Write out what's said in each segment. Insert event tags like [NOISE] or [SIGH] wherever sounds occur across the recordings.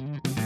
Mm-hmm.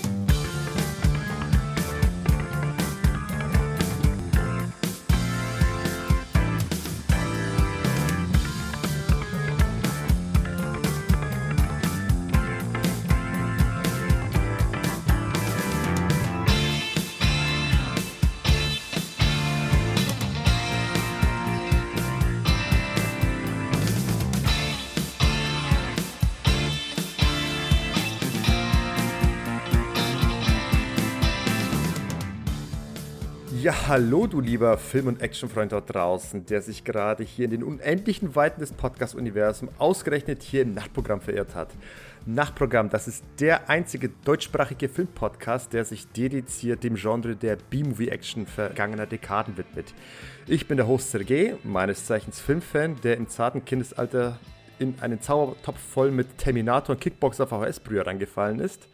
Ja, hallo du lieber Film- und Actionfreund dort draußen, der sich gerade hier in den unendlichen Weiten des Podcast-Universums ausgerechnet hier im Nachtprogramm verirrt hat. Nachtprogramm, das ist der einzige deutschsprachige Filmpodcast, der sich dediziert dem Genre der B-Movie-Action vergangener Dekaden widmet. Ich bin der Host Sergei, meines Zeichens Filmfan, der im zarten Kindesalter in einen Zaubertopf voll mit Terminator und Kickboxer VHS-Brüher reingefallen ist.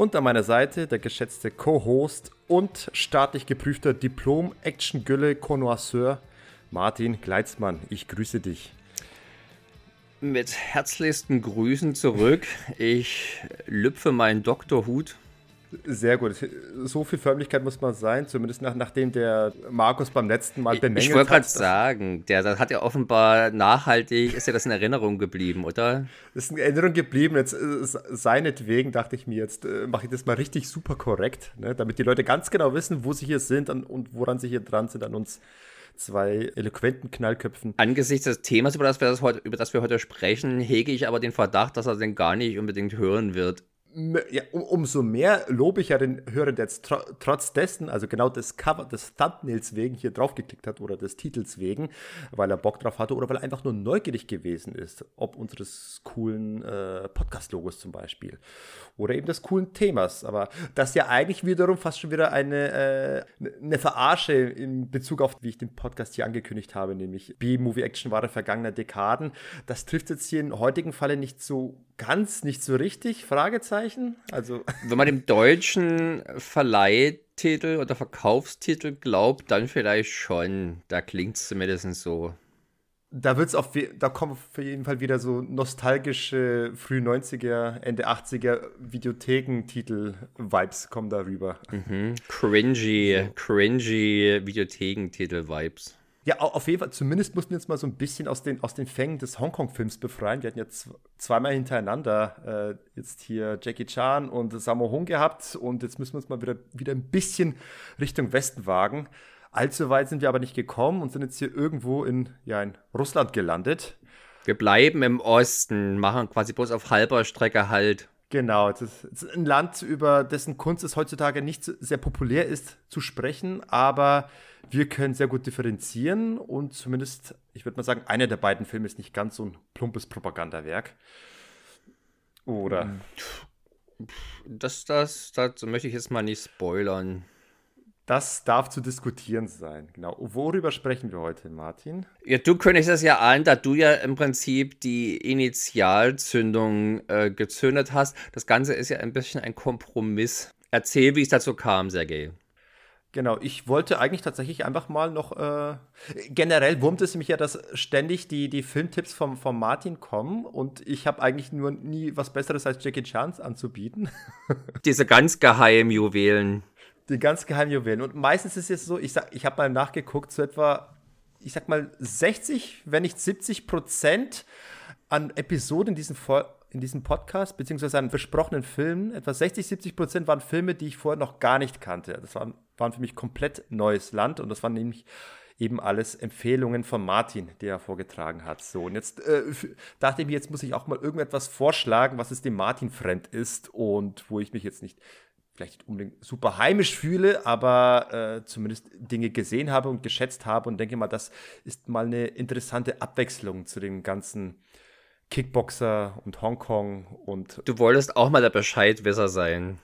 Und an meiner Seite der geschätzte Co-Host und staatlich geprüfter Diplom-Action-Gülle-Connoisseur Martin Gleitzmann. Ich grüße dich. Mit herzlichsten Grüßen zurück. Ich lüpfe meinen Doktorhut sehr gut. So viel Förmlichkeit muss man sein, zumindest nach, nachdem der Markus beim letzten Mal bemängelt ich, ich wollte gerade sagen, der das hat ja offenbar nachhaltig, ist ja das in Erinnerung geblieben, oder? Ist in Erinnerung geblieben. Jetzt äh, seinetwegen dachte ich mir, jetzt äh, mache ich das mal richtig super korrekt, ne, damit die Leute ganz genau wissen, wo sie hier sind und woran sie hier dran sind an uns zwei eloquenten Knallköpfen. Angesichts des Themas, über das, wir das heute, über das wir heute sprechen, hege ich aber den Verdacht, dass er den gar nicht unbedingt hören wird ja, um, umso mehr lobe ich ja den Hörer, der jetzt tr trotz dessen, also genau des Cover, des Thumbnails wegen hier draufgeklickt hat oder des Titels wegen, weil er Bock drauf hatte oder weil er einfach nur neugierig gewesen ist, ob unseres coolen äh, Podcast-Logos zum Beispiel oder eben des coolen Themas. Aber das ja eigentlich wiederum fast schon wieder eine, äh, eine Verarsche in Bezug auf, wie ich den Podcast hier angekündigt habe, nämlich B-Movie-Action-Ware vergangener Dekaden. Das trifft jetzt hier im heutigen Falle nicht so ganz, nicht so richtig, Fragezeichen. Also. [LAUGHS] Wenn man dem deutschen Verleihtitel oder Verkaufstitel glaubt, dann vielleicht schon. Da klingt es zumindest so da wird's auf, da kommen auf jeden Fall wieder so nostalgische früh 90er, Ende 80er Videothekentitel-Vibes kommen darüber. Mhm. Cringy, so. cringy Videothekentitel-Vibes. Ja, auf jeden Fall, zumindest mussten wir uns mal so ein bisschen aus den, aus den Fängen des Hongkong-Films befreien. Wir hatten jetzt zweimal hintereinander äh, jetzt hier Jackie Chan und Sammo Hung gehabt und jetzt müssen wir uns mal wieder, wieder ein bisschen Richtung Westen wagen. Allzu weit sind wir aber nicht gekommen und sind jetzt hier irgendwo in, ja, in Russland gelandet. Wir bleiben im Osten, machen quasi bloß auf halber Strecke Halt. Genau, es ist, ein Land, über dessen Kunst es heutzutage nicht sehr populär ist zu sprechen, aber wir können sehr gut differenzieren und zumindest, ich würde mal sagen, einer der beiden Filme ist nicht ganz so ein plumpes Propagandawerk. Oder? Das, das, das möchte ich jetzt mal nicht spoilern. Das darf zu diskutieren sein. Genau. Worüber sprechen wir heute, Martin? Ja, du kündigst das ja an, da du ja im Prinzip die Initialzündung äh, gezündet hast. Das Ganze ist ja ein bisschen ein Kompromiss. Erzähl, wie es dazu kam, Sergej. Genau, ich wollte eigentlich tatsächlich einfach mal noch, äh, generell wurmt es mich ja, dass ständig die, die Filmtipps vom, vom Martin kommen und ich habe eigentlich nur nie was Besseres als Jackie Chance anzubieten. [LAUGHS] Diese ganz geheimen Juwelen. Die ganz geheimen Juwelen. Und meistens ist es so, ich, ich habe mal nachgeguckt, so etwa, ich sag mal, 60, wenn nicht 70 Prozent an Episoden in diesem, in diesem Podcast, beziehungsweise an versprochenen Filmen, etwa 60, 70 Prozent waren Filme, die ich vorher noch gar nicht kannte. Das waren, waren für mich komplett neues Land und das waren nämlich eben alles Empfehlungen von Martin, die er vorgetragen hat. So, und jetzt äh, dachte ich mir, jetzt muss ich auch mal irgendetwas vorschlagen, was es dem Martin fremd ist und wo ich mich jetzt nicht vielleicht nicht unbedingt super heimisch fühle, aber äh, zumindest Dinge gesehen habe und geschätzt habe und denke mal, das ist mal eine interessante Abwechslung zu dem ganzen Kickboxer und Hongkong und. Du wolltest auch mal der Bescheidwisser sein.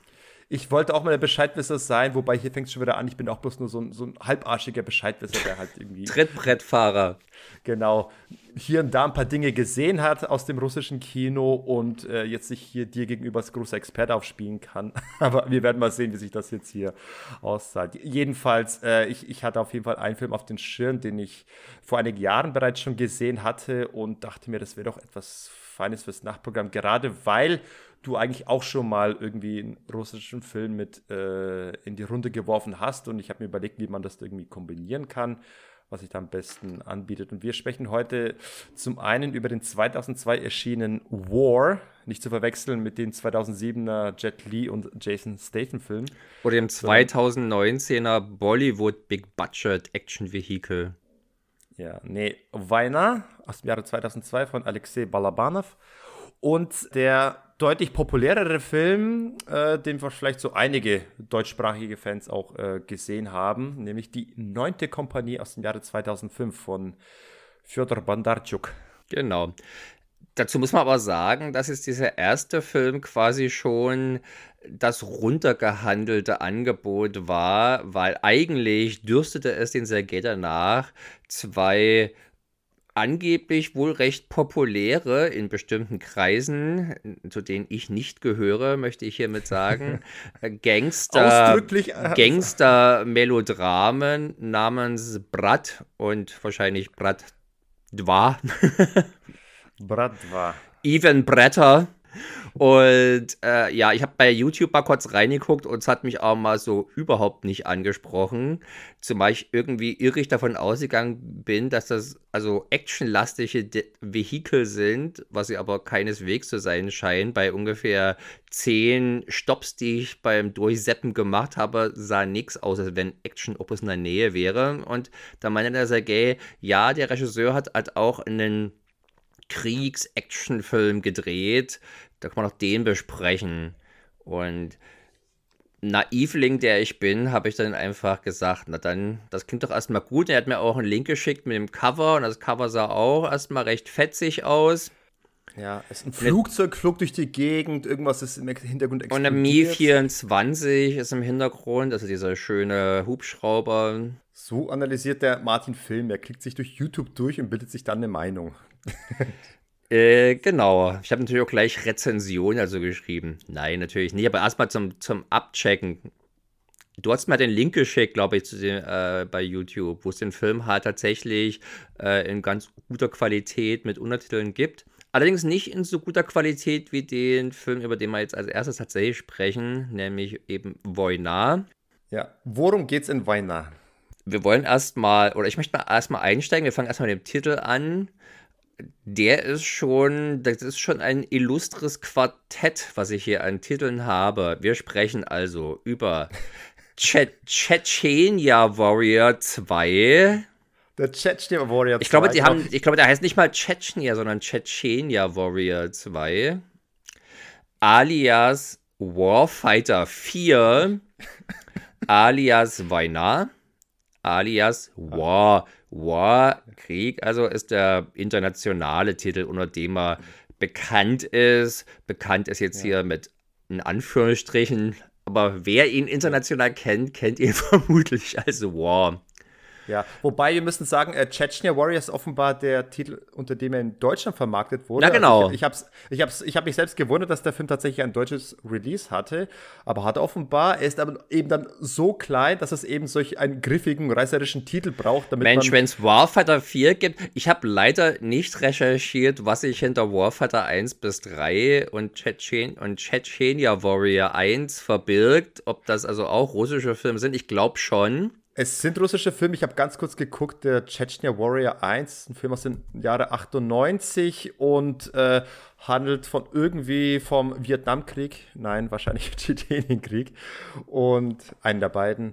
Ich wollte auch mal der Bescheidwisser sein, wobei hier fängt es schon wieder an, ich bin auch bloß nur so ein, so ein halbarschiger Bescheidwisser, der halt irgendwie. Trittbrettfahrer. Genau. Hier und da ein paar Dinge gesehen hat aus dem russischen Kino und äh, jetzt sich hier dir gegenüber als großer Experte aufspielen kann. [LAUGHS] Aber wir werden mal sehen, wie sich das jetzt hier aussieht. Jedenfalls, äh, ich, ich hatte auf jeden Fall einen Film auf den Schirm, den ich vor einigen Jahren bereits schon gesehen hatte und dachte mir, das wäre doch etwas Feines fürs Nachtprogramm, gerade weil du eigentlich auch schon mal irgendwie einen russischen Film mit äh, in die Runde geworfen hast. Und ich habe mir überlegt, wie man das irgendwie kombinieren kann, was sich da am besten anbietet. Und wir sprechen heute zum einen über den 2002 erschienenen War, nicht zu verwechseln mit dem 2007er Jet Li und Jason Statham Film. Oder dem 2019er Bollywood Big Budget Action Vehicle. Ja, nee, Weiner aus dem Jahre 2002 von Alexei Balabanov. Und der deutlich populärere Film, äh, den vielleicht so einige deutschsprachige Fans auch äh, gesehen haben, nämlich die Neunte Kompanie aus dem Jahre 2005 von Fyodor Bondarchuk. Genau. Dazu muss man aber sagen, dass es dieser erste Film quasi schon das runtergehandelte Angebot war, weil eigentlich dürstete es den Sergei danach zwei angeblich wohl recht populäre in bestimmten Kreisen, zu denen ich nicht gehöre, möchte ich hiermit sagen, [LAUGHS] äh, Gangster, äh, Gangster-Melodramen namens Brat und wahrscheinlich Brat 2. Brat 2. Even Bretter und äh, ja, ich habe bei YouTube mal kurz reingeguckt und es hat mich auch mal so überhaupt nicht angesprochen. Zumal ich irgendwie irrig davon ausgegangen bin, dass das also actionlastige Vehikel sind, was sie aber keineswegs zu sein scheinen. Bei ungefähr zehn Stops, die ich beim Durchseppen gemacht habe, sah nichts aus, als wenn Action-Opus in der Nähe wäre. Und da meinte der Sergei, ja, der Regisseur hat halt auch einen Kriegs-Action-Film gedreht. Da kann man auch den besprechen. Und Naivling, der ich bin, habe ich dann einfach gesagt, na dann, das klingt doch erstmal gut. Er hat mir auch einen Link geschickt mit dem Cover und das Cover sah auch erstmal recht fetzig aus. Ja, es ist ein Flugzeug flog durch die Gegend, irgendwas ist im Hintergrund explodiert. Und der Mi 24 ist im Hintergrund, also dieser schöne Hubschrauber. So analysiert der Martin Film. Er klickt sich durch YouTube durch und bildet sich dann eine Meinung. [LAUGHS] äh, genau. Ich habe natürlich auch gleich Rezension also geschrieben. Nein, natürlich nicht. Aber erstmal zum, zum Abchecken. Du hast mal den Link geschickt, glaube ich, zu den, äh, bei YouTube, wo es den Film halt tatsächlich äh, in ganz guter Qualität mit Untertiteln gibt. Allerdings nicht in so guter Qualität wie den Film, über den wir jetzt als erstes tatsächlich sprechen, nämlich eben Voina. Ja, worum geht's in Voina? Wir wollen erstmal, oder ich möchte mal erstmal einsteigen. Wir fangen erstmal mit dem Titel an der ist schon, das ist schon ein illustres Quartett, was ich hier an Titeln habe. Wir sprechen also über [LAUGHS] Chechenia Warrior 2. Der Chechnya Warrior 2. Ich glaube, die haben, ich glaube, der heißt nicht mal Chechnya, sondern Chechenia Warrior 2. Alias Warfighter 4. [LAUGHS] alias Weina. Alias War. War, Krieg, also ist der internationale Titel, unter dem er bekannt ist. Bekannt ist jetzt ja. hier mit in Anführungsstrichen, aber wer ihn international kennt, kennt ihn [LAUGHS] vermutlich als War. Ja, wobei wir müssen sagen, äh, Chechnya Warriors offenbar der Titel, unter dem er in Deutschland vermarktet wurde. Ja, genau. Also ich, ich habe ich hab's, ich hab mich selbst gewundert, dass der Film tatsächlich ein deutsches Release hatte, aber hat offenbar. Er ist aber eben dann so klein, dass es eben solch einen griffigen, reißerischen Titel braucht. Damit Mensch, wenn es Warfighter 4 gibt, ich habe leider nicht recherchiert, was sich hinter Warfighter 1 bis 3 und, Chechen und Chechenia Warrior 1 verbirgt, ob das also auch russische Filme sind. Ich glaube schon. Es sind russische Filme. Ich habe ganz kurz geguckt. Der Chechnya Warrior 1, ein Film aus den Jahre 98 und äh, handelt von irgendwie vom Vietnamkrieg. Nein, wahrscheinlich [LAUGHS] Tschetschenienkrieg. Und einen der beiden.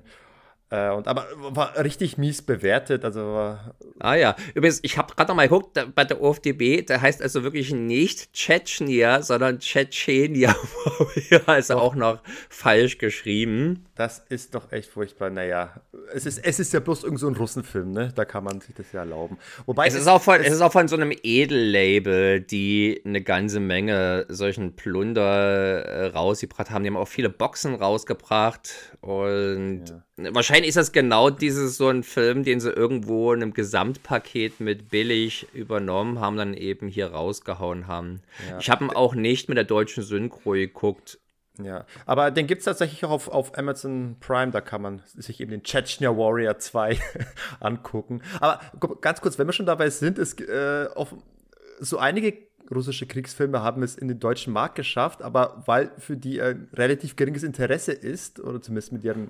Äh, und, aber war richtig mies bewertet. Also, ah ja, übrigens, ich habe gerade noch mal geguckt, da, bei der OFDB, der heißt also wirklich nicht Tschetschenia, sondern Tschetschenia. [LAUGHS] also auch noch falsch geschrieben. Das ist doch echt furchtbar. Naja, es ist, es ist ja bloß irgend so ein Russenfilm, ne? Da kann man sich das ja erlauben. Wobei es, es ist, auch von, es, es ist auch von so einem Edellabel, die eine ganze Menge solchen Plunder äh, rausgebracht haben. Die haben auch viele Boxen rausgebracht und ja. Wahrscheinlich ist das genau dieses so ein Film, den sie irgendwo in einem Gesamtpaket mit billig übernommen haben, dann eben hier rausgehauen haben. Ja. Ich habe ihn auch nicht mit der deutschen Synchro geguckt. Ja, aber den gibt es tatsächlich auch auf, auf Amazon Prime, da kann man sich eben den Chechnya Warrior 2 [LAUGHS] angucken. Aber ganz kurz, wenn wir schon dabei sind, ist äh, auf so einige russische Kriegsfilme haben es in den deutschen Markt geschafft, aber weil für die ein relativ geringes Interesse ist, oder zumindest mit ihren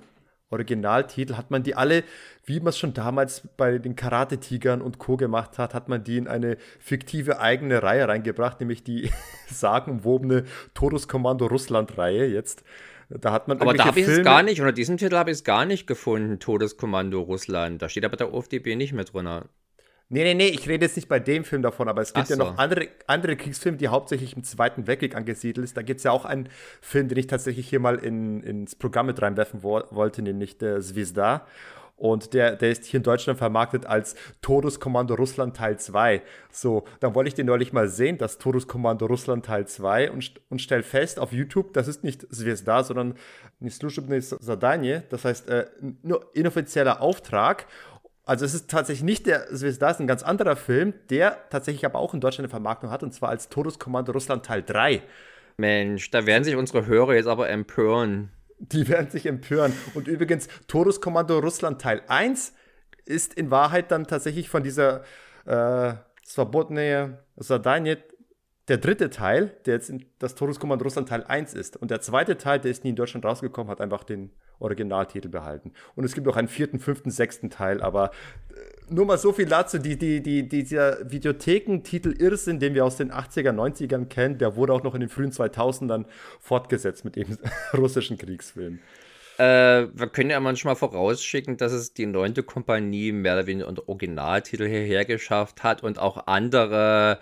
Originaltitel, hat man die alle, wie man es schon damals bei den Karate-Tigern und Co. gemacht hat, hat man die in eine fiktive eigene Reihe reingebracht, nämlich die [LAUGHS] sagenumwobene Todeskommando Russland-Reihe jetzt. Da hat man aber da habe ich es gar nicht, unter diesem Titel habe ich es gar nicht gefunden, Todeskommando Russland. Da steht aber der OFDB nicht mehr drunter. Nee, nee, nee, ich rede jetzt nicht bei dem Film davon, aber es gibt so. ja noch andere, andere Kriegsfilme, die hauptsächlich im Zweiten Weltkrieg angesiedelt sind. Da gibt es ja auch einen Film, den ich tatsächlich hier mal in, ins Programm mit reinwerfen wo wollte, nämlich der Zvezda. Und der, der ist hier in Deutschland vermarktet als Todeskommando Russland Teil 2. So, dann wollte ich den neulich mal sehen, das Todeskommando Russland Teil 2 und, und stell fest auf YouTube, das ist nicht Zvezda, sondern Nisluzhebne Zadanie. Das heißt, äh, nur inoffizieller Auftrag. Also es ist tatsächlich nicht der ist ein ganz anderer Film, der tatsächlich aber auch in Deutschland eine Vermarktung hat, und zwar als Todeskommando Russland Teil 3. Mensch, da werden sich unsere Hörer jetzt aber empören. Die werden sich empören. Und übrigens, Todeskommando Russland Teil 1 ist in Wahrheit dann tatsächlich von dieser äh, Svobodne Zadanie der dritte Teil, der jetzt in das Todeskommando Russland Teil 1 ist. Und der zweite Teil, der ist nie in Deutschland rausgekommen, hat einfach den Originaltitel behalten. Und es gibt auch einen vierten, fünften, sechsten Teil, aber äh, nur mal so viel dazu, die, die, die, dieser Videothekentitel Irrsinn, den wir aus den 80er, 90ern kennen, der wurde auch noch in den frühen 2000ern fortgesetzt mit eben [LAUGHS] russischen Kriegsfilmen. Äh, wir können ja manchmal vorausschicken, dass es die neunte Kompanie mehr oder weniger unter Originaltitel hierher geschafft hat und auch andere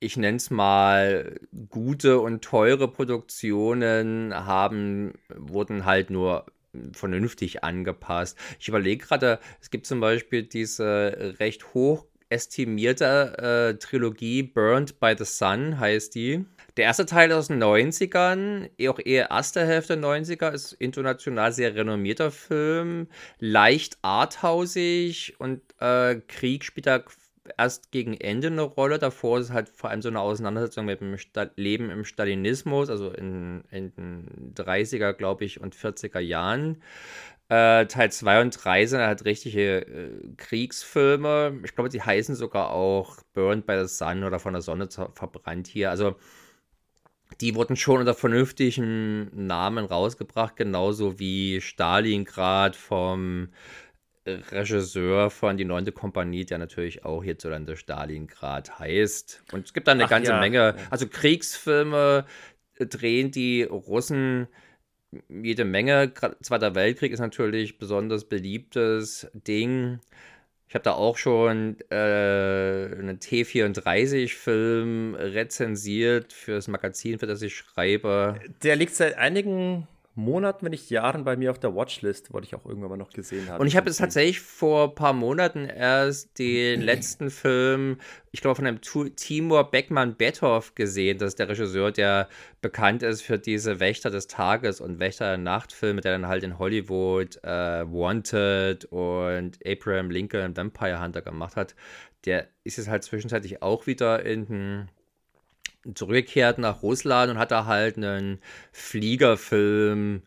ich nenne es mal, gute und teure Produktionen haben, wurden halt nur vernünftig angepasst. Ich überlege gerade, es gibt zum Beispiel diese recht hoch estimierte äh, Trilogie Burned by the Sun heißt die. Der erste Teil aus den 90ern, auch eher erste Hälfte der 90er, ist international sehr renommierter Film, leicht arthausig und äh, Krieg spielt da erst gegen Ende eine Rolle. Davor ist halt vor allem so eine Auseinandersetzung mit dem Sta Leben im Stalinismus, also in, in den 30er, glaube ich, und 40er Jahren. Äh, Teil 2 und 3 sind halt richtige äh, Kriegsfilme. Ich glaube, die heißen sogar auch Burned by the Sun oder von der Sonne verbrannt hier. Also die wurden schon unter vernünftigen Namen rausgebracht, genauso wie Stalingrad vom Regisseur von Die Neunte Kompanie, der natürlich auch hierzulande Stalingrad heißt. Und es gibt da eine Ach, ganze ja. Menge, also Kriegsfilme drehen die Russen jede Menge. Zweiter Weltkrieg ist natürlich besonders beliebtes Ding. Ich habe da auch schon äh, einen T34-Film rezensiert für das Magazin, für das ich schreibe. Der liegt seit einigen Monaten, wenn nicht Jahren bei mir auf der Watchlist, wollte ich auch irgendwann mal noch gesehen haben. Und ich habe jetzt tatsächlich vor ein paar Monaten erst den [CLEARS THROAT] letzten Film, ich glaube, von einem Timur Beckmann Bethoff gesehen. Das ist der Regisseur, der bekannt ist für diese Wächter des Tages und Wächter der Nacht-Filme, der dann halt in Hollywood äh, Wanted und Abraham Lincoln Vampire Hunter gemacht hat. Der ist jetzt halt zwischenzeitlich auch wieder in den zurückgekehrt nach Russland und hat da halt einen Fliegerfilm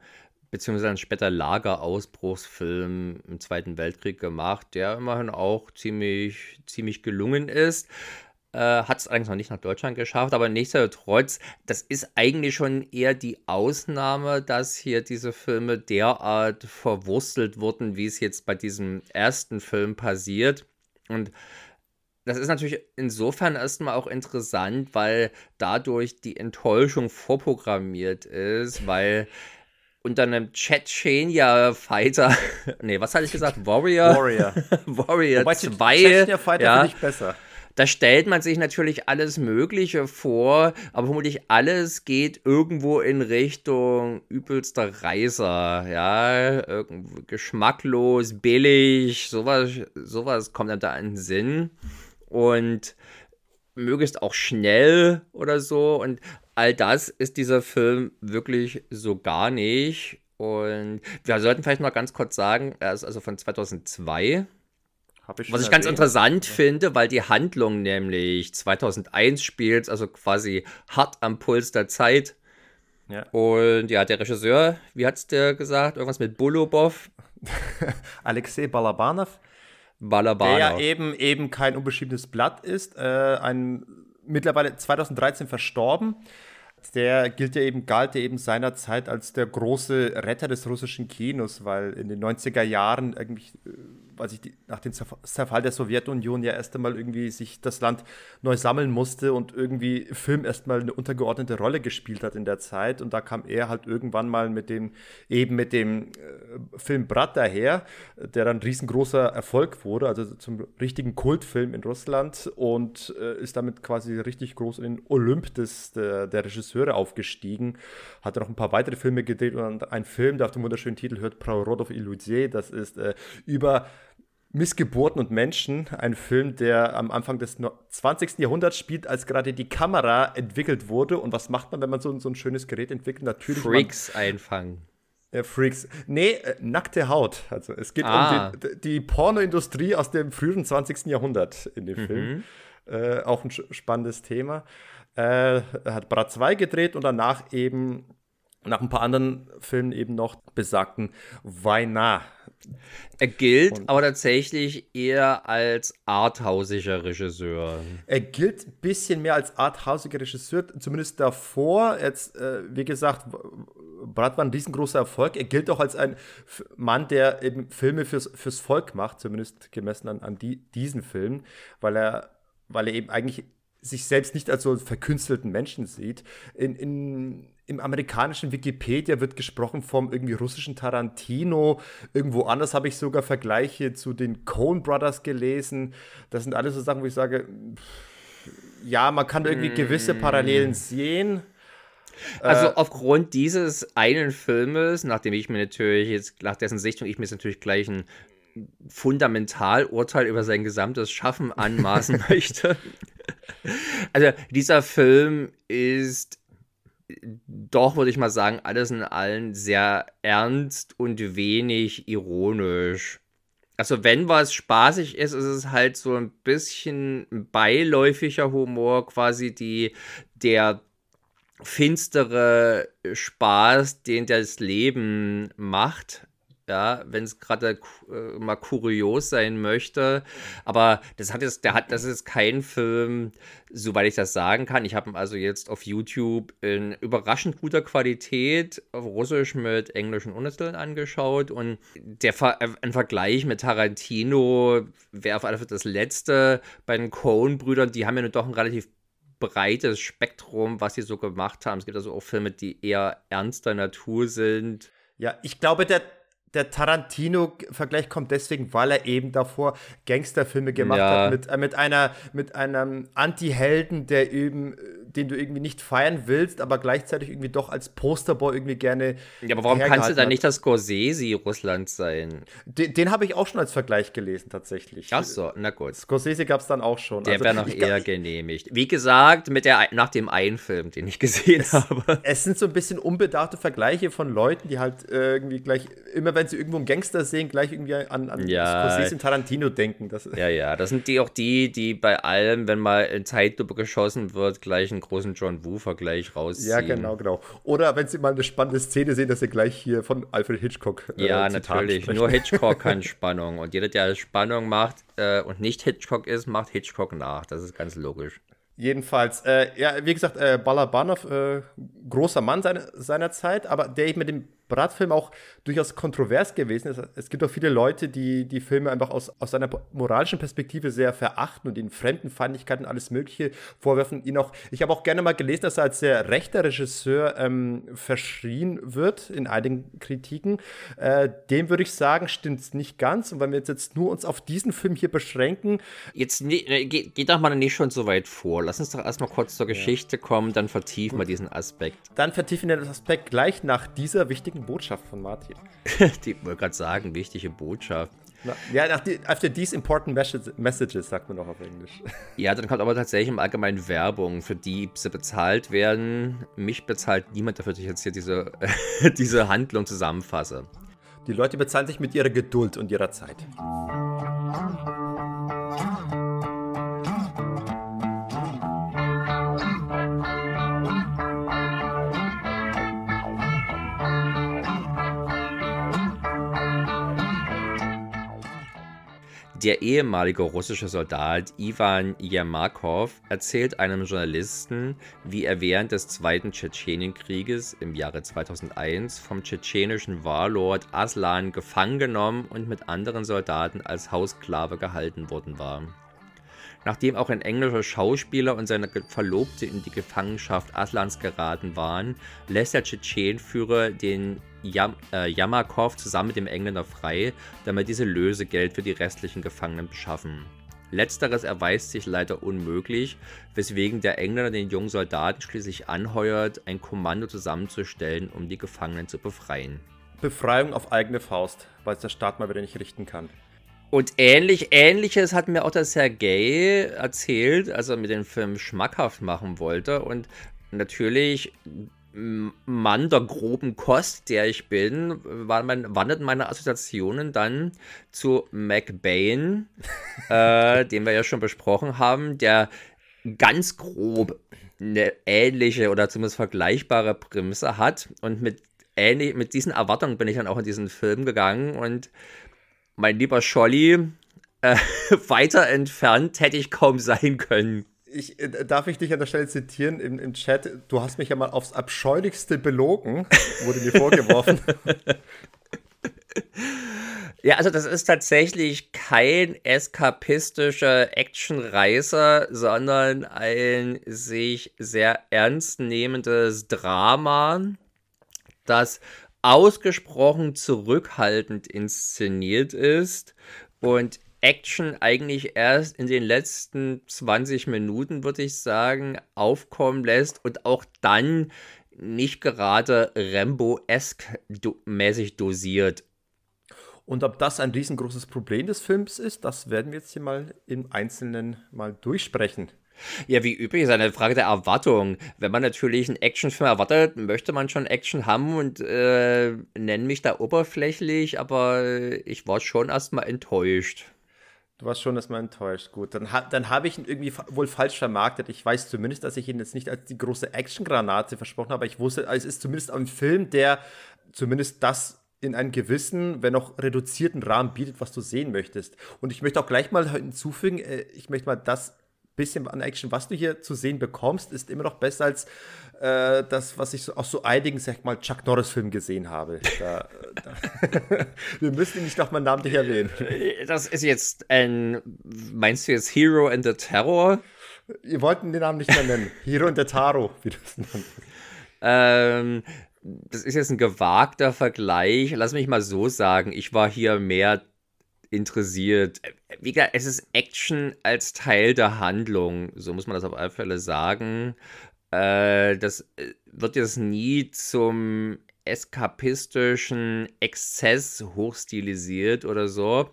beziehungsweise einen später Lagerausbruchsfilm im Zweiten Weltkrieg gemacht, der immerhin auch ziemlich, ziemlich gelungen ist. Äh, hat es eigentlich noch nicht nach Deutschland geschafft, aber nichtsdestotrotz, das ist eigentlich schon eher die Ausnahme, dass hier diese Filme derart verwurstelt wurden, wie es jetzt bei diesem ersten Film passiert. Und das ist natürlich insofern erstmal auch interessant, weil dadurch die Enttäuschung vorprogrammiert ist, weil unter einem Chechenia-Fighter, [LAUGHS] nee, was hatte ich gesagt? Warrior? Warrior. [LAUGHS] Warrior Wobei 2. Chechenia-Fighter ja, finde ich besser. Da stellt man sich natürlich alles Mögliche vor, aber vermutlich alles geht irgendwo in Richtung übelster Reiser, ja, geschmacklos, billig, sowas, sowas kommt dann da in den Sinn und möglichst auch schnell oder so. Und all das ist dieser Film wirklich so gar nicht. Und wir sollten vielleicht mal ganz kurz sagen, er ist also von 2002. Ich was ich ganz interessant ja. finde, weil die Handlung nämlich 2001 spielt, also quasi hart am Puls der Zeit. Ja. Und ja, der Regisseur, wie hat es der gesagt? Irgendwas mit Bulobov? [LAUGHS] Alexei Balabanov. Balabana. Der ja eben, eben kein unbeschriebenes Blatt ist. Äh, ein mittlerweile 2013 verstorben. Der gilt ja eben, galt ja eben seinerzeit als der große Retter des russischen Kinos, weil in den 90er Jahren irgendwie äh, als ich die, nach dem Zerfall der Sowjetunion ja erst einmal irgendwie sich das Land neu sammeln musste und irgendwie Film erstmal eine untergeordnete Rolle gespielt hat in der Zeit. Und da kam er halt irgendwann mal mit dem, eben mit dem äh, Film Brat daher, der dann riesengroßer Erfolg wurde, also zum richtigen Kultfilm in Russland und äh, ist damit quasi richtig groß in den Olymp des, der, der Regisseure aufgestiegen. Hat noch ein paar weitere Filme gedreht und ein Film, der auf dem wunderschönen Titel hört, Prorodov Illusier, das ist äh, über Missgeburten und Menschen, ein Film, der am Anfang des 20. Jahrhunderts spielt, als gerade die Kamera entwickelt wurde. Und was macht man, wenn man so, so ein schönes Gerät entwickelt? Natürlich. Freaks man, einfangen. Äh, Freaks. Nee, äh, nackte Haut. Also es geht ah. um die, die Pornoindustrie aus dem frühen 20. Jahrhundert in dem mhm. Film. Äh, auch ein spannendes Thema. Äh, er hat Brat 2 gedreht und danach eben nach ein paar anderen Filmen eben noch besagten Weina. Er gilt und aber tatsächlich eher als arthausischer Regisseur. Er gilt ein bisschen mehr als arthausiger Regisseur, zumindest davor. Jetzt, äh, wie gesagt, Brad war ein riesengroßer Erfolg. Er gilt auch als ein Mann, der eben Filme fürs, fürs Volk macht, zumindest gemessen an, an die, diesen Film, weil er, weil er eben eigentlich sich selbst nicht als so einen verkünstelten Menschen sieht. In, in, Im amerikanischen Wikipedia wird gesprochen vom irgendwie russischen Tarantino. Irgendwo anders habe ich sogar Vergleiche zu den Coen Brothers gelesen. Das sind alles so Sachen, wo ich sage, ja, man kann irgendwie gewisse Parallelen sehen. Also äh, aufgrund dieses einen Filmes, nachdem ich mir natürlich jetzt, nach dessen Sichtung ich mir jetzt natürlich gleich ein Fundamentalurteil über sein gesamtes Schaffen anmaßen [LAUGHS] möchte. Also dieser Film ist doch, würde ich mal sagen, alles in allem sehr ernst und wenig ironisch. Also wenn was spaßig ist, ist es halt so ein bisschen beiläufiger Humor, quasi die, der finstere Spaß, den das Leben macht ja, wenn es gerade äh, mal kurios sein möchte. Aber das hat jetzt, der hat, das ist kein Film, soweit ich das sagen kann. Ich habe ihn also jetzt auf YouTube in überraschend guter Qualität auf Russisch mit englischen Untertiteln angeschaut und der Ver äh, ein Vergleich mit Tarantino wäre auf alle Fälle das letzte bei den Coen-Brüdern. Die haben ja doch ein relativ breites Spektrum, was sie so gemacht haben. Es gibt also auch Filme, die eher ernster Natur sind. Ja, ich glaube, der der Tarantino-Vergleich kommt deswegen, weil er eben davor Gangsterfilme gemacht ja. hat mit, äh, mit einer mit einem Anti-Helden, der eben, den du irgendwie nicht feiern willst, aber gleichzeitig irgendwie doch als Posterboy irgendwie gerne. Ja, aber warum kannst du dann nicht das Scorsese Russland sein? Den, den habe ich auch schon als Vergleich gelesen, tatsächlich. Ach so, na gut. Scorsese gab es dann auch schon. Der also, wäre noch eher ich, genehmigt. Wie gesagt, mit der, nach dem einen Film, den ich gesehen es, habe. [LAUGHS] Es sind so ein bisschen unbedachte Vergleiche von Leuten, die halt äh, irgendwie gleich immer, wenn sie irgendwo einen Gangster sehen, gleich irgendwie an, an ja. Scorsese und Tarantino denken. Das ja, ja, das sind die auch die, die bei allem, wenn mal in Zeitlupe geschossen wird, gleich einen großen John Woo-Vergleich rausziehen. Ja, genau, genau. Oder wenn sie mal eine spannende Szene sehen, dass sie gleich hier von Alfred Hitchcock äh, Ja, natürlich. Sprechen. Nur Hitchcock kann [LAUGHS] Spannung. Und jeder, der Spannung macht äh, und nicht Hitchcock ist, macht Hitchcock nach. Das ist ganz logisch. Jedenfalls, äh, ja, wie gesagt, äh, Balabanov, äh, großer Mann seine, seiner Zeit, aber der mit dem Bratfilm auch durchaus kontrovers gewesen ist. Es gibt auch viele Leute, die die Filme einfach aus, aus einer moralischen Perspektive sehr verachten und ihnen Fremdenfeindlichkeit und alles Mögliche vorwerfen. Ihn auch, ich habe auch gerne mal gelesen, dass er als sehr rechter Regisseur ähm, verschrien wird in einigen Kritiken. Äh, dem würde ich sagen, stimmt es nicht ganz. Und wenn wir jetzt, jetzt nur uns auf diesen Film hier beschränken. Jetzt ne, geht, geht doch mal nicht schon so weit vor. Lass uns doch erstmal kurz zur Geschichte ja. kommen, dann vertiefen wir diesen Aspekt. Dann vertiefen wir den Aspekt gleich nach dieser wichtigen wichtigen Botschaft von Martin. [LAUGHS] die wollte gerade sagen, wichtige Botschaft. Na, ja, nach die, after these important messages, sagt man noch auf Englisch. Ja, dann kommt aber tatsächlich im Allgemeinen Werbung, für die sie bezahlt werden. Mich bezahlt niemand dafür, dass ich jetzt hier diese, [LAUGHS] diese Handlung zusammenfasse. Die Leute bezahlen sich mit ihrer Geduld und ihrer Zeit. Der ehemalige russische Soldat Ivan Yermakov erzählt einem Journalisten, wie er während des Zweiten Tschetschenienkrieges im Jahre 2001 vom tschetschenischen Warlord Aslan gefangen genommen und mit anderen Soldaten als Haussklave gehalten worden war. Nachdem auch ein englischer Schauspieler und seine Verlobte in die Gefangenschaft Aslans geraten waren, lässt der Tschetschenführer den Yam äh, Yamakov zusammen mit dem Engländer frei, damit diese Lösegeld für die restlichen Gefangenen beschaffen. Letzteres erweist sich leider unmöglich, weswegen der Engländer den jungen Soldaten schließlich anheuert, ein Kommando zusammenzustellen, um die Gefangenen zu befreien. Befreiung auf eigene Faust, weil es der Staat mal wieder nicht richten kann. Und ähnlich, ähnliches hat mir auch der Sergei erzählt, als er mir den Film schmackhaft machen wollte. Und natürlich, Mann der groben Kost, der ich bin, war mein, wanderten meine Assoziationen dann zu McBain, [LAUGHS] äh, den wir ja schon besprochen haben, der ganz grob eine ähnliche oder zumindest vergleichbare Prämisse hat. Und mit, ähnlich, mit diesen Erwartungen bin ich dann auch in diesen Film gegangen und mein lieber Scholli, äh, [LAUGHS] weiter entfernt hätte ich kaum sein können. Ich, äh, darf ich dich an der Stelle zitieren im, im Chat? Du hast mich ja mal aufs Abscheulichste belogen, wurde mir vorgeworfen. [LAUGHS] Ja, also das ist tatsächlich kein eskapistischer Actionreißer, sondern ein sich sehr ernst nehmendes Drama, das ausgesprochen zurückhaltend inszeniert ist und Action eigentlich erst in den letzten 20 Minuten, würde ich sagen, aufkommen lässt und auch dann nicht gerade Rambo-esque do mäßig dosiert. Und ob das ein riesengroßes Problem des Films ist, das werden wir jetzt hier mal im Einzelnen mal durchsprechen. Ja, wie üblich ist eine Frage der Erwartung. Wenn man natürlich einen Actionfilm erwartet, möchte man schon Action haben und äh, nenne mich da oberflächlich, aber ich war schon erstmal enttäuscht. Du warst schon erstmal enttäuscht. Gut, dann, dann habe ich ihn irgendwie wohl falsch vermarktet. Ich weiß zumindest, dass ich ihn jetzt nicht als die große Actiongranate versprochen habe, aber ich wusste, es ist zumindest ein Film, der zumindest das in einem gewissen, wenn auch reduzierten Rahmen bietet, was du sehen möchtest. Und ich möchte auch gleich mal hinzufügen, äh, ich möchte mal das bisschen an Action, was du hier zu sehen bekommst, ist immer noch besser als äh, das, was ich so, aus so einigen, sag ich mal, Chuck Norris-Filmen gesehen habe. Da, da [LAUGHS] Wir müssen ihn nicht nochmal namentlich erwähnen. Das ist jetzt ein, meinst du jetzt Hero and the Terror? Ihr wollten den Namen nicht mehr nennen. [LAUGHS] Hero and the Taro, wie du es Ähm, das ist jetzt ein gewagter Vergleich. Lass mich mal so sagen, ich war hier mehr interessiert. Wie gesagt, es ist Action als Teil der Handlung, so muss man das auf alle Fälle sagen. Äh, das äh, wird jetzt nie zum eskapistischen Exzess hochstilisiert oder so.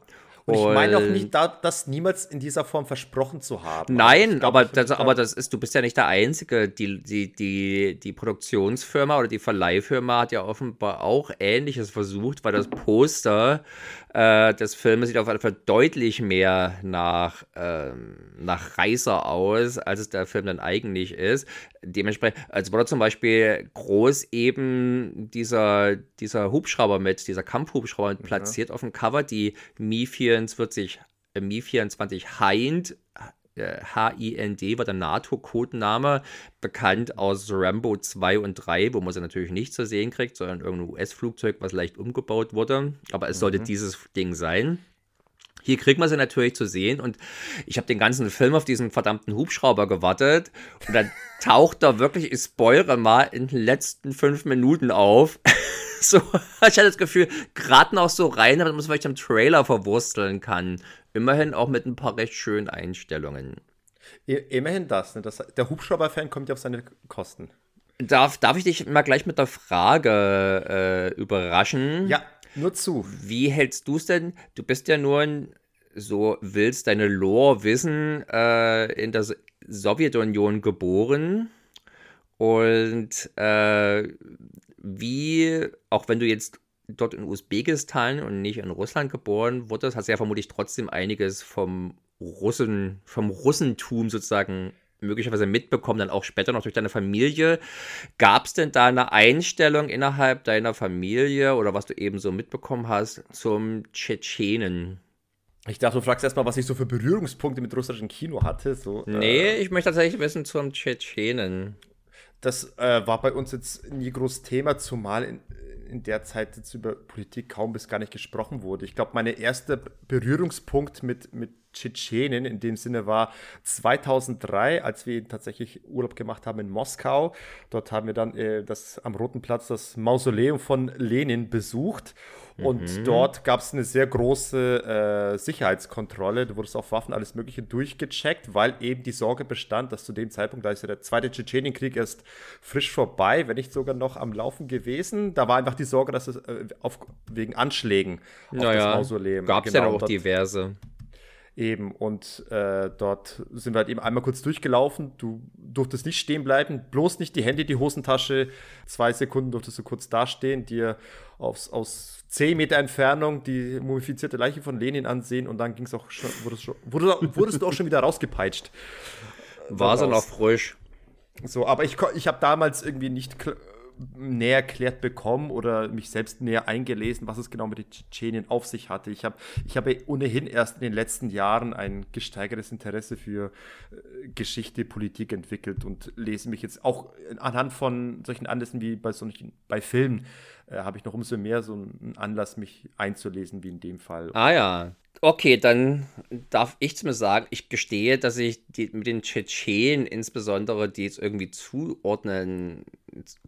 Und ich meine auch nicht, das niemals in dieser Form versprochen zu haben. Nein, aber, das, aber das ist, du bist ja nicht der Einzige. Die, die, die, die Produktionsfirma oder die Verleihfirma hat ja offenbar auch Ähnliches versucht, weil das Poster äh, des Filmes sieht auf jeden Fall deutlich mehr nach, ähm, nach Reißer aus, als es der Film dann eigentlich ist. Dementsprechend, als wurde zum Beispiel groß eben dieser, dieser Hubschrauber mit, dieser Kampfhubschrauber mhm. platziert auf dem Cover, die Mi 24, äh, Mi 24 Hind H-I-N-D war der NATO-Codename, bekannt aus Rambo 2 und 3, wo man sie natürlich nicht zu sehen kriegt, sondern irgendein US-Flugzeug, was leicht umgebaut wurde. Aber es mhm. sollte dieses Ding sein. Hier kriegt man sie natürlich zu sehen und ich habe den ganzen Film auf diesen verdammten Hubschrauber gewartet und dann [LAUGHS] taucht er wirklich, ich spoilere mal, in den letzten fünf Minuten auf. [LAUGHS] so, ich hatte das Gefühl, gerade noch so rein, damit man es vielleicht im Trailer verwursteln kann. Immerhin auch mit ein paar recht schönen Einstellungen. Immerhin das, ne? das der Hubschrauber-Fan kommt ja auf seine Kosten. Darf, darf ich dich mal gleich mit der Frage äh, überraschen? Ja, nur zu. Wie hältst du es denn? Du bist ja nur ein, so willst deine Lore wissen, äh, in der Sowjetunion geboren. Und äh, wie, auch wenn du jetzt dort in Usbekistan und nicht in Russland geboren wurdest, hast du ja vermutlich trotzdem einiges vom Russen, vom Russentum sozusagen möglicherweise mitbekommen, dann auch später noch durch deine Familie. Gab es denn da eine Einstellung innerhalb deiner Familie oder was du eben so mitbekommen hast zum Tschetschenen? Ich dachte, du fragst erstmal, was ich so für Berührungspunkte mit russischem Kino hatte. So, nee, äh, ich möchte tatsächlich wissen zum Tschetschenen. Das äh, war bei uns jetzt nie groß Thema, zumal in, in der Zeit jetzt über Politik kaum bis gar nicht gesprochen wurde. Ich glaube, mein erster Berührungspunkt mit, mit Tschetschenen in dem Sinne war 2003, als wir tatsächlich Urlaub gemacht haben in Moskau. Dort haben wir dann äh, das, am Roten Platz das Mausoleum von Lenin besucht. Und mhm. dort gab es eine sehr große äh, Sicherheitskontrolle. Du wurdest auf Waffen alles Mögliche durchgecheckt, weil eben die Sorge bestand, dass zu dem Zeitpunkt, da ist ja der zweite Tschetschenienkrieg erst frisch vorbei, wenn nicht sogar noch am Laufen gewesen. Da war einfach die Sorge, dass es äh, auf, wegen Anschlägen auf naja, das Mausoleum. Gab es genau, ja auch diverse. Eben, und äh, dort sind wir halt eben einmal kurz durchgelaufen. Du durftest nicht stehen bleiben, bloß nicht die Hände, die Hosentasche. Zwei Sekunden durftest du kurz dastehen, dir aufs, aus 10 Meter Entfernung die mumifizierte Leiche von Lenin ansehen und dann ging es auch schon, wurdest, schon, wurdest, wurdest du auch schon wieder rausgepeitscht. War es noch frisch. So, aber ich, ich habe damals irgendwie nicht näher erklärt bekommen oder mich selbst näher eingelesen, was es genau mit den Tschetschenien auf sich hatte. Ich habe ich hab ohnehin erst in den letzten Jahren ein gesteigertes Interesse für äh, Geschichte, Politik entwickelt und lese mich jetzt auch anhand von solchen Anlässen wie bei solchen, bei Filmen, äh, habe ich noch umso mehr so einen Anlass, mich einzulesen, wie in dem Fall. Ah ja, Okay, dann darf ich mir sagen, ich gestehe, dass ich die, mit den Tschetschenen insbesondere, die jetzt irgendwie zuordnen,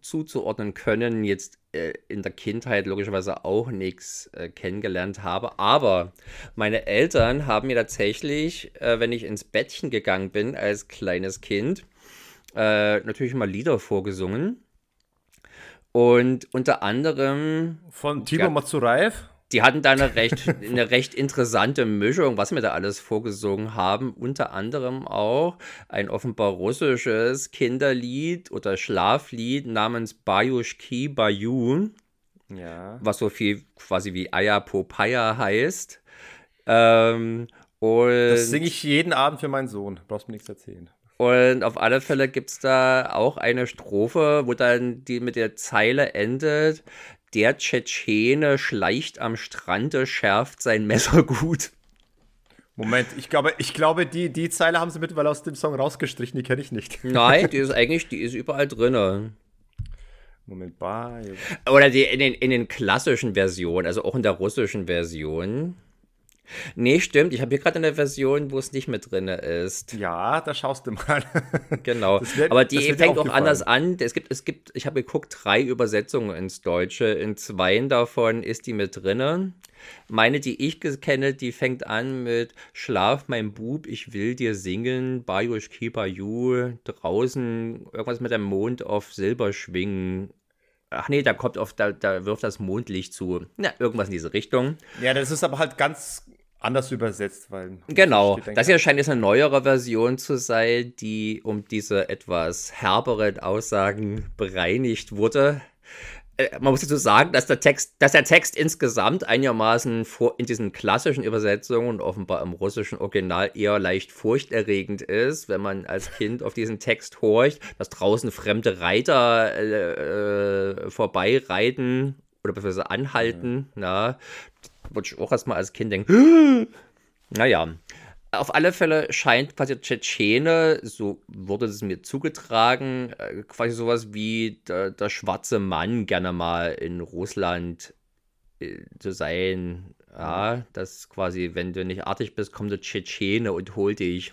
zuzuordnen können, jetzt äh, in der Kindheit logischerweise auch nichts äh, kennengelernt habe. Aber meine Eltern haben mir tatsächlich, äh, wenn ich ins Bettchen gegangen bin als kleines Kind, äh, natürlich mal Lieder vorgesungen. Und unter anderem. Von Timo ja, Matsureif? die hatten da eine recht, eine recht interessante Mischung, was wir da alles vorgesungen haben. Unter anderem auch ein offenbar russisches Kinderlied oder Schlaflied namens Bayushki Bayun. Ja. Was so viel quasi wie Aya Popaya heißt. Ähm, und das singe ich jeden Abend für meinen Sohn. Brauchst mir nichts erzählen. Und auf alle Fälle gibt es da auch eine Strophe, wo dann die mit der Zeile endet. Der Tschetschene schleicht am Strande, schärft sein Messer gut. Moment, ich glaube, ich glaube die, die Zeile haben sie mittlerweile aus dem Song rausgestrichen, die kenne ich nicht. [LAUGHS] Nein, die ist eigentlich, die ist überall drin. Moment, bye. Oder die in den, in den klassischen Versionen, also auch in der russischen Version. Nee, stimmt. Ich habe hier gerade eine Version, wo es nicht mit drin ist. Ja, da schaust du mal. [LAUGHS] genau. Wird, Aber die fängt auch anders an. Es gibt, es gibt, ich habe geguckt, drei Übersetzungen ins Deutsche. In zweien davon ist die mit drin. Meine, die ich kenne, die fängt an mit Schlaf, mein Bub, ich will dir singen, Bajush Keeper You, draußen irgendwas mit dem Mond auf Silber schwingen. Ach nee, da kommt auf, da, da wirft das Mondlicht zu. Na, irgendwas in diese Richtung. Ja, das ist aber halt ganz anders übersetzt, weil. Genau. Das hier scheint jetzt eine neuere Version zu sein, die um diese etwas herberen Aussagen bereinigt wurde. Äh, man muss dazu sagen, dass der Text, dass der Text insgesamt einigermaßen vor, in diesen klassischen Übersetzungen und offenbar im russischen Original eher leicht furchterregend ist, wenn man als Kind auf diesen Text horcht, dass draußen fremde Reiter äh, äh, vorbeireiten oder beziehungsweise anhalten. Ja. Na, würde ich auch erstmal als Kind denken, [GASPS] naja. Auf alle Fälle scheint quasi Tschetschene, so wurde es mir zugetragen, äh, quasi sowas wie der, der schwarze Mann gerne mal in Russland äh, zu sein. Ja, das quasi, wenn du nicht artig bist, kommt der Tschetschene und holt dich.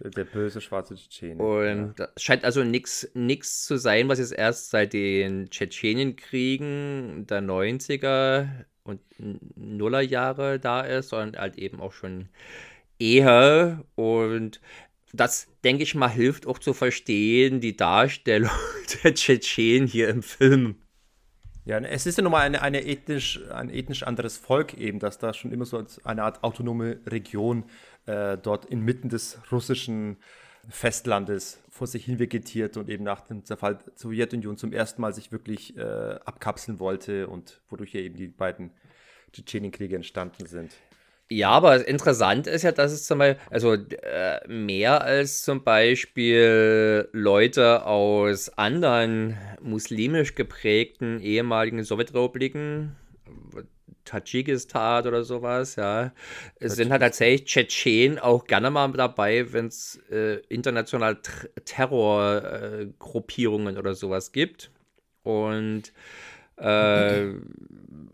Der, der böse schwarze Tschetschene. Und ja. das scheint also nichts zu sein, was jetzt erst seit den Tschetschenienkriegen der 90er und Nullerjahre da ist, sondern halt eben auch schon eher. Und das, denke ich mal, hilft auch zu verstehen, die Darstellung [LAUGHS] der Tschetschenen hier im Film. Ja, es ist ja nochmal eine, eine ethnisch, ein ethnisch anderes Volk eben, dass da schon immer so eine Art autonome Region äh, dort inmitten des russischen Festlandes vor sich hin vegetiert und eben nach dem Zerfall der Sowjetunion zum ersten Mal sich wirklich äh, abkapseln wollte und wodurch ja eben die beiden Tschetschenienkriege entstanden sind. Ja, aber interessant ist ja, dass es zum Beispiel, also äh, mehr als zum Beispiel Leute aus anderen muslimisch geprägten ehemaligen Sowjetrepubliken, Tadschikistan oder sowas, ja. Es sind halt tatsächlich Tschetschenen auch gerne mal dabei, wenn es äh, international Terrorgruppierungen äh, oder sowas gibt. Und äh,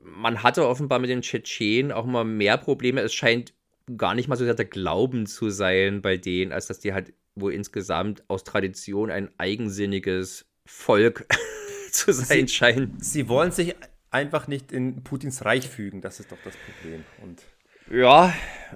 man hatte offenbar mit den Tschetschenen auch mal mehr Probleme. Es scheint gar nicht mal so sehr der Glauben zu sein bei denen, als dass die halt wohl insgesamt aus Tradition ein eigensinniges Volk [LAUGHS] zu sein sie, scheinen. Sie wollen sich einfach nicht in Putins Reich fügen, das ist doch das Problem. Und ja,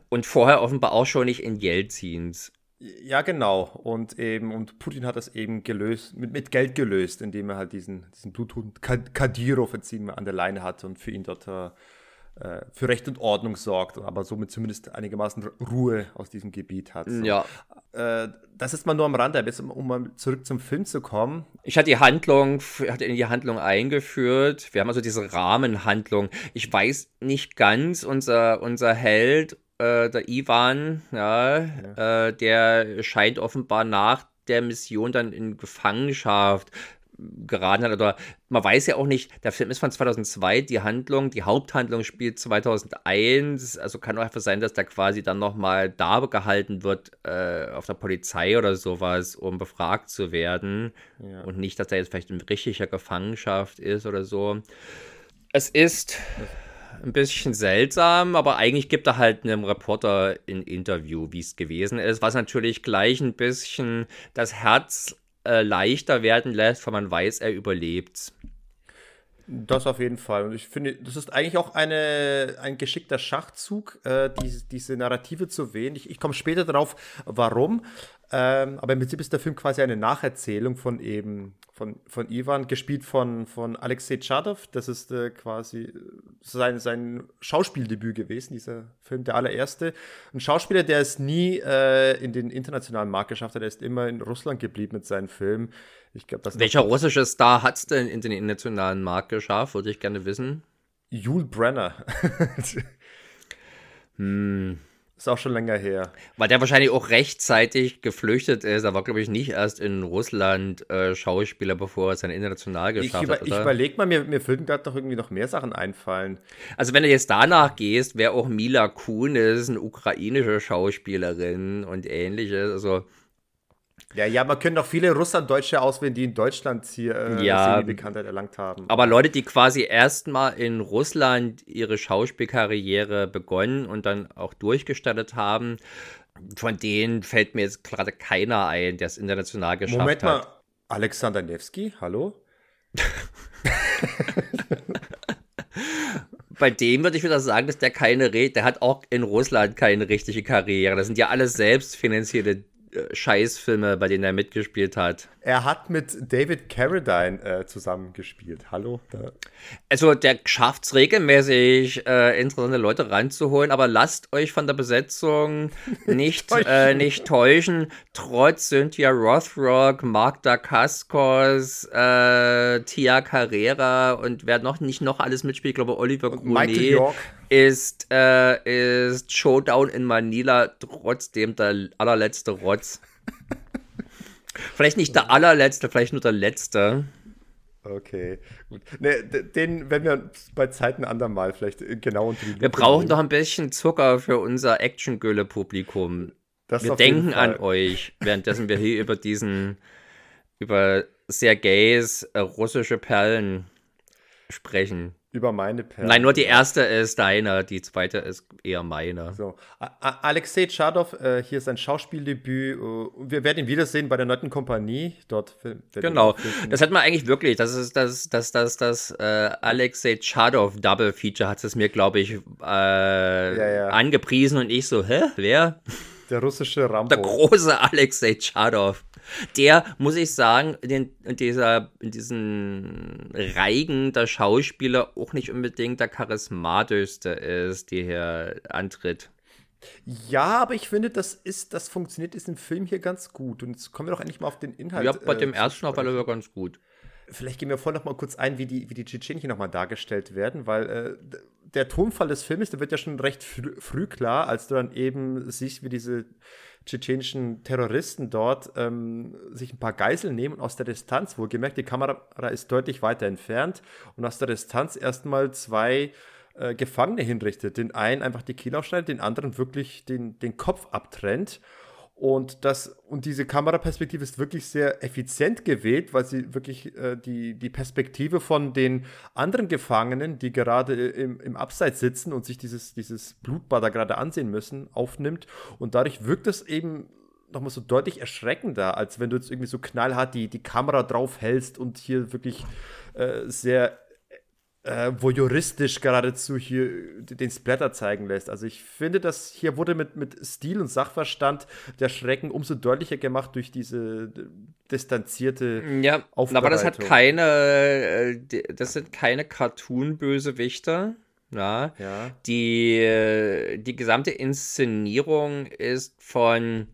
und vorher offenbar auch schon nicht in Jelzins. Ja, genau. Und eben, und Putin hat das eben gelöst, mit, mit Geld gelöst, indem er halt diesen, diesen Bluthund Kadyrov jetzt an der Leine hatte und für ihn dort äh, für Recht und Ordnung sorgt, aber somit zumindest einigermaßen Ruhe aus diesem Gebiet hat. So. Ja. Äh, das ist mal nur am Rande, jetzt, um mal zurück zum Film zu kommen. Ich hatte die Handlung, hatte in die Handlung eingeführt. Wir haben also diese Rahmenhandlung. Ich weiß nicht ganz, unser, unser Held, äh, der Ivan, ja, ja. Äh, der scheint offenbar nach der Mission dann in Gefangenschaft geraten hat. Oder man weiß ja auch nicht, der Film ist von 2002, die Handlung, die Haupthandlung spielt 2001. Also kann auch einfach sein, dass der quasi dann nochmal da gehalten wird äh, auf der Polizei oder sowas, um befragt zu werden. Ja. Und nicht, dass er jetzt vielleicht in richtiger Gefangenschaft ist oder so. Es ist ein bisschen seltsam, aber eigentlich gibt er halt einem Reporter ein Interview, wie es gewesen ist, was natürlich gleich ein bisschen das Herz äh, leichter werden lässt, weil man weiß, er überlebt. Das auf jeden Fall. Und ich finde, das ist eigentlich auch eine, ein geschickter Schachzug, äh, diese, diese Narrative zu wählen. Ich, ich komme später darauf, warum. Ähm, aber im Prinzip ist der Film quasi eine Nacherzählung von eben von, von Ivan, gespielt von, von Alexei Tschadov. Das ist äh, quasi sein, sein Schauspieldebüt gewesen, dieser Film, der allererste. Ein Schauspieler, der es nie äh, in den internationalen Markt geschafft hat, er ist immer in Russland geblieben mit seinen Filmen. Ich glaub, das Welcher russische Star hat es denn in den internationalen Markt geschafft? Würde ich gerne wissen. Jule Brenner. [LAUGHS] hm. Ist auch schon länger her. Weil der wahrscheinlich auch rechtzeitig geflüchtet ist. Er war, glaube ich, nicht erst in Russland äh, Schauspieler, bevor er es dann international geschafft ich über, hat. Oder? Ich überlege mal, mir, mir würden gerade noch irgendwie noch mehr Sachen einfallen. Also, wenn du jetzt danach gehst, wäre auch Mila Kunis eine ukrainische Schauspielerin und ähnliches. Also, ja, ja, man können doch viele Russlanddeutsche auswählen, die in Deutschland hier äh, ja, Bekanntheit erlangt haben. Aber Leute, die quasi erstmal in Russland ihre Schauspielkarriere begonnen und dann auch durchgestattet haben, von denen fällt mir jetzt gerade keiner ein, der es international geschafft Moment hat. Moment mal, Alexander Nevsky, hallo? [LAUGHS] bei dem würde ich wieder sagen, dass der keine, der hat auch in Russland keine richtige Karriere. Das sind ja alles selbstfinanzierte Scheißfilme, bei denen er mitgespielt hat. Er hat mit David Carradine äh, zusammengespielt. Hallo? Da. Also der schafft es regelmäßig, äh, interessante Leute reinzuholen, aber lasst euch von der Besetzung [LAUGHS] nicht, täuschen. Äh, nicht täuschen. Trotz Cynthia Rothrock, Mark Dacascos, äh, Tia Carrera und wer noch nicht noch alles mitspielt, ich glaube Oliver Grunet ist, äh, ist Showdown in Manila trotzdem der allerletzte Rotz. [LAUGHS] vielleicht nicht der allerletzte, vielleicht nur der letzte. Okay, gut. Ne, den werden wir bei Zeiten andermal vielleicht äh, genau unter die Wir brauchen doch ein bisschen Zucker für unser Action-Gülle-Publikum. Wir denken an euch, währenddessen wir hier über diesen, über Sergejs äh, russische Perlen sprechen. Über meine Perle. Nein, nur die erste ist deine, die zweite ist eher meine. So. Alexei Tschadov, äh, hier ist sein Schauspieldebüt. Uh, wir werden ihn wiedersehen bei der neuen Kompanie. Dort genau. Das hat man eigentlich wirklich. Das ist das, das, das, das äh, Alexei Tschadov Double Feature hat es mir, glaube ich, äh, ja, ja. angepriesen und ich so, hä? Wer? Der russische Rambo. Der große Alexei Tschadov. Der, muss ich sagen, in, in, dieser, in diesen Reigen der Schauspieler auch nicht unbedingt der charismatischste ist, die hier antritt. Ja, aber ich finde, das ist, das funktioniert ist im Film hier ganz gut. Und jetzt kommen wir doch endlich mal auf den Inhalt. Ja, bei äh, dem ersten auf alle Fälle ganz gut. Vielleicht gehen wir vorher noch mal kurz ein, wie die, wie die Tschetschenchen noch mal dargestellt werden, weil äh, der Tonfall des Films, der wird ja schon recht früh, früh klar, als du dann eben siehst, wie diese tschetschenischen Terroristen dort ähm, sich ein paar Geiseln nehmen und aus der Distanz, wohlgemerkt, die Kamera ist deutlich weiter entfernt und aus der Distanz erstmal zwei äh, Gefangene hinrichtet. Den einen einfach die Kehle aufschneidet, den anderen wirklich den, den Kopf abtrennt. Und, das, und diese Kameraperspektive ist wirklich sehr effizient gewählt, weil sie wirklich äh, die, die Perspektive von den anderen Gefangenen, die gerade im, im Abseits sitzen und sich dieses, dieses Blutbad da gerade ansehen müssen, aufnimmt. Und dadurch wirkt es eben nochmal so deutlich erschreckender, als wenn du jetzt irgendwie so knallhart die, die Kamera drauf hältst und hier wirklich äh, sehr äh, voyeuristisch geradezu hier den Splatter zeigen lässt. Also ich finde, dass hier wurde mit, mit Stil und Sachverstand der Schrecken umso deutlicher gemacht durch diese distanzierte Ja, aber das hat keine, äh, das sind keine Cartoon-Bösewichter. Ja, ja. Die, äh, die gesamte Inszenierung ist von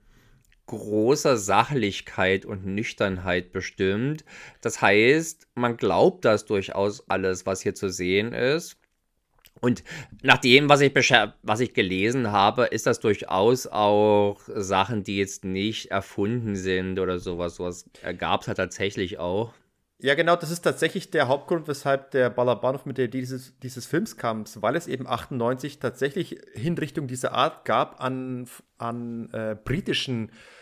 großer Sachlichkeit und Nüchternheit bestimmt. Das heißt, man glaubt das durchaus alles, was hier zu sehen ist. Und nach dem, was ich, was ich gelesen habe, ist das durchaus auch Sachen, die jetzt nicht erfunden sind oder sowas. Sowas gab es halt tatsächlich auch. Ja, genau, das ist tatsächlich der Hauptgrund, weshalb der Balabanov mit der dieses, dieses Films kam, weil es eben 98 tatsächlich Hinrichtung dieser Art gab an, an äh, britischen äh,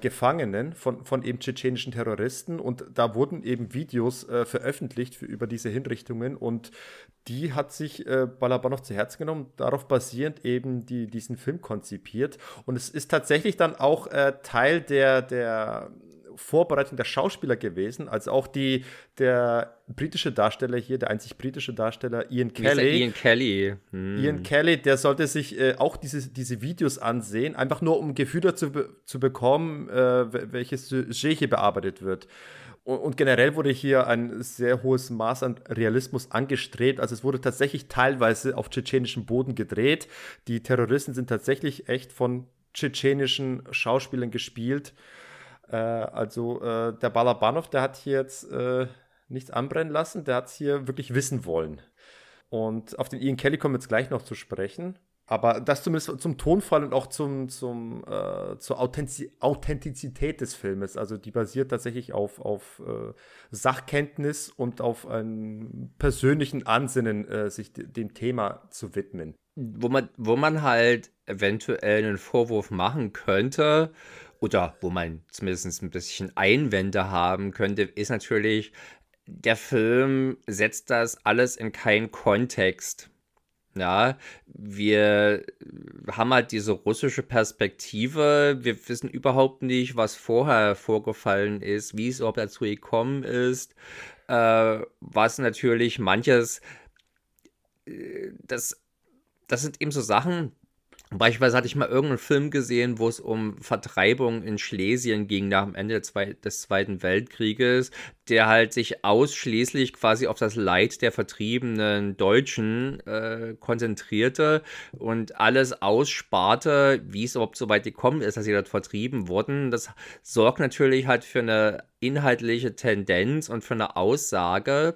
Gefangenen von, von eben tschetschenischen Terroristen. Und da wurden eben Videos äh, veröffentlicht für, über diese Hinrichtungen. Und die hat sich äh, Balabanov zu Herzen genommen, darauf basierend eben die, diesen Film konzipiert. Und es ist tatsächlich dann auch äh, Teil der, der Vorbereitung der Schauspieler gewesen, als auch die, der britische Darsteller hier, der einzig britische Darsteller, Ian Kelly. Ian Kelly. Hm. Ian Kelly, der sollte sich äh, auch diese, diese Videos ansehen, einfach nur um ein Gefühl dazu be zu bekommen, äh, welches Sujet hier bearbeitet wird. Und, und, generell wurde hier ein sehr hohes Maß an Realismus angestrebt. Also es wurde tatsächlich teilweise auf tschetschenischem Boden gedreht. Die Terroristen sind tatsächlich echt von tschetschenischen Schauspielern gespielt. Äh, also äh, der Balabanov, der hat hier jetzt äh, nichts anbrennen lassen, der hat es hier wirklich wissen wollen. Und auf den Ian Kelly kommen wir jetzt gleich noch zu sprechen. Aber das zumindest zum Tonfall und auch zum, zum, äh, zur Authentiz Authentizität des Filmes. Also die basiert tatsächlich auf, auf äh, Sachkenntnis und auf einem persönlichen Ansinnen, äh, sich dem Thema zu widmen. Wo man, wo man halt eventuell einen Vorwurf machen könnte, oder wo man zumindest ein bisschen Einwände haben könnte, ist natürlich, der Film setzt das alles in keinen Kontext. Ja, wir haben halt diese russische Perspektive. Wir wissen überhaupt nicht, was vorher vorgefallen ist, wie es überhaupt dazu gekommen ist. Äh, was natürlich manches, äh, das, das sind eben so Sachen, Beispielsweise hatte ich mal irgendeinen Film gesehen, wo es um Vertreibung in Schlesien ging nach dem Ende des Zweiten Weltkrieges, der halt sich ausschließlich quasi auf das Leid der vertriebenen Deutschen äh, konzentrierte und alles aussparte, wie es überhaupt so weit gekommen ist, dass sie dort vertrieben wurden. Das sorgt natürlich halt für eine inhaltliche Tendenz und für eine Aussage,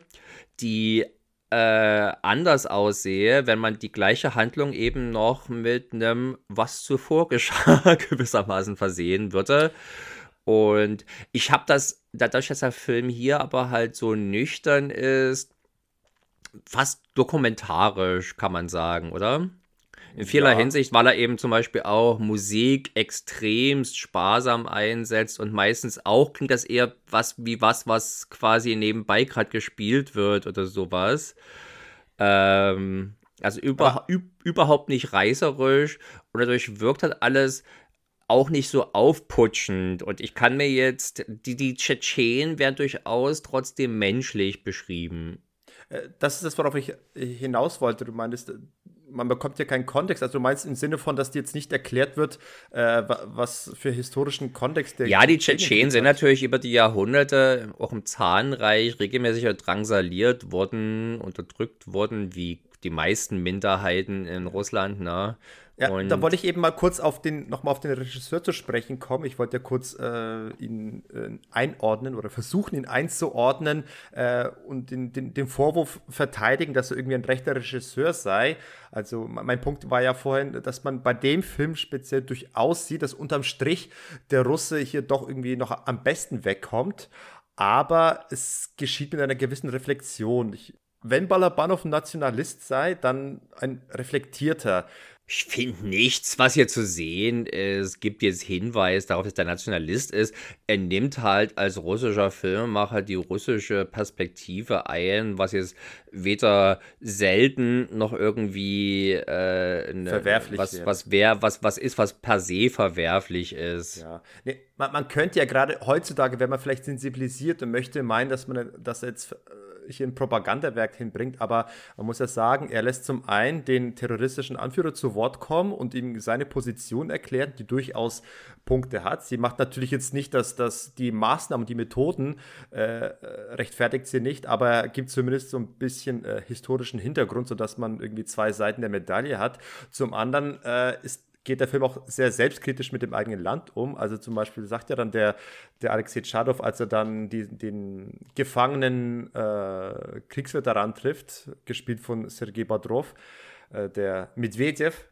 die äh, anders aussehe, wenn man die gleiche Handlung eben noch mit einem was zuvor geschah [LAUGHS] gewissermaßen versehen würde. Und ich habe das, dadurch, dass der Film hier aber halt so nüchtern ist, fast dokumentarisch, kann man sagen, oder? In vieler ja. Hinsicht, weil er eben zum Beispiel auch Musik extremst sparsam einsetzt und meistens auch klingt das eher was wie was, was quasi nebenbei gerade gespielt wird oder sowas. Ähm, also über, üb, überhaupt nicht reißerisch und dadurch wirkt halt alles auch nicht so aufputschend. Und ich kann mir jetzt, die, die Tschetschenen werden durchaus trotzdem menschlich beschrieben. Äh, das ist das, worauf ich hinaus wollte. Du meintest, man bekommt ja keinen Kontext. Also du meinst im Sinne von, dass dir jetzt nicht erklärt wird, äh, was für historischen Kontext der. Ja, die Tschetschenen sind natürlich über die Jahrhunderte auch im Zahnreich regelmäßig drangsaliert worden, unterdrückt worden, wie die meisten Minderheiten in Russland. Ne? Ja, und da wollte ich eben mal kurz auf den, nochmal auf den Regisseur zu sprechen kommen. Ich wollte ja kurz äh, ihn äh, einordnen oder versuchen, ihn einzuordnen äh, und den, den, den Vorwurf verteidigen, dass er irgendwie ein rechter Regisseur sei. Also mein Punkt war ja vorhin, dass man bei dem Film speziell durchaus sieht, dass unterm Strich der Russe hier doch irgendwie noch am besten wegkommt. Aber es geschieht mit einer gewissen Reflexion. Ich wenn Balabanov ein Nationalist sei, dann ein reflektierter. Ich finde nichts, was hier zu sehen ist, gibt jetzt Hinweis darauf, dass der Nationalist ist. Er nimmt halt als russischer Filmemacher die russische Perspektive ein, was jetzt weder selten noch irgendwie äh, ne, verwerflich was, was, wär, was, was ist, was per se verwerflich ist. Ja. Nee, man, man könnte ja gerade heutzutage, wenn man vielleicht sensibilisiert und möchte meinen, dass man das jetzt äh, hier ein Propagandawerk hinbringt, aber man muss ja sagen, er lässt zum einen den terroristischen Anführer zu Wort kommen und ihm seine Position erklären, die durchaus Punkte hat. Sie macht natürlich jetzt nicht, dass, dass die Maßnahmen, die Methoden äh, rechtfertigt sie nicht, aber gibt zumindest so ein bisschen äh, historischen Hintergrund, sodass man irgendwie zwei Seiten der Medaille hat. Zum anderen äh, ist geht der Film auch sehr selbstkritisch mit dem eigenen Land um. Also zum Beispiel sagt ja dann der, der Alexei Tschadow, als er dann die, den gefangenen äh, Kriegsveteran trifft, gespielt von Sergei Badrov, äh, der Medvedev,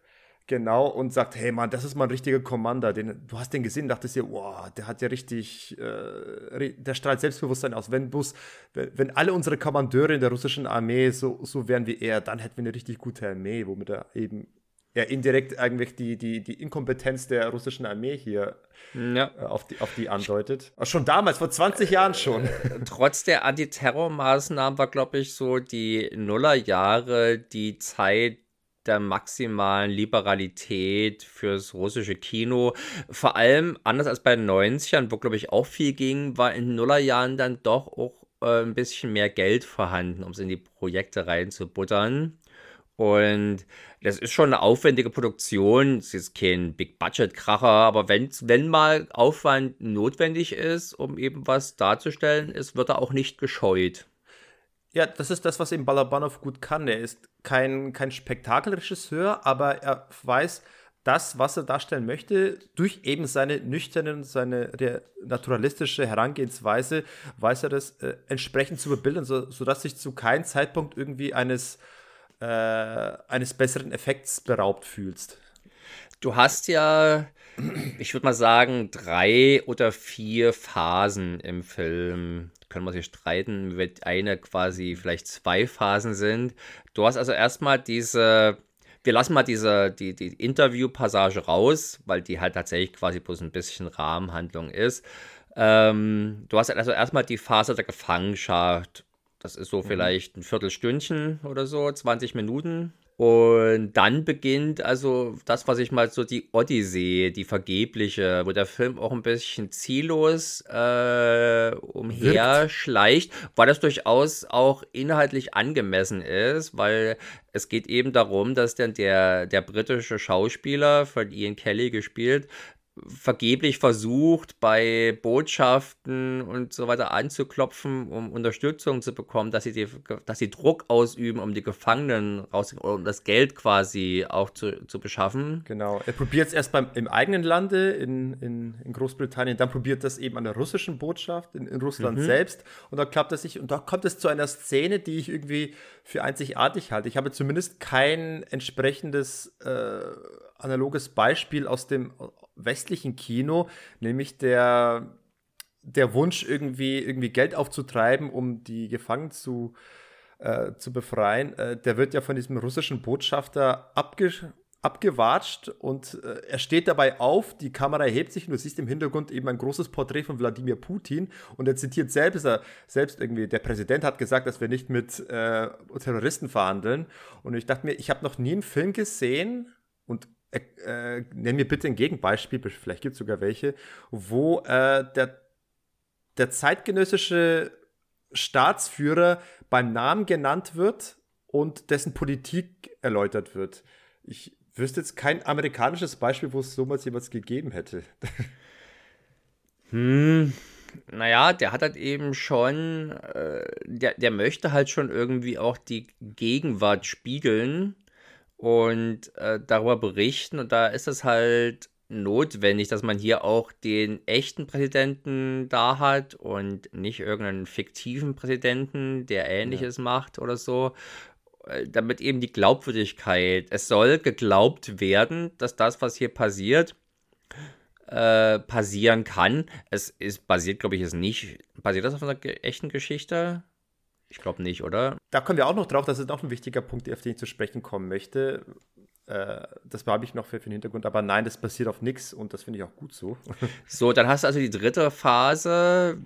Genau, und sagt, hey Mann, das ist mal ein richtiger Commander. Den, du hast den gesehen, dachtest dir, wow, der hat ja richtig, äh, der strahlt Selbstbewusstsein aus. Wenn, wenn, wenn alle unsere Kommandeure in der russischen Armee so, so wären wie er, dann hätten wir eine richtig gute Armee, womit er eben ja indirekt eigentlich die, die, die Inkompetenz der russischen Armee hier ja. Äh, auf, die, auf die andeutet. Auch schon damals, vor 20 Jahren schon. Trotz der Antiterrormaßnahmen war, glaube ich, so die Nullerjahre die Zeit der maximalen Liberalität fürs russische Kino. Vor allem, anders als bei den 90ern, wo, glaube ich, auch viel ging, war in Nullerjahren dann doch auch äh, ein bisschen mehr Geld vorhanden, um es in die Projekte reinzubuttern. Und das ist schon eine aufwendige Produktion. Es ist kein Big-Budget-Kracher, aber wenn, wenn mal Aufwand notwendig ist, um eben was darzustellen, ist, wird er auch nicht gescheut. Ja, das ist das, was eben Balabanov gut kann. Er ist kein, kein Spektakelregisseur, aber er weiß, das, was er darstellen möchte, durch eben seine nüchterne, seine naturalistische Herangehensweise, weiß er das äh, entsprechend zu bebildern, so, sodass sich zu keinem Zeitpunkt irgendwie eines äh, eines besseren Effekts beraubt fühlst. Du hast ja, ich würde mal sagen, drei oder vier Phasen im Film. Können wir sich streiten, wenn eine quasi vielleicht zwei Phasen sind. Du hast also erstmal diese, wir lassen mal diese, die, die Interview-Passage raus, weil die halt tatsächlich quasi bloß ein bisschen Rahmenhandlung ist. Ähm, du hast also erstmal die Phase der Gefangenschaft das ist so mhm. vielleicht ein Viertelstündchen oder so, 20 Minuten. Und dann beginnt also das, was ich mal so die Odyssee, die vergebliche, wo der Film auch ein bisschen ziellos äh, umherschleicht, weil das durchaus auch inhaltlich angemessen ist, weil es geht eben darum, dass dann der, der britische Schauspieler von Ian Kelly gespielt vergeblich versucht, bei Botschaften und so weiter anzuklopfen, um Unterstützung zu bekommen, dass sie, die, dass sie Druck ausüben, um die Gefangenen rauszukriegen, um das Geld quasi auch zu, zu beschaffen. Genau. Er probiert es erst beim, im eigenen Lande, in, in, in Großbritannien, dann probiert das eben an der russischen Botschaft, in, in Russland mhm. selbst. Und da klappt es sich, und da kommt es zu einer Szene, die ich irgendwie für einzigartig halte. Ich habe zumindest kein entsprechendes äh, analoges Beispiel aus dem westlichen Kino, nämlich der, der Wunsch, irgendwie, irgendwie Geld aufzutreiben, um die Gefangenen zu, äh, zu befreien. Äh, der wird ja von diesem russischen Botschafter abge abgewatscht und äh, er steht dabei auf, die Kamera erhebt sich und du siehst im Hintergrund eben ein großes Porträt von Wladimir Putin und er zitiert selbst, er, selbst irgendwie, der Präsident hat gesagt, dass wir nicht mit äh, Terroristen verhandeln und ich dachte mir, ich habe noch nie einen Film gesehen und äh, äh, nenn mir bitte ein Gegenbeispiel, vielleicht gibt es sogar welche, wo äh, der, der zeitgenössische Staatsführer beim Namen genannt wird und dessen Politik erläutert wird. Ich wüsste jetzt kein amerikanisches Beispiel, wo es sowas jemals gegeben hätte. hm, naja, der hat halt eben schon, äh, der, der möchte halt schon irgendwie auch die Gegenwart spiegeln und äh, darüber berichten. Und da ist es halt notwendig, dass man hier auch den echten Präsidenten da hat und nicht irgendeinen fiktiven Präsidenten, der ähnliches ja. macht oder so. Äh, damit eben die Glaubwürdigkeit, es soll geglaubt werden, dass das, was hier passiert, äh, passieren kann. Es ist basiert, glaube ich, ist nicht. Basiert das auf einer echten Geschichte? Ich glaube nicht, oder? Da kommen wir auch noch drauf, das ist noch ein wichtiger Punkt, auf den ich zu sprechen kommen möchte. Äh, das habe ich noch für, für, den Hintergrund, aber nein, das basiert auf nichts und das finde ich auch gut so. [LAUGHS] So, dann hast du also die dritte Phase,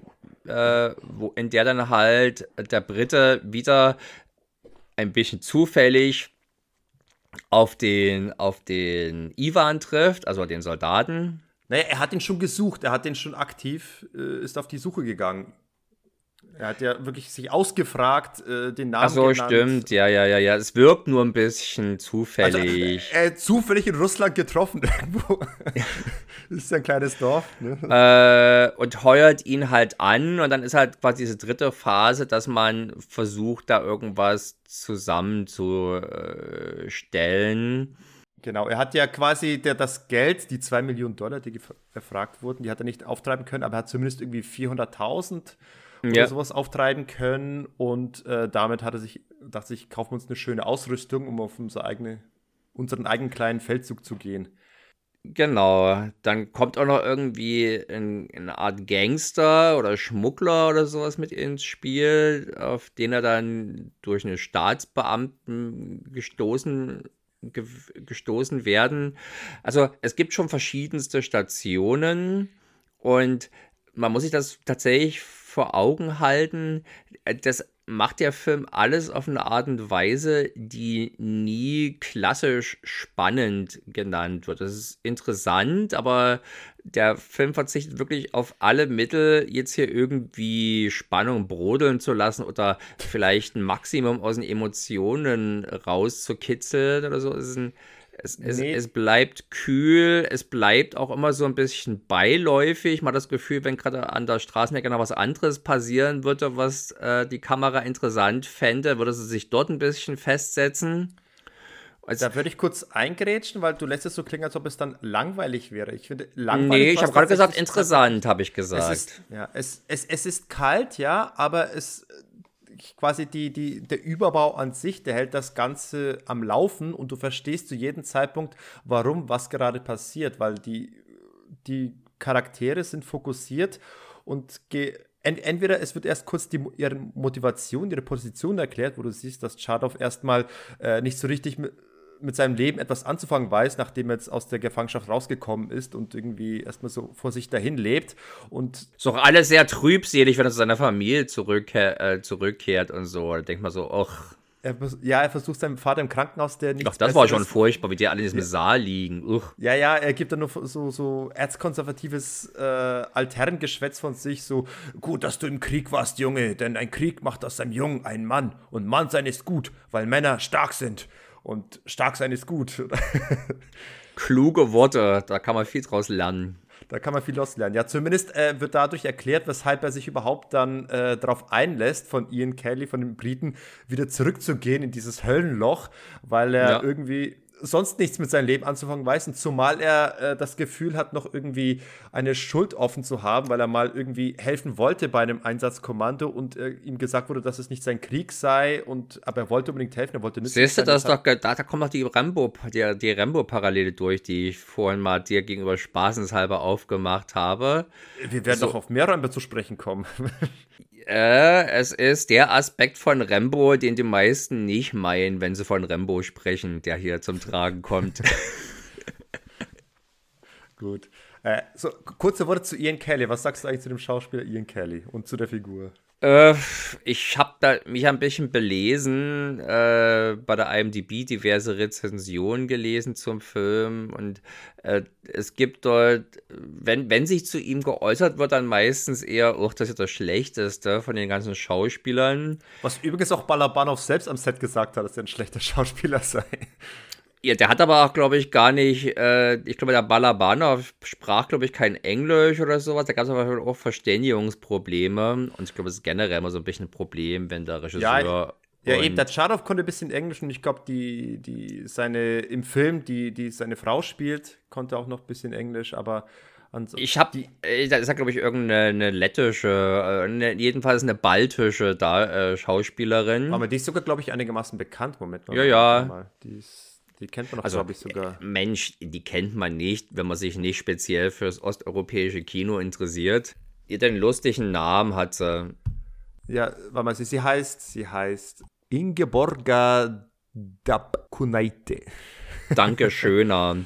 äh, wo, in der dann halt der Brite wieder ein bisschen zufällig auf den, auf den Ivan trifft, also den Soldaten. Naja, er hat ihn schon gesucht, er hat den schon aktiv, äh, ist auf die Suche gegangen. Er hat ja wirklich sich ausgefragt, äh, den Namen Ach so, genannt. stimmt. Ja, ja, ja, ja. Es wirkt nur ein bisschen zufällig. Also, äh, zufällig in Russland getroffen [LAUGHS] irgendwo. das ist ja ein kleines Dorf. Ne? Äh, und heuert ihn halt an. Und dann ist halt quasi diese dritte Phase, dass man versucht, da irgendwas zusammenzustellen. Genau, er hat ja quasi der, das Geld, die 2 Millionen Dollar, die gefragt wurden, die hat er nicht auftreiben können, aber er hat zumindest irgendwie 400.000 oder ja. sowas auftreiben können. Und äh, damit hat er sich, dachte ich, kaufen wir uns eine schöne Ausrüstung, um auf unsere eigene, unseren eigenen kleinen Feldzug zu gehen. Genau, dann kommt auch noch irgendwie ein, eine Art Gangster oder Schmuggler oder sowas mit ins Spiel, auf den er dann durch eine Staatsbeamten gestoßen, ge, gestoßen werden. Also es gibt schon verschiedenste Stationen und man muss sich das tatsächlich vor Augen halten, das macht der Film alles auf eine Art und Weise, die nie klassisch spannend genannt wird. Das ist interessant, aber der Film verzichtet wirklich auf alle Mittel, jetzt hier irgendwie Spannung brodeln zu lassen oder vielleicht ein Maximum aus den Emotionen rauszukitzeln oder so. Es ist ein es, es, nee. es, bleibt kühl, es bleibt auch immer so ein bisschen beiläufig. Hat das Gefühl, wenn gerade an der Straßenecke noch was anderes passieren würde, was äh, die Kamera interessant fände, würde sie sich dort ein bisschen festsetzen. Also, da würde ich kurz eingrätschen, weil du lässt es so klingen, als ob es dann langweilig wäre. Ich finde langweilig. Nee, ich habe gerade gesagt, interessant, habe ich gesagt. Es ist, ja, es, es, es ist kalt, ja, aber es quasi die, die, der Überbau an sich, der hält das Ganze am Laufen und du verstehst zu jedem Zeitpunkt, warum was gerade passiert, weil die, die Charaktere sind fokussiert und entweder es wird erst kurz die, ihre Motivation, ihre Position erklärt, wo du siehst, dass Chadov erstmal äh, nicht so richtig mit mit seinem Leben etwas anzufangen weiß, nachdem er jetzt aus der Gefangenschaft rausgekommen ist und irgendwie erstmal so vor sich dahin lebt. Und ist auch alles sehr trübselig, wenn er zu seiner Familie zurückkehr, äh, zurückkehrt und so. Da denkt man so, ach. Er, ja, er versucht seinen Vater im Krankenhaus, der nicht. Ach, das war schon ist. furchtbar, wie die alle in diesem ja. Saal liegen. Uch. Ja, ja, er gibt dann nur so, so erzkonservatives äh, Altherrengeschwätz von sich, so, gut, dass du im Krieg warst, Junge, denn ein Krieg macht aus einem Jungen einen Mann. Und Mann sein ist gut, weil Männer stark sind. Und stark sein ist gut. [LAUGHS] Kluge Worte, da kann man viel draus lernen. Da kann man viel draus lernen. Ja, zumindest äh, wird dadurch erklärt, weshalb er sich überhaupt dann äh, darauf einlässt, von Ian Kelly, von den Briten, wieder zurückzugehen in dieses Höllenloch, weil er ja. irgendwie sonst nichts mit seinem Leben anzufangen weiß und zumal er äh, das Gefühl hat, noch irgendwie eine Schuld offen zu haben, weil er mal irgendwie helfen wollte bei einem Einsatzkommando und äh, ihm gesagt wurde, dass es nicht sein Krieg sei und aber er wollte unbedingt helfen, er wollte nicht. Siehst du, das doch, da, da kommt noch die Rambo, die, die Rambo-Parallele durch, die ich vorhin mal dir gegenüber spaßenshalber aufgemacht habe. Wir werden so, doch auf mehr Rambo zu sprechen kommen. [LAUGHS] Äh, es ist der Aspekt von Rambo, den die meisten nicht meinen, wenn sie von Rambo sprechen, der hier zum Tragen kommt. [LAUGHS] Gut. Äh, so, kurze Worte zu Ian Kelly. Was sagst du eigentlich zu dem Schauspieler Ian Kelly und zu der Figur? Äh, ich habe mich ein bisschen belesen, äh, bei der IMDb diverse Rezensionen gelesen zum Film und äh, es gibt dort, wenn, wenn sich zu ihm geäußert wird, dann meistens eher, oh, das ist das Schlechteste von den ganzen Schauspielern. Was übrigens auch Balabanov selbst am Set gesagt hat, dass er ein schlechter Schauspieler sei. Ja, der hat aber auch, glaube ich, gar nicht, äh, ich glaube, der Balabanov sprach, glaube ich, kein Englisch oder sowas. Da gab es aber auch Verständigungsprobleme. Und ich glaube, es ist generell immer so ein bisschen ein Problem, wenn der Regisseur. Ja, ja, eben, der Tschadov konnte ein bisschen Englisch und ich glaube, die, die, seine, im Film, die, die seine Frau spielt, konnte auch noch ein bisschen Englisch, aber ich habe die, äh, das ist glaube ich irgendeine lettische, äh, ne, jedenfalls eine baltische da, äh, Schauspielerin. Aber die ist sogar, glaube ich, einigermaßen bekannt, Moment mal. Ja, ja. Die ist die kennt man doch, also, glaube ich, sogar. Mensch, die kennt man nicht, wenn man sich nicht speziell fürs osteuropäische Kino interessiert. Ihr den lustigen Namen hat sie. Ja, warte mal, sie, sie heißt, sie heißt Ingeborga Dabkunaite. [LAUGHS] Danke, schöner.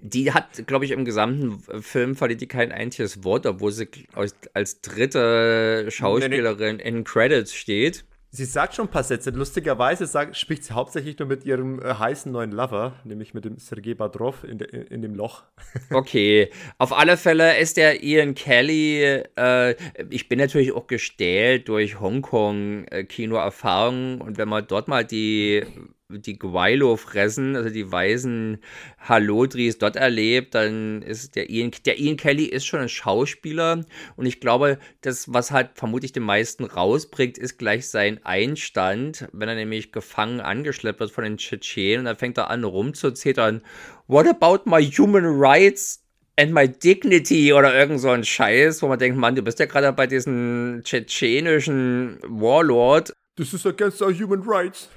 Die hat, glaube ich, im gesamten Film verliert die kein einziges Wort, obwohl sie als, als dritte Schauspielerin nee, nee. in Credits steht. Sie sagt schon ein paar Sätze. Lustigerweise sagt, spricht sie hauptsächlich nur mit ihrem äh, heißen neuen Lover, nämlich mit dem Sergei Badrov in, de, in dem Loch. [LAUGHS] Okay, auf alle Fälle ist der Ian Kelly, äh, ich bin natürlich auch gestählt durch Hongkong-Kinoerfahrungen und wenn man dort mal die die Guaylo fressen, also die weißen Halodris dort erlebt, dann ist der Ian, der Ian Kelly ist schon ein Schauspieler und ich glaube, das, was halt vermutlich den meisten rausbringt, ist gleich sein Einstand, wenn er nämlich gefangen angeschleppt wird von den Tschetschenen und dann fängt er an rumzuzittern. What about my human rights? and my dignity oder irgend so ein Scheiß, wo man denkt, Mann, du bist ja gerade bei diesem tschetschenischen Warlord. This is against our human rights.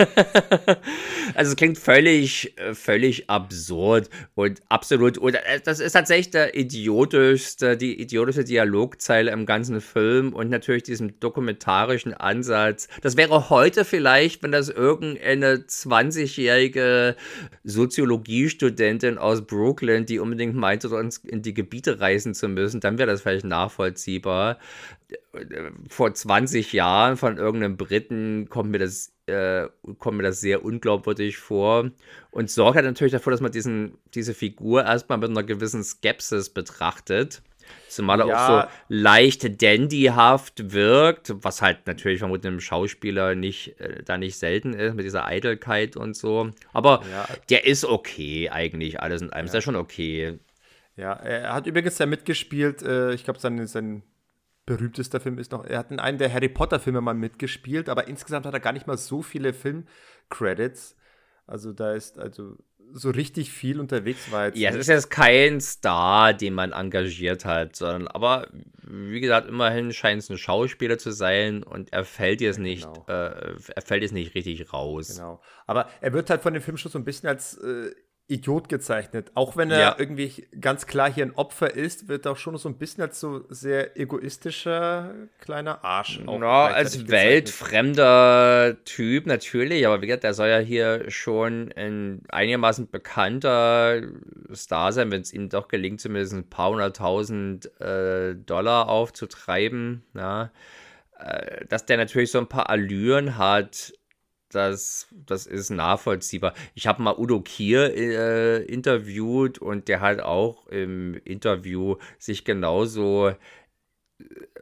[LAUGHS] also es klingt völlig, völlig absurd und absolut, und das ist tatsächlich der idiotischste, die idiotische Dialogzeile im ganzen Film und natürlich diesem dokumentarischen Ansatz. Das wäre heute vielleicht, wenn das irgendeine 20-jährige Soziologiestudentin aus Brooklyn, die unbedingt meinte, uns in die Gebiete reisen zu müssen, dann wäre das vielleicht nachvollziehbar. Vor 20 Jahren von irgendeinem Briten kommt mir das äh, kommt mir das sehr unglaubwürdig vor und sorgt halt natürlich dafür, dass man diesen, diese Figur erstmal mit einer gewissen Skepsis betrachtet. Zumal er ja. auch so leicht dandyhaft wirkt, was halt natürlich vermutlich einem Schauspieler nicht, äh, da nicht selten ist, mit dieser Eitelkeit und so. Aber ja. der ist okay eigentlich, alles in allem. Ja. Ist ja schon okay. Ja, er hat übrigens ja mitgespielt, äh, ich glaube, sein, sein berühmtester Film ist noch, er hat in einem der Harry Potter-Filme mal mitgespielt, aber insgesamt hat er gar nicht mal so viele Film-Credits. Also da ist also so richtig viel unterwegs war jetzt. Ja, es ist jetzt kein Star, den man engagiert hat, sondern aber wie gesagt, immerhin scheint es ein Schauspieler zu sein und er fällt jetzt nicht, genau. äh, er fällt jetzt nicht richtig raus. Genau. Aber er wird halt von dem Film schon so ein bisschen als äh, Idiot gezeichnet. Auch wenn er ja. irgendwie ganz klar hier ein Opfer ist, wird er auch schon so ein bisschen als so sehr egoistischer kleiner Arsch. Ja, als weltfremder Typ natürlich, aber wie gesagt, der soll ja hier schon ein einigermaßen bekannter Star sein, wenn es ihm doch gelingt, zumindest ein paar hunderttausend äh, Dollar aufzutreiben. Ja. Äh, dass der natürlich so ein paar Allüren hat, das, das ist nachvollziehbar. Ich habe mal Udo Kier äh, interviewt und der hat auch im Interview sich genauso äh,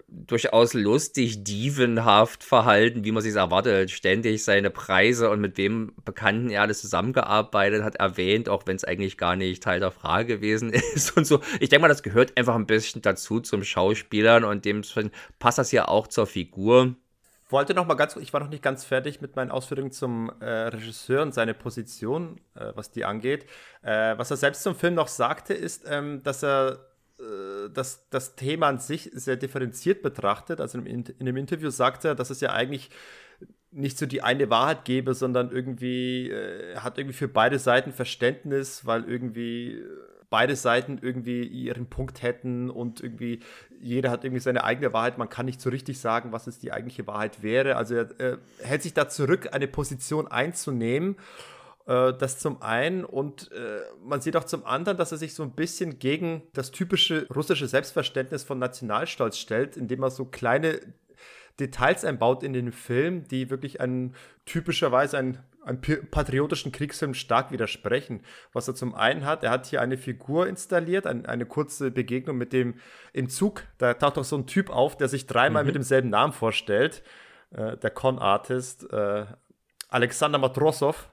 durchaus lustig, dievenhaft verhalten, wie man sich erwartet. Ständig seine Preise und mit wem Bekannten er alles zusammengearbeitet hat, erwähnt, auch wenn es eigentlich gar nicht Teil der Frage gewesen [LAUGHS] ist und so. Ich denke mal, das gehört einfach ein bisschen dazu zum Schauspielern und dem passt das ja auch zur Figur wollte noch mal ganz, ich war noch nicht ganz fertig mit meinen Ausführungen zum äh, Regisseur und seine Position, äh, was die angeht. Äh, was er selbst zum Film noch sagte, ist, ähm, dass er äh, das, das Thema an sich sehr differenziert betrachtet. Also in, in dem Interview sagte er, dass es ja eigentlich nicht so die eine Wahrheit gebe, sondern irgendwie äh, hat irgendwie für beide Seiten Verständnis, weil irgendwie äh, beide Seiten irgendwie ihren Punkt hätten und irgendwie jeder hat irgendwie seine eigene Wahrheit. Man kann nicht so richtig sagen, was es die eigentliche Wahrheit wäre. Also er, er hält sich da zurück, eine Position einzunehmen. Äh, das zum einen und äh, man sieht auch zum anderen, dass er sich so ein bisschen gegen das typische russische Selbstverständnis von Nationalstolz stellt, indem er so kleine Details einbaut in den Film, die wirklich ein typischerweise ein einem patriotischen Kriegsfilm stark widersprechen. Was er zum einen hat, er hat hier eine Figur installiert, ein, eine kurze Begegnung mit dem im Zug. Da taucht auch so ein Typ auf, der sich dreimal mhm. mit demselben Namen vorstellt. Äh, der Con-Artist äh, Alexander Matrosov.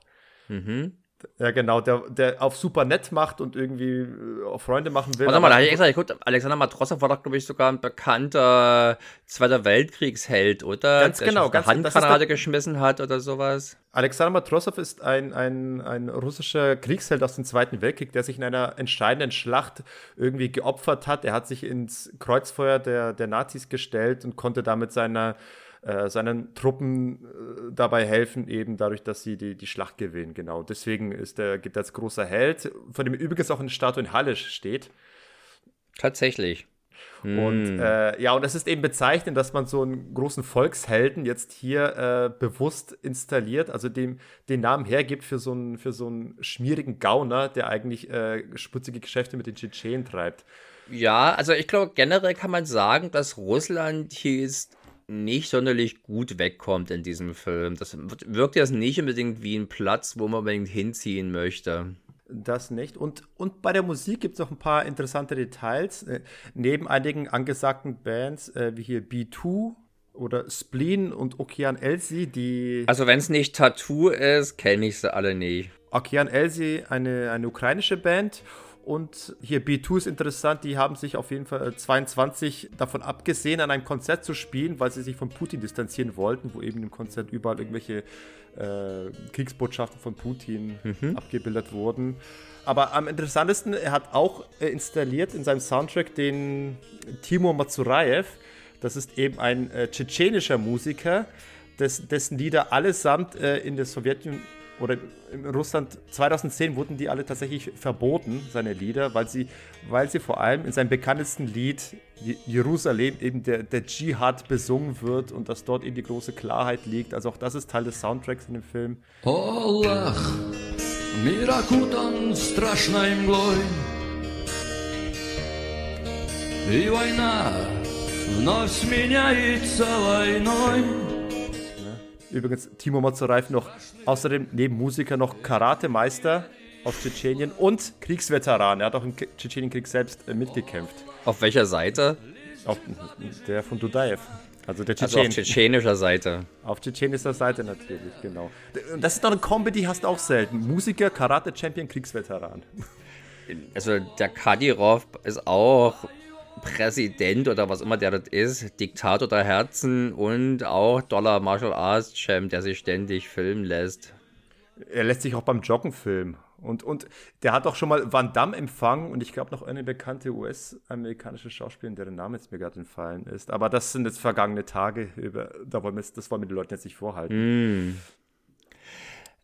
Mhm. Ja, genau, der, der auf super nett macht und irgendwie äh, Freunde machen will. Warte mal, da ich extra geguckt, Alexander Matrosov war doch, glaube ich, sogar ein bekannter Zweiter Weltkriegsheld, oder? Ganz der genau. Ganz, Handgranate geschmissen hat oder sowas. Alexander Matrosov ist ein, ein, ein russischer Kriegsheld aus dem Zweiten Weltkrieg, der sich in einer entscheidenden Schlacht irgendwie geopfert hat. Er hat sich ins Kreuzfeuer der, der Nazis gestellt und konnte damit seiner äh, seinen Truppen äh, dabei helfen, eben dadurch, dass sie die, die Schlacht gewinnen. Genau. Deswegen ist er, gibt er als großer Held, von dem übrigens auch eine Statue in Halle steht. Tatsächlich. Mm. Und äh, ja, und es ist eben bezeichnend, dass man so einen großen Volkshelden jetzt hier äh, bewusst installiert, also dem den Namen hergibt für so einen, für so einen schmierigen Gauner, der eigentlich äh, sputzige Geschäfte mit den Tschetschenen treibt. Ja, also ich glaube, generell kann man sagen, dass Russland hier ist nicht sonderlich gut wegkommt in diesem Film. Das wirkt jetzt nicht unbedingt wie ein Platz, wo man unbedingt hinziehen möchte. Das nicht. Und, und bei der Musik gibt es noch ein paar interessante Details. Äh, neben einigen angesagten Bands äh, wie hier B2 oder Spleen und Okean Elsie, die. Also, wenn es nicht Tattoo ist, kenne ich sie alle nicht. Okean Elsie, eine, eine ukrainische Band. Und hier B2 ist interessant, die haben sich auf jeden Fall 22 äh, davon abgesehen, an einem Konzert zu spielen, weil sie sich von Putin distanzieren wollten, wo eben im Konzert überall irgendwelche äh, Kriegsbotschaften von Putin mhm. abgebildet wurden. Aber am interessantesten, er hat auch äh, installiert in seinem Soundtrack den Timur Mazuraev. Das ist eben ein äh, tschetschenischer Musiker, des, dessen Lieder allesamt äh, in der Sowjetunion oder in Russland 2010 wurden die alle tatsächlich verboten, seine Lieder, weil sie, weil sie vor allem in seinem bekanntesten Lied Jerusalem eben der, der Dschihad besungen wird und dass dort eben die große Klarheit liegt. Also auch das ist Teil des Soundtracks in dem Film. Олах, мир окутан страшной мглой, и война вновь сменяется войной. Übrigens Timo Mozoreif noch außerdem neben Musiker noch Karatemeister aus Tschetschenien und Kriegsveteran. Er hat auch im Tschetschenienkrieg selbst äh, mitgekämpft. Auf welcher Seite? Auf der von Dudaev. Also der Tschetschen. Also auf tschetschenischer Seite. Auf tschetschenischer Seite natürlich, genau. Das ist noch eine Kombi, die hast du auch selten. Musiker, Karate-Champion, Kriegsveteran. Also der Kadirov ist auch Präsident oder was immer der das ist, Diktator der Herzen und auch Dollar Martial Arts Champ, der sich ständig filmen lässt. Er lässt sich auch beim Joggen filmen. Und, und der hat auch schon mal Van Damme empfangen und ich glaube noch eine bekannte US-amerikanische Schauspielerin, deren Name jetzt mir gerade entfallen ist. Aber das sind jetzt vergangene Tage, über, da wollen wir, das wollen wir den Leuten jetzt nicht vorhalten. Mm.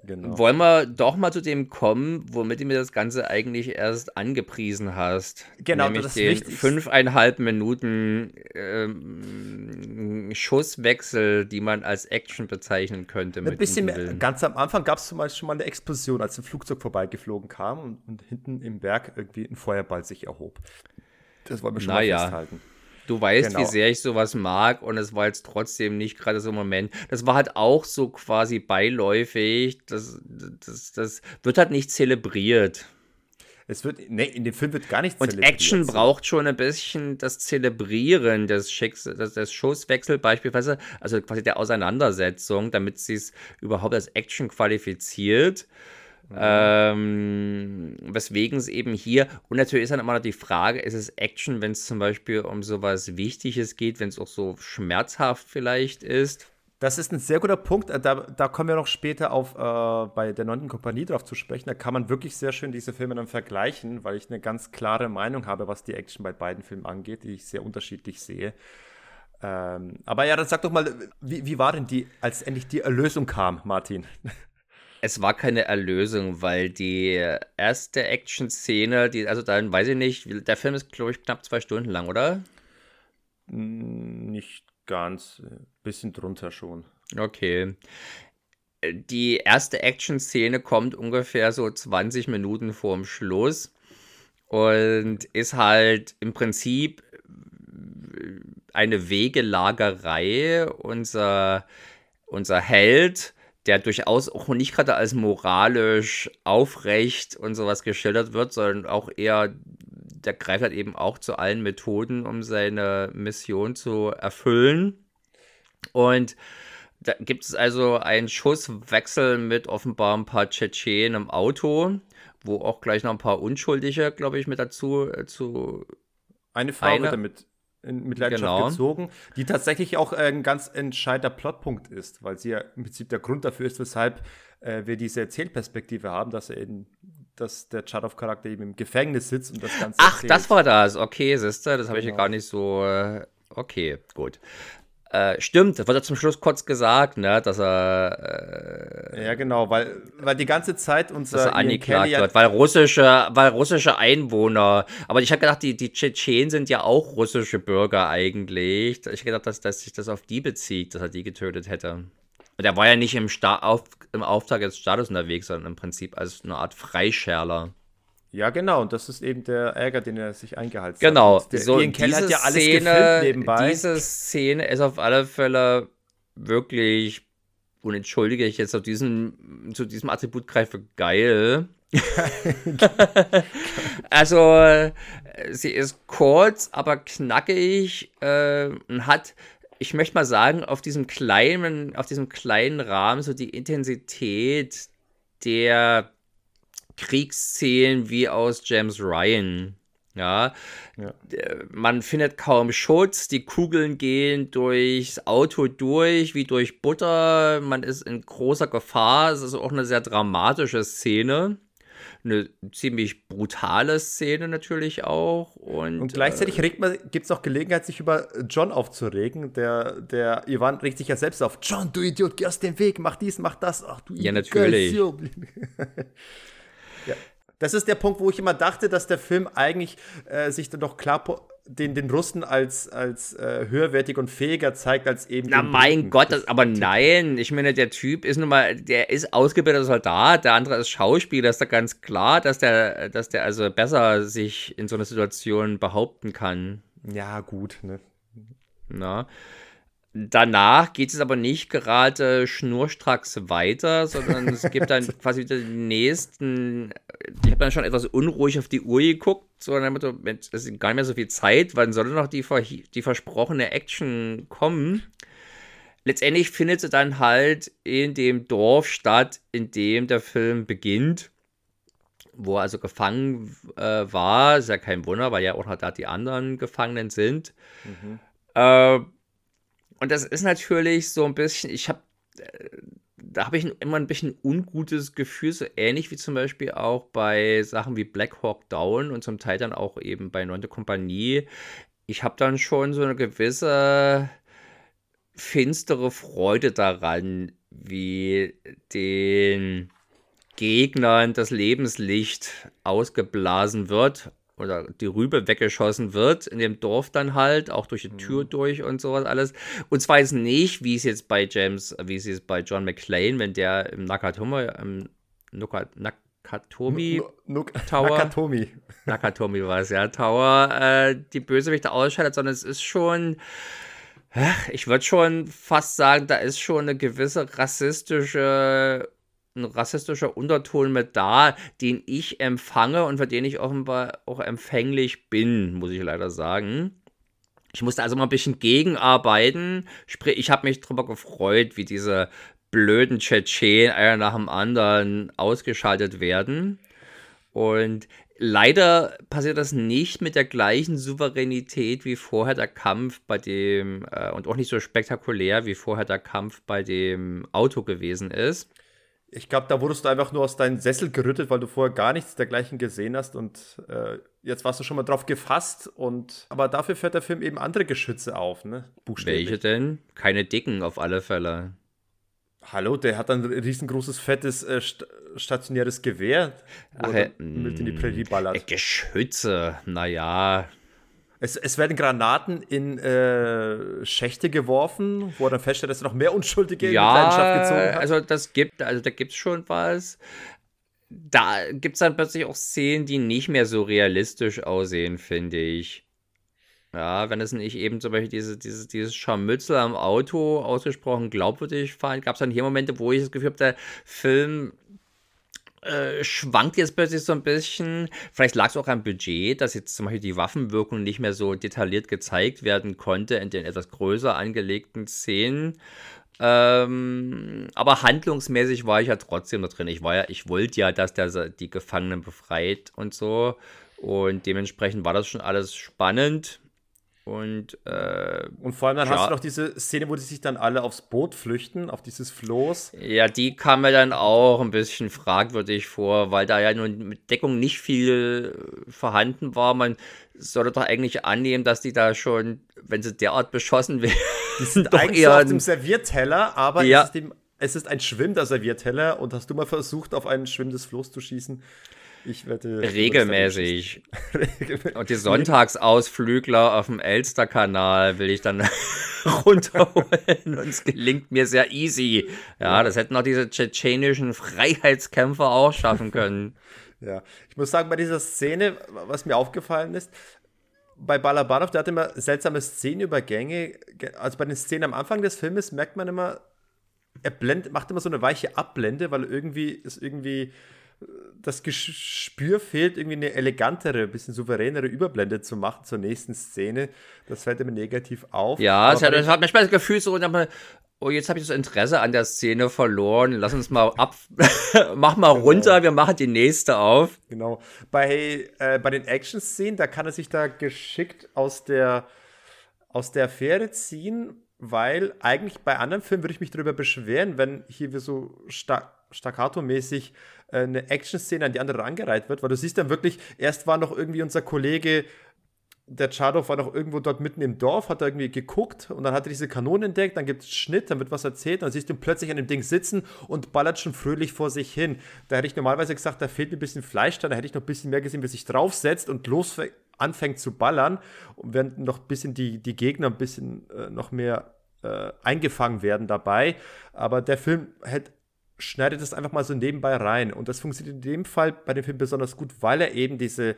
Genau. Wollen wir doch mal zu dem kommen, womit du mir das Ganze eigentlich erst angepriesen hast. Genau, Nämlich das den fünfeinhalb Minuten ähm, Schusswechsel, die man als Action bezeichnen könnte. Ein bisschen mehr, ganz am Anfang gab es zum Beispiel schon mal eine Explosion, als ein Flugzeug vorbeigeflogen kam und, und hinten im Berg irgendwie ein Feuerball sich erhob. Das wollen wir schon naja. mal festhalten. Du weißt, genau. wie sehr ich sowas mag und es war jetzt trotzdem nicht gerade so ein Moment. Das war halt auch so quasi beiläufig. Das, das, das wird halt nicht zelebriert. Es wird, nee, in dem Film wird gar nichts Und Action braucht schon ein bisschen das Zelebrieren des, Schicks des, des Schusswechsel beispielsweise, also quasi der Auseinandersetzung, damit sie es überhaupt als Action qualifiziert. Ähm, weswegen es eben hier, und natürlich ist dann immer noch die Frage, ist es Action, wenn es zum Beispiel um sowas Wichtiges geht, wenn es auch so schmerzhaft vielleicht ist? Das ist ein sehr guter Punkt. Äh, da, da kommen wir noch später auf äh, bei der 9. Kompanie drauf zu sprechen. Da kann man wirklich sehr schön diese Filme dann vergleichen, weil ich eine ganz klare Meinung habe, was die Action bei beiden Filmen angeht, die ich sehr unterschiedlich sehe. Ähm, aber ja, dann sag doch mal, wie, wie war denn die, als endlich die Erlösung kam, Martin? [LAUGHS] Es war keine Erlösung, weil die erste Action-Szene, die, also dann weiß ich nicht, der Film ist, glaube ich, knapp zwei Stunden lang, oder? Nicht ganz, bisschen drunter schon. Okay. Die erste Action-Szene kommt ungefähr so 20 Minuten vorm Schluss und ist halt im Prinzip eine Wegelagerei. Unser, unser Held der durchaus auch nicht gerade als moralisch aufrecht und sowas geschildert wird, sondern auch eher, der greift halt eben auch zu allen Methoden, um seine Mission zu erfüllen. Und da gibt es also einen Schusswechsel mit offenbar ein paar Tschetschenen im Auto, wo auch gleich noch ein paar Unschuldige, glaube ich, mit dazu äh, zu. Eine Frau eine, wird damit in Mitleidenschaft genau. gezogen, die tatsächlich auch ein ganz entscheidender Plotpunkt ist, weil sie ja im Prinzip der Grund dafür ist, weshalb äh, wir diese Erzählperspektive haben, dass er eben dass der Chadov-Charakter eben im Gefängnis sitzt und das Ganze Ach, erzählt. das war das. Okay, siehst du, das habe genau. ich ja gar nicht so. Äh, okay, gut. Äh, stimmt, das wird ja zum Schluss kurz gesagt, ne, dass er. Äh, ja, genau, weil, weil die ganze Zeit unser. Dass er angeklagt wird, weil russische, weil russische Einwohner. Aber ich habe gedacht, die, die Tschetschenen sind ja auch russische Bürger eigentlich. Ich habe gedacht, dass, dass sich das auf die bezieht, dass er die getötet hätte. Und er war ja nicht im, Sta auf, im Auftrag des Staates unterwegs, sondern im Prinzip als eine Art Freischärler. Ja, genau, und das ist eben der Ärger, den er sich eingehalten genau. hat. Genau, so Ian diese hat ja alles Szene, nebenbei. Diese Szene ist auf alle Fälle wirklich, und entschuldige ich jetzt auf diesen, zu diesem Attribut greife, geil. [LAUGHS] also, sie ist kurz, aber knackig äh, und hat, ich möchte mal sagen, auf diesem kleinen, auf diesem kleinen Rahmen so die Intensität der Kriegsszenen wie aus James Ryan. Ja, ja, man findet kaum Schutz, die Kugeln gehen durchs Auto durch, wie durch Butter, man ist in großer Gefahr. Es ist auch eine sehr dramatische Szene. Eine ziemlich brutale Szene natürlich auch. Und, und gleichzeitig äh, gibt es auch Gelegenheit, sich über John aufzuregen. Der, der Ivan regt sich ja selbst auf. John, du Idiot, geh aus dem Weg, mach dies, mach das. Ach du Ja, natürlich. [LAUGHS] Das ist der Punkt, wo ich immer dachte, dass der Film eigentlich äh, sich dann doch klar den, den Russen als, als äh, höherwertig und fähiger zeigt als eben. Na mein. Gott, das, aber nein. Ich meine, der Typ ist nun mal, der ist ausgebildeter Soldat, der andere ist Schauspieler, ist da ganz klar, dass der, dass der also besser sich in so einer Situation behaupten kann. Ja, gut, ne? Na. Danach geht es aber nicht gerade schnurstracks weiter, sondern es gibt dann [LAUGHS] quasi wieder den nächsten. Ich habe dann schon etwas unruhig auf die Uhr geguckt, so damit es ist gar nicht mehr so viel Zeit, wann soll noch die, die versprochene Action kommen? Letztendlich findet sie dann halt in dem Dorf statt, in dem der Film beginnt, wo er also gefangen äh, war. Ist ja kein Wunder, weil ja auch noch da die anderen Gefangenen sind. Mhm. Äh, und das ist natürlich so ein bisschen, ich habe, äh, da habe ich immer ein bisschen ungutes Gefühl, so ähnlich wie zum Beispiel auch bei Sachen wie Black Hawk Down und zum Teil dann auch eben bei 9. Kompanie. Ich habe dann schon so eine gewisse finstere Freude daran, wie den Gegnern das Lebenslicht ausgeblasen wird oder die Rübe weggeschossen wird, in dem Dorf dann halt, auch durch die Tür mhm. durch und sowas alles. Und zwar jetzt nicht, wie es jetzt bei James, wie es jetzt bei John McClane, wenn der im Nakatomi, im Nakatomi Tower. Nakatomi. [LAUGHS] Nakatomi war es, ja, Tower, äh, die Bösewichte ausschaltet, sondern es ist schon. Ich würde schon fast sagen, da ist schon eine gewisse rassistische ein rassistischer Unterton mit da, den ich empfange und für den ich offenbar auch empfänglich bin, muss ich leider sagen. Ich musste also mal ein bisschen gegenarbeiten. Sprich, ich habe mich darüber gefreut, wie diese blöden Tschetschenen einer nach dem anderen ausgeschaltet werden. Und leider passiert das nicht mit der gleichen Souveränität wie vorher der Kampf bei dem, äh, und auch nicht so spektakulär wie vorher der Kampf bei dem Auto gewesen ist. Ich glaube, da wurdest du einfach nur aus deinem Sessel gerüttet, weil du vorher gar nichts dergleichen gesehen hast und äh, jetzt warst du schon mal drauf gefasst und aber dafür fährt der Film eben andere Geschütze auf, ne? Buchstäblich. Welche denn? Keine dicken auf alle Fälle. Hallo, der hat ein riesengroßes, fettes, äh, st stationäres Gewehr, wo Ach, er mit in die Prärie ballert. Äh, Geschütze, naja, es, es werden Granaten in äh, Schächte geworfen, wo er dann feststellt, dass er noch mehr Unschuldige ja, in Leidenschaft gezogen hat. Also das gibt, also da gibt es schon was. Da gibt es dann plötzlich auch Szenen, die nicht mehr so realistisch aussehen, finde ich. Ja, wenn es nicht eben zum Beispiel diese, dieses, dieses Scharmützel am Auto ausgesprochen glaubwürdig fand, gab es dann hier Momente, wo ich das Gefühl habe, der Film äh, schwankt jetzt plötzlich so ein bisschen. Vielleicht lag es auch am Budget, dass jetzt zum Beispiel die Waffenwirkung nicht mehr so detailliert gezeigt werden konnte in den etwas größer angelegten Szenen. Ähm, aber handlungsmäßig war ich ja trotzdem da drin. Ich war ja, ich wollte ja, dass der die Gefangenen befreit und so. Und dementsprechend war das schon alles spannend. Und, äh, und vor allem dann ja. hast du noch diese Szene, wo die sich dann alle aufs Boot flüchten, auf dieses Floß. Ja, die kam mir dann auch ein bisschen fragwürdig vor, weil da ja nun mit Deckung nicht viel vorhanden war. Man sollte doch eigentlich annehmen, dass die da schon, wenn sie derart beschossen [LAUGHS] Die sind Doch eigentlich eher so auf dem Servierteller, aber ja. es, ist dem, es ist ein schwimmender Servierteller und hast du mal versucht, auf ein schwimmendes Floß zu schießen? Ich wette. [LAUGHS] Regelmäßig. Und die Sonntagsausflügler auf dem Elsterkanal will ich dann [LAUGHS] runterholen und es gelingt mir sehr easy. Ja, das hätten auch diese tschetschenischen Freiheitskämpfer auch schaffen [LAUGHS] können. Ja, ich muss sagen, bei dieser Szene, was mir aufgefallen ist, bei Balabanov, der hat immer seltsame Szenenübergänge. Also bei den Szenen am Anfang des Filmes merkt man immer, er blend, macht immer so eine weiche Abblende, weil irgendwie ist irgendwie das Gespür fehlt, irgendwie eine elegantere, bisschen souveränere Überblende zu machen zur nächsten Szene. Das fällt mir negativ auf. Ja, es hat, das hat manchmal das Gefühl so, oh, jetzt habe ich das Interesse an der Szene verloren. Lass uns mal ab, [LAUGHS] mach mal genau. runter, wir machen die nächste auf. Genau. Bei, äh, bei den Action-Szenen, da kann er sich da geschickt aus der, aus der Affäre ziehen, weil eigentlich bei anderen Filmen würde ich mich darüber beschweren, wenn hier so staccato-mäßig äh, eine Action-Szene an die andere angereiht wird, weil du siehst dann wirklich, erst war noch irgendwie unser Kollege, der Chadov war noch irgendwo dort mitten im Dorf, hat da irgendwie geguckt und dann hat er diese Kanone entdeckt, dann gibt es Schnitt, dann wird was erzählt, dann siehst du ihn plötzlich an dem Ding sitzen und ballert schon fröhlich vor sich hin. Da hätte ich normalerweise gesagt, da fehlt mir ein bisschen Fleisch, da hätte ich noch ein bisschen mehr gesehen, wie sich draufsetzt und los anfängt zu ballern und während noch ein bisschen die, die Gegner ein bisschen äh, noch mehr äh, eingefangen werden dabei. Aber der Film hält schneidet es einfach mal so nebenbei rein. Und das funktioniert in dem Fall bei dem Film besonders gut, weil er eben diese,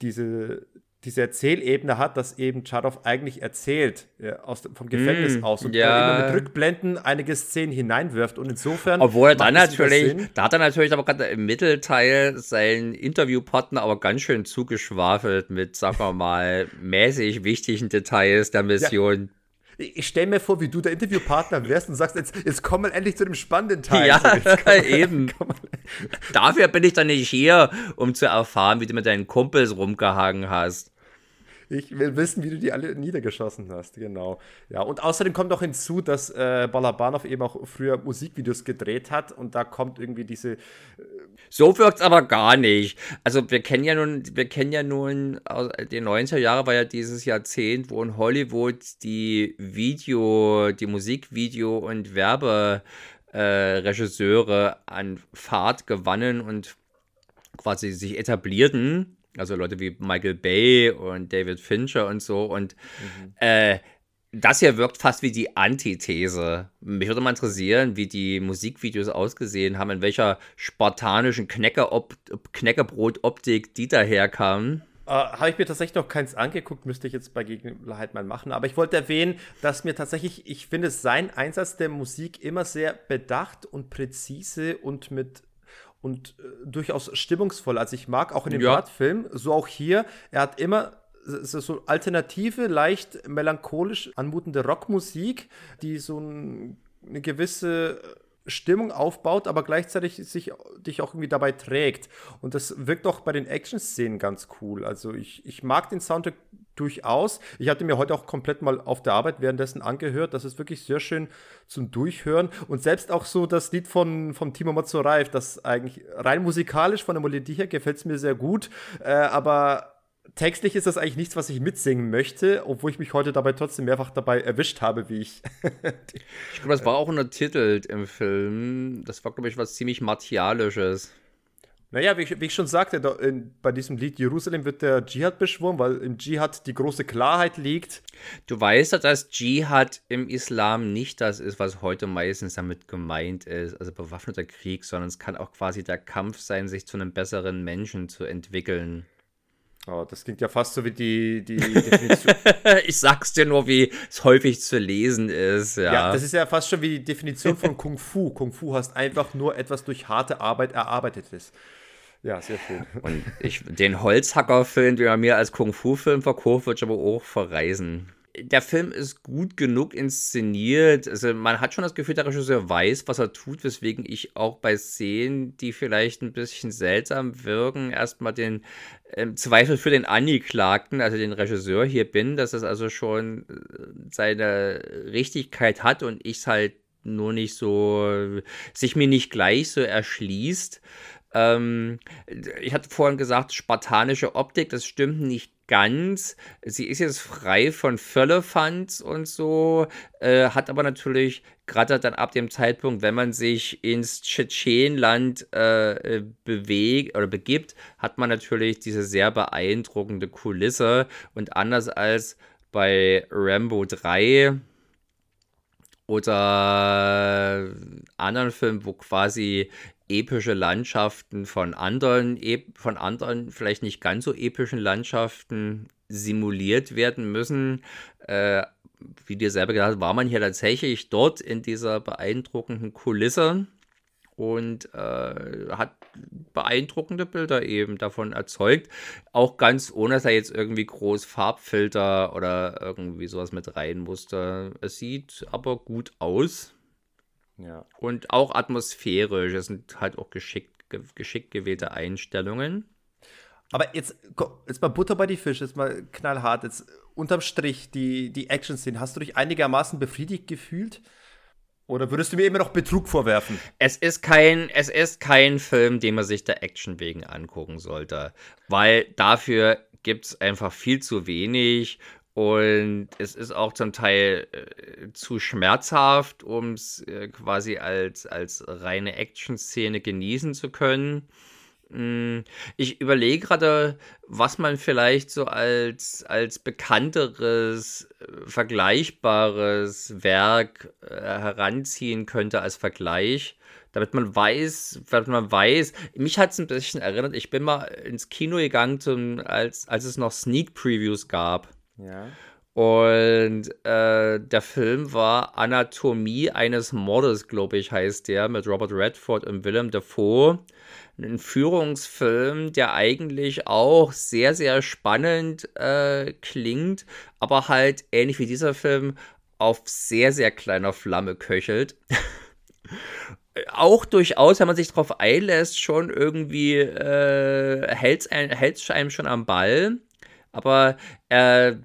diese, diese Erzählebene hat, dass eben Chardow eigentlich erzählt ja, aus, vom Gefängnis mm, aus und ja. immer mit Rückblenden einige Szenen hineinwirft und insofern. Obwohl er dann natürlich, da hat er natürlich aber gerade im Mittelteil seinen Interviewpartner aber ganz schön zugeschwafelt mit, sagen wir mal, mäßig wichtigen Details der Mission. Ja ich stelle mir vor, wie du der Interviewpartner wärst und sagst, jetzt, jetzt kommen wir endlich zu dem spannenden Teil. Ja, so, [LAUGHS] eben. [LAUGHS] Dafür bin ich dann nicht hier, um zu erfahren, wie du mit deinen Kumpels rumgehangen hast. Ich will wissen, wie du die alle niedergeschossen hast, genau. Ja, und außerdem kommt noch hinzu, dass äh, Balabanov eben auch früher Musikvideos gedreht hat und da kommt irgendwie diese. Äh so es aber gar nicht. Also wir kennen ja nun, wir kennen ja nun, die 90er Jahre war ja dieses Jahrzehnt, wo in Hollywood die Video, die Musikvideo und Werberegisseure äh, an Fahrt gewannen und quasi sich etablierten also Leute wie Michael Bay und David Fincher und so. Und mhm. äh, das hier wirkt fast wie die Antithese. Mich würde mal interessieren, wie die Musikvideos ausgesehen haben, in welcher spartanischen Knäckebrot-Optik die daherkamen. Äh, Habe ich mir tatsächlich noch keins angeguckt, müsste ich jetzt bei Gelegenheit mal machen. Aber ich wollte erwähnen, dass mir tatsächlich, ich finde sein Einsatz der Musik immer sehr bedacht und präzise und mit und äh, durchaus stimmungsvoll. Also ich mag auch in dem ja. Film, so auch hier, er hat immer so, so alternative, leicht melancholisch anmutende Rockmusik, die so ein, eine gewisse Stimmung aufbaut, aber gleichzeitig sich dich auch irgendwie dabei trägt. Und das wirkt auch bei den Action-Szenen ganz cool. Also ich, ich mag den Soundtrack durchaus. Ich hatte mir heute auch komplett mal auf der Arbeit währenddessen angehört. Das ist wirklich sehr schön zum Durchhören. Und selbst auch so das Lied von, von Timo Mazzoraev, das eigentlich rein musikalisch von der Melodie her gefällt es mir sehr gut. Äh, aber textlich ist das eigentlich nichts, was ich mitsingen möchte, obwohl ich mich heute dabei trotzdem mehrfach dabei erwischt habe, wie ich. ich glaube, das war auch untertitelt im Film. Das war, glaube ich, was ziemlich martialisches. Naja, wie ich, wie ich schon sagte, da, in, bei diesem Lied Jerusalem wird der Dschihad beschworen, weil im Dschihad die große Klarheit liegt. Du weißt ja, dass Dschihad im Islam nicht das ist, was heute meistens damit gemeint ist, also bewaffneter Krieg, sondern es kann auch quasi der Kampf sein, sich zu einem besseren Menschen zu entwickeln. Oh, das klingt ja fast so wie die, die [LAUGHS] Definition. ich sag's dir nur, wie es häufig zu lesen ist. Ja. ja, das ist ja fast schon wie die Definition von Kung Fu. Kung Fu heißt einfach nur etwas durch harte Arbeit erarbeitetes. Ja, sehr schön. Und ich, den Holzhacker-Film, den er mir als Kung-Fu-Film verkauft, würde ich aber auch verreisen der Film ist gut genug inszeniert. Also man hat schon das Gefühl, der Regisseur weiß, was er tut, weswegen ich auch bei Szenen, die vielleicht ein bisschen seltsam wirken, erstmal den äh, Zweifel für den Angeklagten, also den Regisseur hier bin, dass es also schon äh, seine Richtigkeit hat und ich es halt nur nicht so, sich mir nicht gleich so erschließt. Ähm, ich hatte vorhin gesagt, spartanische Optik, das stimmt nicht ganz. Sie ist jetzt frei von Völlefanz und so, äh, hat aber natürlich gerade dann ab dem Zeitpunkt, wenn man sich ins Tschetschenland äh, bewegt oder begibt, hat man natürlich diese sehr beeindruckende Kulisse und anders als bei Rambo 3 oder anderen Filmen, wo quasi epische Landschaften von anderen, von anderen vielleicht nicht ganz so epischen Landschaften simuliert werden müssen. Äh, wie dir selber gesagt war man hier tatsächlich dort in dieser beeindruckenden Kulisse und äh, hat beeindruckende Bilder eben davon erzeugt. Auch ganz ohne, dass er jetzt irgendwie groß Farbfilter oder irgendwie sowas mit rein musste. Es sieht aber gut aus. Ja. Und auch atmosphärisch. Es sind halt auch geschickt, geschickt gewählte Einstellungen. Aber jetzt, jetzt mal Butter bei die Fische, jetzt mal knallhart. Jetzt unterm Strich, die, die Action-Szenen, hast du dich einigermaßen befriedigt gefühlt? Oder würdest du mir immer noch Betrug vorwerfen? Es ist kein, es ist kein Film, den man sich der Action wegen angucken sollte. Weil dafür gibt es einfach viel zu wenig und es ist auch zum Teil äh, zu schmerzhaft, um es äh, quasi als, als reine Action-Szene genießen zu können. Hm, ich überlege gerade, was man vielleicht so als, als bekannteres, äh, vergleichbares Werk äh, heranziehen könnte als Vergleich, damit man weiß, damit man weiß. Mich hat es ein bisschen erinnert, ich bin mal ins Kino gegangen, zum, als, als es noch Sneak Previews gab. Ja. Und äh, der Film war Anatomie eines Mordes, glaube ich, heißt der, mit Robert Redford und Willem Dafoe. Ein Führungsfilm, der eigentlich auch sehr, sehr spannend äh, klingt, aber halt ähnlich wie dieser Film auf sehr, sehr kleiner Flamme köchelt. [LAUGHS] auch durchaus, wenn man sich darauf einlässt, schon irgendwie äh, hält es einem schon am Ball. Aber er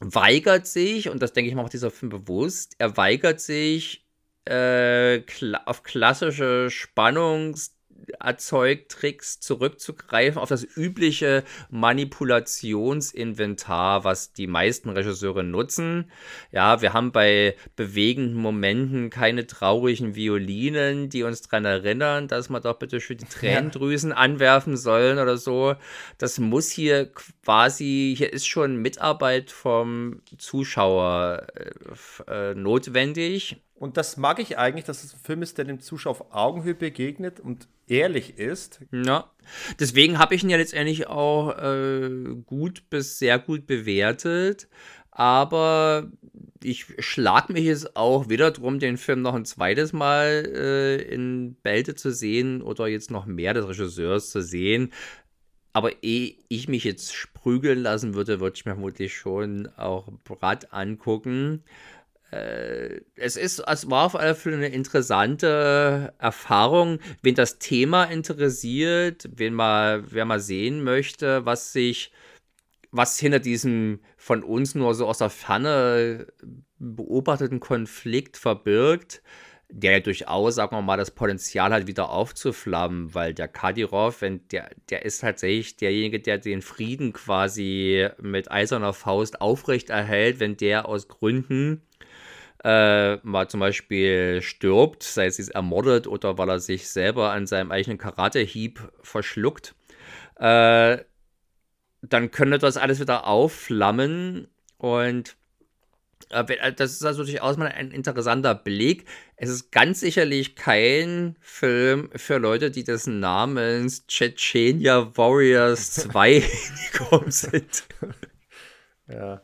weigert sich, und das denke ich macht dieser Film bewusst, er weigert sich äh, kla auf klassische Spannungs- Erzeugtricks zurückzugreifen auf das übliche Manipulationsinventar, was die meisten Regisseure nutzen. Ja, wir haben bei bewegenden Momenten keine traurigen Violinen, die uns daran erinnern, dass wir doch bitte schön die Tränendrüsen ja. anwerfen sollen oder so. Das muss hier quasi, hier ist schon Mitarbeit vom Zuschauer äh, äh notwendig. Und das mag ich eigentlich, dass es ein Film ist, der dem Zuschauer auf Augenhöhe begegnet und ehrlich ist. Ja. Deswegen habe ich ihn ja letztendlich auch äh, gut bis sehr gut bewertet. Aber ich schlage mich jetzt auch wieder drum, den Film noch ein zweites Mal äh, in Belte zu sehen oder jetzt noch mehr des Regisseurs zu sehen. Aber ehe ich mich jetzt sprügeln lassen würde, würde ich mir vermutlich schon auch Brad angucken es ist, es war auf alle Fälle eine interessante Erfahrung. Wen das Thema interessiert, wen mal, wer mal sehen möchte, was sich, was hinter diesem von uns nur so aus der Ferne beobachteten Konflikt verbirgt, der ja durchaus, sagen wir mal, das Potenzial hat, wieder aufzuflammen, weil der Kadyrov, der, der ist tatsächlich derjenige, der den Frieden quasi mit eiserner Faust aufrecht erhält, wenn der aus Gründen äh, mal zum Beispiel stirbt, sei es ermordet oder weil er sich selber an seinem eigenen Karate-Hieb verschluckt, äh, dann könnte das alles wieder aufflammen und äh, äh, das ist also durchaus mal ein interessanter Blick. Es ist ganz sicherlich kein Film für Leute, die des Namens Chechenia Warriors [LAUGHS] 2 [LAUGHS] gekommen sind. Ja.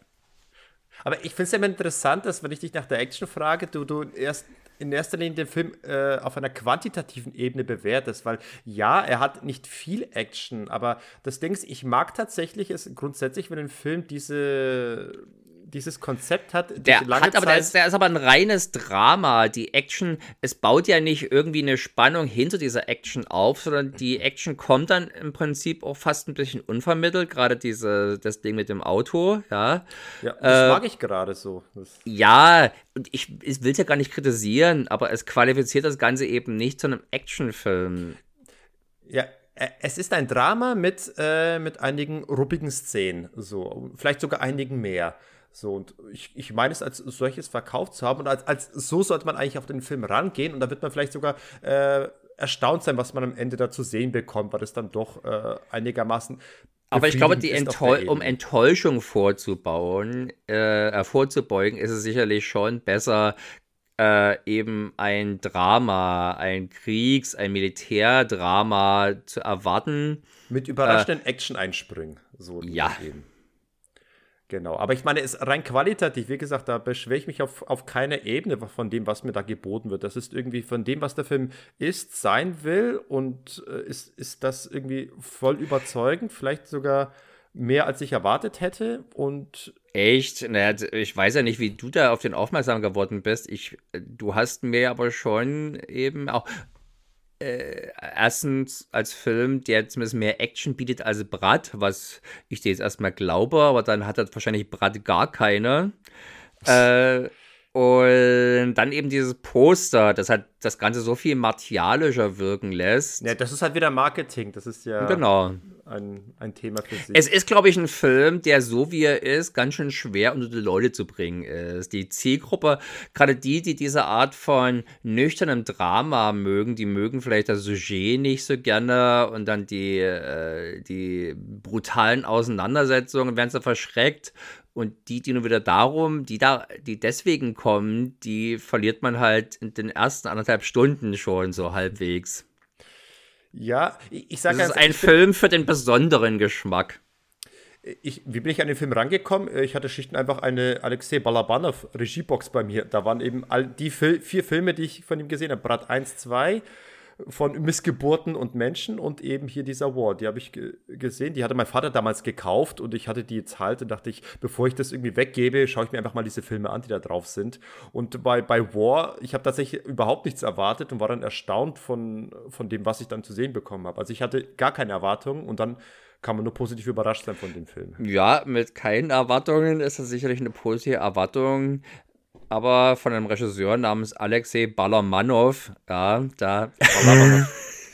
Aber ich finde es ja immer interessant, dass, wenn ich dich nach der Action frage, du, du erst in erster Linie den Film äh, auf einer quantitativen Ebene bewertest, weil ja, er hat nicht viel Action, aber das Ding ist, ich mag tatsächlich es grundsätzlich, wenn ein Film diese dieses Konzept hat. Der hat aber, der ist, der ist, aber ein reines Drama. Die Action, es baut ja nicht irgendwie eine Spannung hinter dieser Action auf, sondern die Action kommt dann im Prinzip auch fast ein bisschen unvermittelt. Gerade diese, das Ding mit dem Auto, ja. Ja, das äh, mag ich gerade so. Das ja, und ich, ich will es ja gar nicht kritisieren, aber es qualifiziert das Ganze eben nicht zu einem Actionfilm. Ja, es ist ein Drama mit, äh, mit einigen ruppigen Szenen, so, vielleicht sogar einigen mehr. So, und ich, ich meine es als solches verkauft zu haben und als, als so sollte man eigentlich auf den Film rangehen und da wird man vielleicht sogar äh, erstaunt sein, was man am Ende da zu sehen bekommt, weil es dann doch äh, einigermaßen. Aber ich glaube, die Enttäu um Enttäuschung vorzubauen, äh, vorzubeugen, ist es sicherlich schon besser, äh, eben ein Drama, ein Kriegs-, ein Militärdrama zu erwarten. Mit überraschenden äh, Action-Einspringen. So ja. Eben. Genau, aber ich meine, es rein qualitativ, wie gesagt, da beschwere ich mich auf, auf keine Ebene von dem, was mir da geboten wird. Das ist irgendwie von dem, was der Film ist, sein will und äh, ist, ist das irgendwie voll überzeugend, vielleicht sogar mehr als ich erwartet hätte und Echt? Naja, ich weiß ja nicht, wie du da auf den aufmerksam geworden bist. Ich, du hast mir aber schon eben auch äh, erstens als Film, der zumindest mehr Action bietet als Brad, was ich dir jetzt erstmal glaube, aber dann hat er wahrscheinlich Brad gar keine. [LAUGHS] Äh, und dann eben dieses Poster, das hat das Ganze so viel martialischer wirken lässt. Ja, das ist halt wieder Marketing. Das ist ja genau. Ein, ein Thema für sich. Es ist, glaube ich, ein Film, der so wie er ist, ganz schön schwer unter die Leute zu bringen ist. Die Zielgruppe, gerade die, die diese Art von nüchternem Drama mögen, die mögen vielleicht das Sujet nicht so gerne und dann die, äh, die brutalen Auseinandersetzungen werden so verschreckt und die, die nur wieder darum, die da, die deswegen kommen, die verliert man halt in den ersten anderthalb Stunden schon so halbwegs. Ja, ich, ich sage Das ist ein Film für den besonderen Geschmack. Ich, wie bin ich an den Film rangekommen? Ich hatte schlicht und einfach eine Alexei Balabanov Regiebox bei mir. Da waren eben all die vier Filme, die ich von ihm gesehen habe. Brat 1, 2, von Missgeburten und Menschen und eben hier dieser War. Die habe ich gesehen, die hatte mein Vater damals gekauft und ich hatte die jetzt halt und dachte ich, bevor ich das irgendwie weggebe, schaue ich mir einfach mal diese Filme an, die da drauf sind. Und bei, bei War, ich habe tatsächlich überhaupt nichts erwartet und war dann erstaunt von, von dem, was ich dann zu sehen bekommen habe. Also ich hatte gar keine Erwartungen und dann kann man nur positiv überrascht sein von dem Film. Ja, mit keinen Erwartungen ist das sicherlich eine positive Erwartung aber von einem Regisseur namens Alexei Balamanov. Ja, da. [LAUGHS]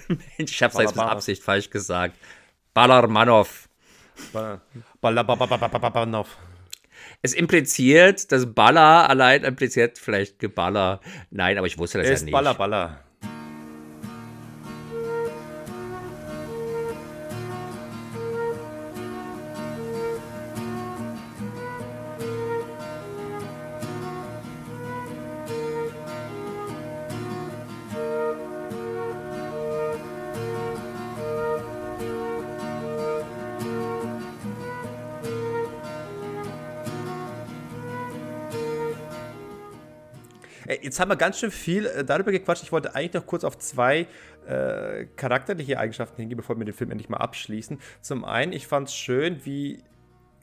Mensch, ich hab's jetzt mit Absicht falsch gesagt. Balarmanov. Balabanov. Es impliziert, dass Baller allein impliziert vielleicht Geballer. Nein, aber ich wusste das er ja nicht. Baller, Baller. Jetzt haben wir ganz schön viel äh, darüber gequatscht. Ich wollte eigentlich noch kurz auf zwei äh, charakterliche Eigenschaften hingehen, bevor wir den Film endlich mal abschließen. Zum einen, ich fand es schön, wie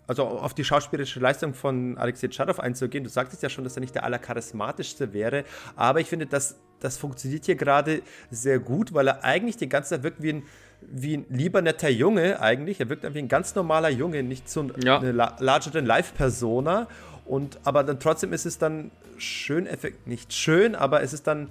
also auf die schauspielerische Leistung von Alexei Tscharow einzugehen. Du sagtest ja schon, dass er nicht der allercharismatischste wäre, aber ich finde, das, das funktioniert hier gerade sehr gut, weil er eigentlich die ganze Zeit wirkt wie ein, wie ein lieber netter Junge eigentlich. Er wirkt wie ein ganz normaler Junge, nicht so ja. eine larger-than-life-Persona. Und, aber dann trotzdem ist es dann schön, effekt, nicht schön, aber es ist dann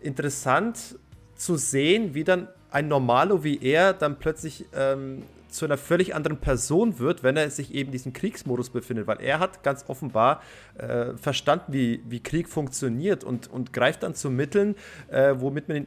interessant zu sehen, wie dann ein Normalo wie er dann plötzlich ähm, zu einer völlig anderen Person wird, wenn er sich eben in diesem Kriegsmodus befindet, weil er hat ganz offenbar äh, verstanden, wie, wie Krieg funktioniert und, und greift dann zu Mitteln, äh, womit man ihn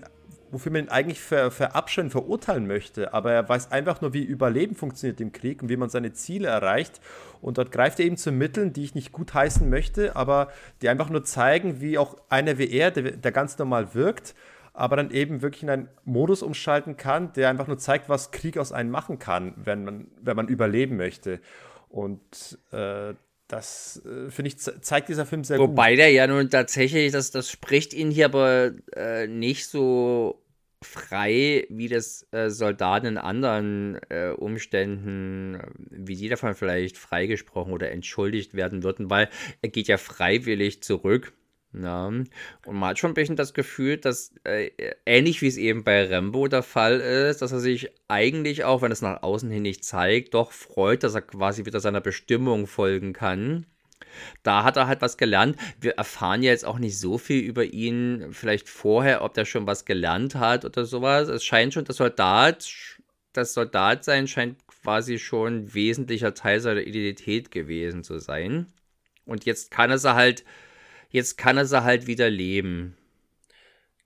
wofür man ihn eigentlich ver, verabscheuen, verurteilen möchte. Aber er weiß einfach nur, wie Überleben funktioniert im Krieg und wie man seine Ziele erreicht. Und dort greift er eben zu Mitteln, die ich nicht gut heißen möchte, aber die einfach nur zeigen, wie auch einer wie er, der, der ganz normal wirkt, aber dann eben wirklich in einen Modus umschalten kann, der einfach nur zeigt, was Krieg aus einem machen kann, wenn man, wenn man überleben möchte. Und äh, das, äh, finde ich, zeigt dieser Film sehr Wobei gut. Wobei der ja nun tatsächlich, das, das spricht ihn hier aber äh, nicht so frei, wie das äh, Soldaten in anderen äh, Umständen, wie die davon vielleicht freigesprochen oder entschuldigt werden würden, weil er geht ja freiwillig zurück. Ja. Und man hat schon ein bisschen das Gefühl, dass äh, ähnlich wie es eben bei Rambo der Fall ist, dass er sich eigentlich auch, wenn es nach außen hin nicht zeigt, doch freut, dass er quasi wieder seiner Bestimmung folgen kann. Da hat er halt was gelernt. Wir erfahren ja jetzt auch nicht so viel über ihn, vielleicht vorher, ob der schon was gelernt hat oder sowas. Es scheint schon, das Soldat, das Soldat sein scheint quasi schon wesentlicher Teil seiner Identität gewesen zu sein. Und jetzt kann er sie halt, jetzt kann er sie halt wieder leben.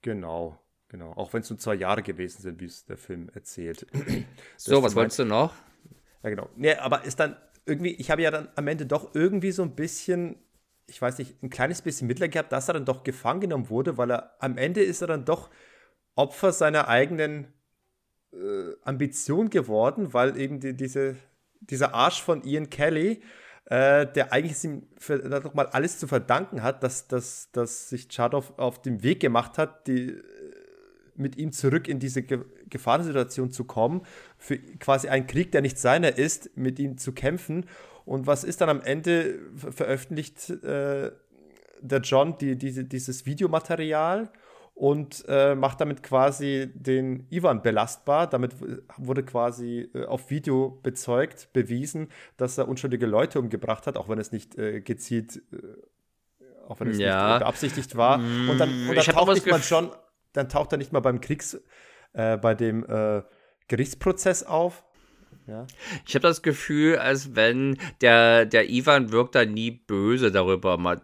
Genau, genau. Auch wenn es nur zwei Jahre gewesen sind, wie es der Film erzählt. [CLEARS THROAT] so, was wolltest du noch? Ja, genau. Nee, aber ist dann irgendwie, ich habe ja dann am Ende doch irgendwie so ein bisschen, ich weiß nicht, ein kleines bisschen Mitleid gehabt, dass er dann doch gefangen genommen wurde, weil er am Ende ist er dann doch Opfer seiner eigenen äh, Ambition geworden, weil eben die, diese, dieser Arsch von Ian Kelly, äh, der eigentlich ihm für, doch mal alles zu verdanken hat, dass, dass, dass sich Chadov auf den Weg gemacht hat, die, äh, mit ihm zurück in diese Gefahrensituation zu kommen, für quasi einen Krieg, der nicht seiner ist, mit ihm zu kämpfen. Und was ist dann am Ende veröffentlicht äh, der John die, die, dieses Videomaterial und äh, macht damit quasi den Ivan belastbar. Damit wurde quasi äh, auf Video bezeugt, bewiesen, dass er unschuldige Leute umgebracht hat, auch wenn es nicht äh, gezielt, äh, auch wenn es ja. nicht beabsichtigt war. Und dann, und dann taucht nicht mal John, dann taucht er nicht mal beim Kriegs, äh, bei dem äh, Gerichtsprozess auf, ja. Ich habe das Gefühl, als wenn der, der Ivan wirkt da nie böse darüber.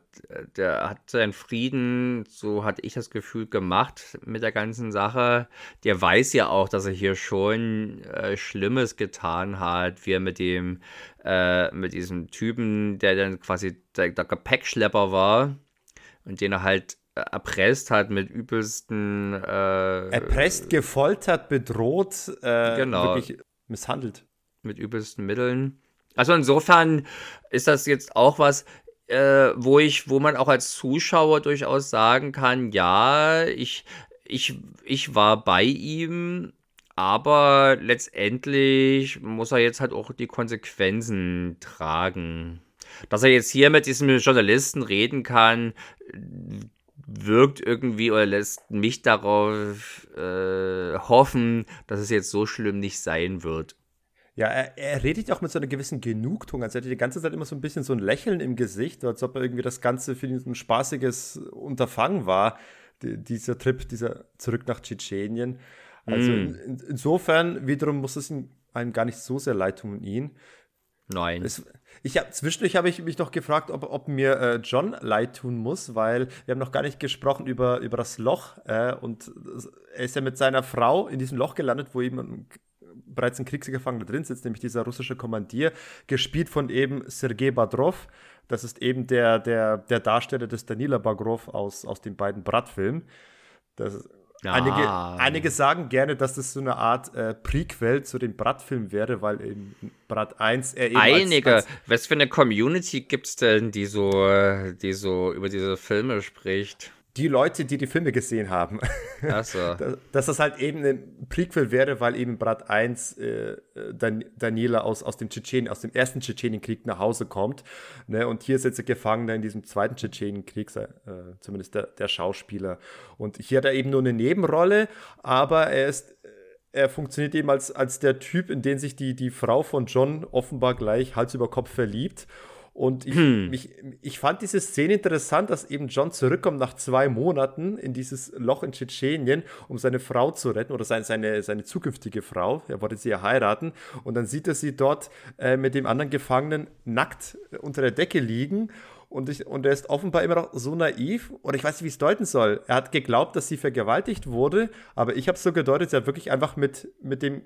Der hat seinen Frieden, so hatte ich das Gefühl, gemacht mit der ganzen Sache. Der weiß ja auch, dass er hier schon äh, Schlimmes getan hat, wie er mit dem, äh, mit diesem Typen, der dann quasi der, der Gepäckschlepper war und den er halt erpresst hat mit übelsten. Äh, Erpresst, gefoltert, bedroht, äh, genau. wirklich misshandelt mit übelsten Mitteln. Also insofern ist das jetzt auch was, äh, wo ich, wo man auch als Zuschauer durchaus sagen kann, ja, ich, ich, ich war bei ihm, aber letztendlich muss er jetzt halt auch die Konsequenzen tragen. Dass er jetzt hier mit diesem Journalisten reden kann, wirkt irgendwie oder lässt mich darauf äh, hoffen, dass es jetzt so schlimm nicht sein wird. Ja, er, er redet auch mit so einer gewissen Genugtuung, als hätte er die ganze Zeit immer so ein bisschen so ein Lächeln im Gesicht, als ob er irgendwie das Ganze für ihn ein spaßiges Unterfangen war, die, dieser Trip, dieser zurück nach Tschetschenien. Also mm. in, insofern wiederum muss es ihm einem gar nicht so sehr leid tun, ihn. Nein. Es, ich hab, zwischendurch habe ich mich noch gefragt, ob, ob mir äh, John leid tun muss, weil wir haben noch gar nicht gesprochen über, über das Loch. Äh, und er ist ja mit seiner Frau in diesem Loch gelandet, wo ihm bereits ein Kriegsgefangener drin sitzt, nämlich dieser russische Kommandier, gespielt von eben Sergei Badrov. Das ist eben der, der, der Darsteller des Danila Bagrov aus, aus den beiden Brat-Filmen. Ja. Einige, einige sagen gerne, dass das so eine Art äh, Prequel zu den Brat-Filmen wäre, weil in Brat 1 er eben. Einige. Als, als Was für eine Community gibt es denn, die so, die so über diese Filme spricht? Die Leute, die die Filme gesehen haben. Ach so. [LAUGHS] dass, das halt eben ein Prequel wäre, weil eben Brat 1 äh, Dan Daniela aus, aus dem Tschetschenien, aus dem ersten Tschetschenienkrieg nach Hause kommt. Ne? Und hier ist jetzt Gefangener in diesem zweiten Tschetschenienkrieg, äh, zumindest der, der Schauspieler. Und hier hat er eben nur eine Nebenrolle, aber er ist er funktioniert eben als, als der Typ, in den sich die, die Frau von John offenbar gleich Hals über Kopf verliebt. Und ich, hm. mich, ich fand diese Szene interessant, dass eben John zurückkommt nach zwei Monaten in dieses Loch in Tschetschenien, um seine Frau zu retten oder seine, seine, seine zukünftige Frau. Er wollte sie ja heiraten. Und dann sieht er sie dort äh, mit dem anderen Gefangenen nackt unter der Decke liegen. Und, ich, und er ist offenbar immer noch so naiv, oder ich weiß nicht, wie es deuten soll. Er hat geglaubt, dass sie vergewaltigt wurde, aber ich habe es so gedeutet, sie hat wirklich einfach mit, mit, dem,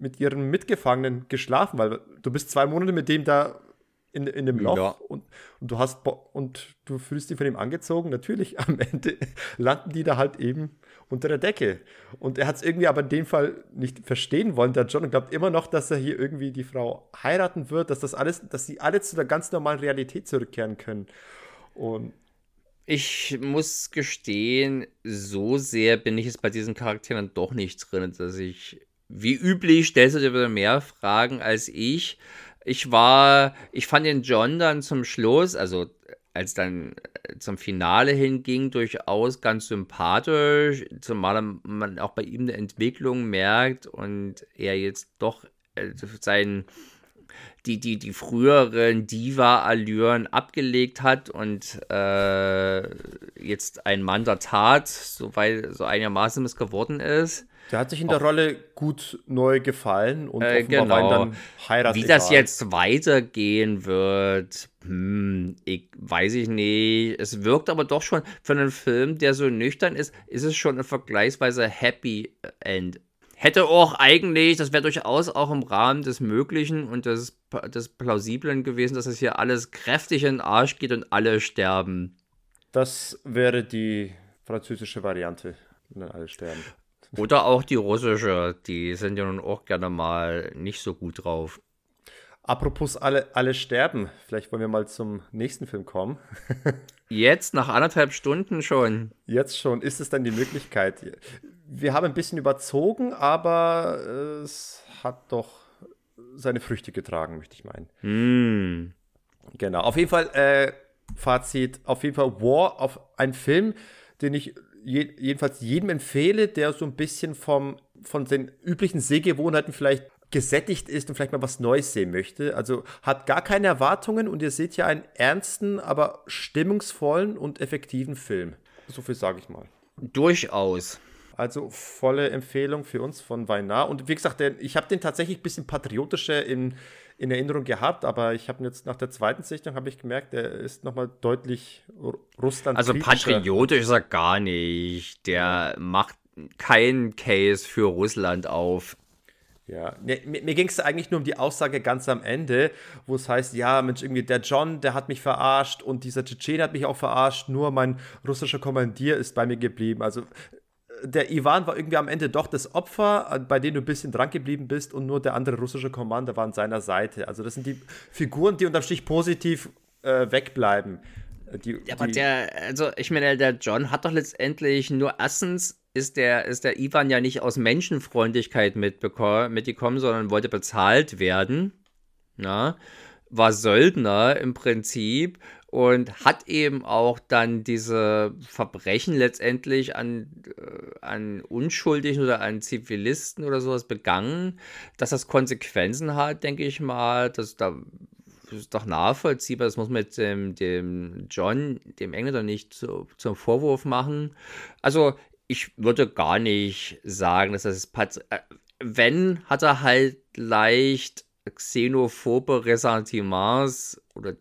mit ihren Mitgefangenen geschlafen, weil du bist zwei Monate mit dem da in, in dem Loch ja. und, und, du hast und du fühlst dich von ihm angezogen. Natürlich, [LAUGHS] am Ende landen die da halt eben unter der Decke. Und er hat es irgendwie aber in dem Fall nicht verstehen wollen, der John, und glaubt immer noch, dass er hier irgendwie die Frau heiraten wird, dass das alles, dass sie alle zu der ganz normalen Realität zurückkehren können. Und ich muss gestehen, so sehr bin ich jetzt bei diesen Charakteren doch nicht drin, dass ich, wie üblich, stellst du dir wieder mehr Fragen als ich. Ich war, ich fand den John dann zum Schluss, also als dann äh, zum Finale hinging, durchaus ganz sympathisch, zumal man auch bei ihm eine Entwicklung merkt und er jetzt doch äh, sein, die, die, die früheren Diva-Allüren abgelegt hat und äh, jetzt ein Mann der Tat, so, so einigermaßen es geworden ist. Der hat sich in der Auch, Rolle gut neu gefallen und äh, genau. dann Heirat Wie das jetzt weitergehen wird, hm, ich, weiß ich nicht. Es wirkt aber doch schon für einen Film, der so nüchtern ist, ist es schon ein vergleichsweise Happy End hätte auch eigentlich, das wäre durchaus auch im Rahmen des Möglichen und des, des Plausiblen gewesen, dass es hier alles kräftig in den Arsch geht und alle sterben. Das wäre die französische Variante, wenn alle sterben. Oder auch die russische, die sind ja nun auch gerne mal nicht so gut drauf. Apropos alle, alle sterben, vielleicht wollen wir mal zum nächsten Film kommen. [LAUGHS] Jetzt, nach anderthalb Stunden schon. Jetzt schon, ist es dann die Möglichkeit wir haben ein bisschen überzogen, aber es hat doch seine Früchte getragen, möchte ich meinen. Mm. Genau. Auf jeden Fall, äh, Fazit, auf jeden Fall War auf ein Film, den ich je, jedenfalls jedem empfehle, der so ein bisschen vom, von den üblichen Sehgewohnheiten vielleicht gesättigt ist und vielleicht mal was Neues sehen möchte. Also hat gar keine Erwartungen und ihr seht ja einen ernsten, aber stimmungsvollen und effektiven Film. So viel sage ich mal. Durchaus. Also volle Empfehlung für uns von Weinar. Und wie gesagt, ich habe den tatsächlich ein bisschen patriotischer in, in Erinnerung gehabt, aber ich habe jetzt nach der zweiten Sichtung habe ich gemerkt, der ist nochmal deutlich Russland. Also patriotisch ist er gar nicht. Der macht keinen Case für Russland auf. Ja, mir, mir ging es eigentlich nur um die Aussage ganz am Ende, wo es heißt, ja, Mensch, irgendwie der John, der hat mich verarscht und dieser Tschetschen hat mich auch verarscht, nur mein russischer Kommandier ist bei mir geblieben. Also der Ivan war irgendwie am Ende doch das Opfer, bei dem du ein bisschen dran geblieben bist und nur der andere russische Commander war an seiner Seite. Also das sind die Figuren, die unterm Strich positiv äh, wegbleiben. Die, ja, aber der, also ich meine, der John hat doch letztendlich nur erstens ist der, ist der Ivan ja nicht aus Menschenfreundlichkeit mitgekommen, sondern wollte bezahlt werden. Na? War Söldner im Prinzip und hat eben auch dann diese Verbrechen letztendlich an, äh, an Unschuldigen oder an Zivilisten oder sowas begangen, dass das Konsequenzen hat, denke ich mal, dass da das ist doch nachvollziehbar, das muss man mit dem, dem John, dem Engländer, nicht zu, zum Vorwurf machen. Also, ich würde gar nicht sagen, dass das äh, wenn, hat er halt leicht xenophobe Ressentiments oder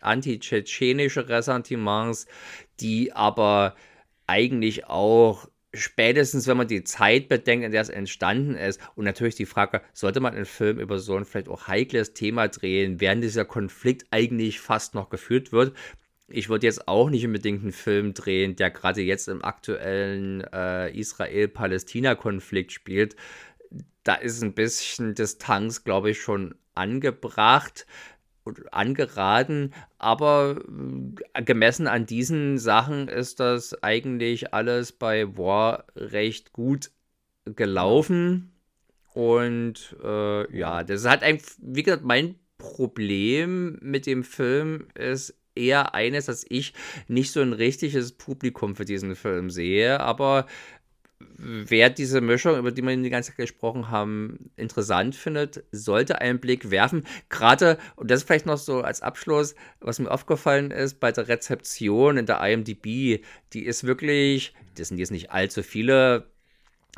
anti-tschetschenische Ressentiments, die aber eigentlich auch spätestens, wenn man die Zeit bedenkt, in der es entstanden ist, und natürlich die Frage, sollte man einen Film über so ein vielleicht auch heikles Thema drehen, während dieser Konflikt eigentlich fast noch geführt wird. Ich würde jetzt auch nicht unbedingt einen Film drehen, der gerade jetzt im aktuellen äh, Israel-Palästina-Konflikt spielt, da ist ein bisschen Distanz, glaube ich, schon angebracht angeraten, aber äh, gemessen an diesen Sachen ist das eigentlich alles bei War recht gut gelaufen. Und äh, ja, das halt einfach, wie gesagt, mein Problem mit dem Film ist eher eines, dass ich nicht so ein richtiges Publikum für diesen Film sehe, aber wer diese Mischung, über die wir die ganze Zeit gesprochen haben, interessant findet, sollte einen Blick werfen. Gerade, und das ist vielleicht noch so als Abschluss, was mir aufgefallen ist, bei der Rezeption in der IMDb, die ist wirklich, das sind jetzt nicht allzu viele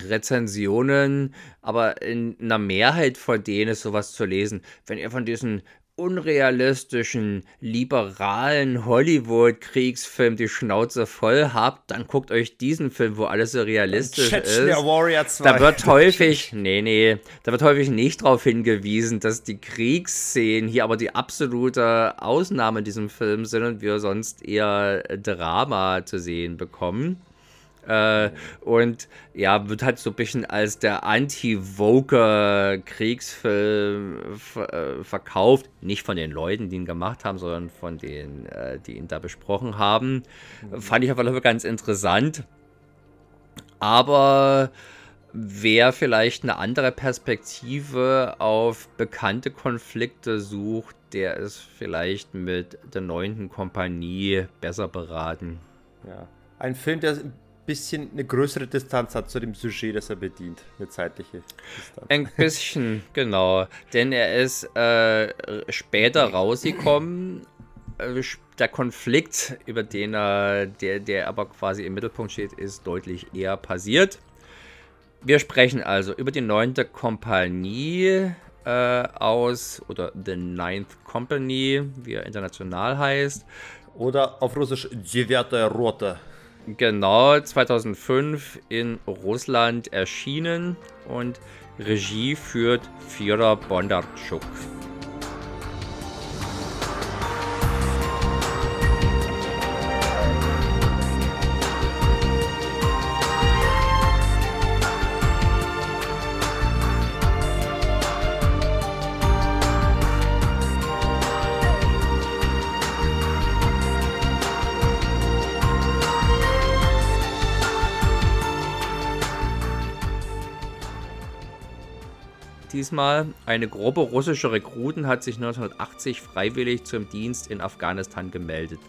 Rezensionen, aber in einer Mehrheit von denen ist sowas zu lesen. Wenn ihr von diesen unrealistischen, liberalen Hollywood-Kriegsfilm die Schnauze voll habt, dann guckt euch diesen Film, wo alles so realistisch ist. Warrior 2. Da wird [LAUGHS] häufig, nee, nee, da wird häufig nicht darauf hingewiesen, dass die Kriegsszenen hier aber die absolute Ausnahme in diesem Film sind und wir sonst eher Drama zu sehen bekommen. Äh, und ja, wird halt so ein bisschen als der Anti-Voker-Kriegsfilm äh, verkauft. Nicht von den Leuten, die ihn gemacht haben, sondern von denen, äh, die ihn da besprochen haben. Mhm. Fand ich auf jeden Fall ganz interessant. Aber wer vielleicht eine andere Perspektive auf bekannte Konflikte sucht, der ist vielleicht mit der neunten Kompanie besser beraten. Ja. Ein Film, der bisschen eine größere Distanz hat zu dem Sujet, das er bedient. Eine zeitliche Distanz. Ein bisschen, [LAUGHS] genau. Denn er ist äh, später rausgekommen. Äh, der Konflikt, über den er, der, der aber quasi im Mittelpunkt steht, ist deutlich eher passiert. Wir sprechen also über die neunte Kompanie äh, aus, oder The Ninth Company, wie er international heißt. Oder auf Russisch Девятая Rote. Genau, 2005 in Russland erschienen und Regie führt Fyodor Bondarchuk. Diesmal. Eine Gruppe russischer Rekruten hat sich 1980 freiwillig zum Dienst in Afghanistan gemeldet.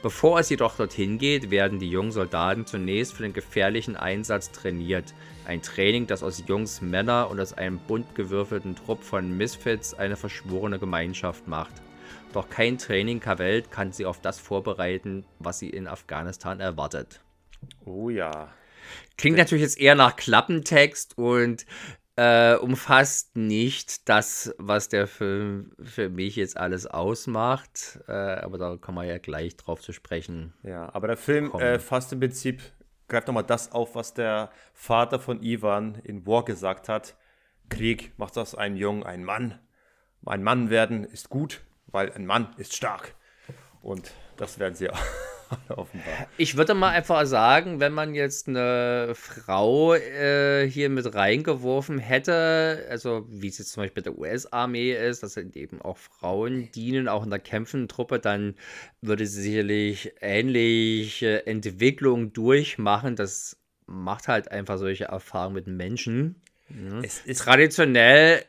Bevor es jedoch dorthin geht, werden die jungen Soldaten zunächst für den gefährlichen Einsatz trainiert. Ein Training, das aus Jungs Männer und aus einem bunt gewürfelten Trupp von Misfits eine verschworene Gemeinschaft macht. Doch kein Training der Welt kann sie auf das vorbereiten, was sie in Afghanistan erwartet. Oh ja. Klingt natürlich jetzt eher nach Klappentext und äh, umfasst nicht das, was der Film für mich jetzt alles ausmacht. Äh, aber da kommen wir ja gleich drauf zu sprechen. Ja, aber der Film äh, fasst im Prinzip, greift nochmal das auf, was der Vater von Ivan in War gesagt hat. Krieg macht aus einem Jungen einen Mann. Ein Mann werden ist gut, weil ein Mann ist stark. Und das werden sie auch. [LAUGHS] [LAUGHS] Offenbar. Ich würde mal einfach sagen, wenn man jetzt eine Frau äh, hier mit reingeworfen hätte, also wie es jetzt zum Beispiel bei der US-Armee ist, dass eben auch Frauen dienen, auch in der kämpfenden Truppe, dann würde sie sicherlich ähnliche Entwicklungen durchmachen. Das macht halt einfach solche Erfahrungen mit Menschen. Ja. Traditionell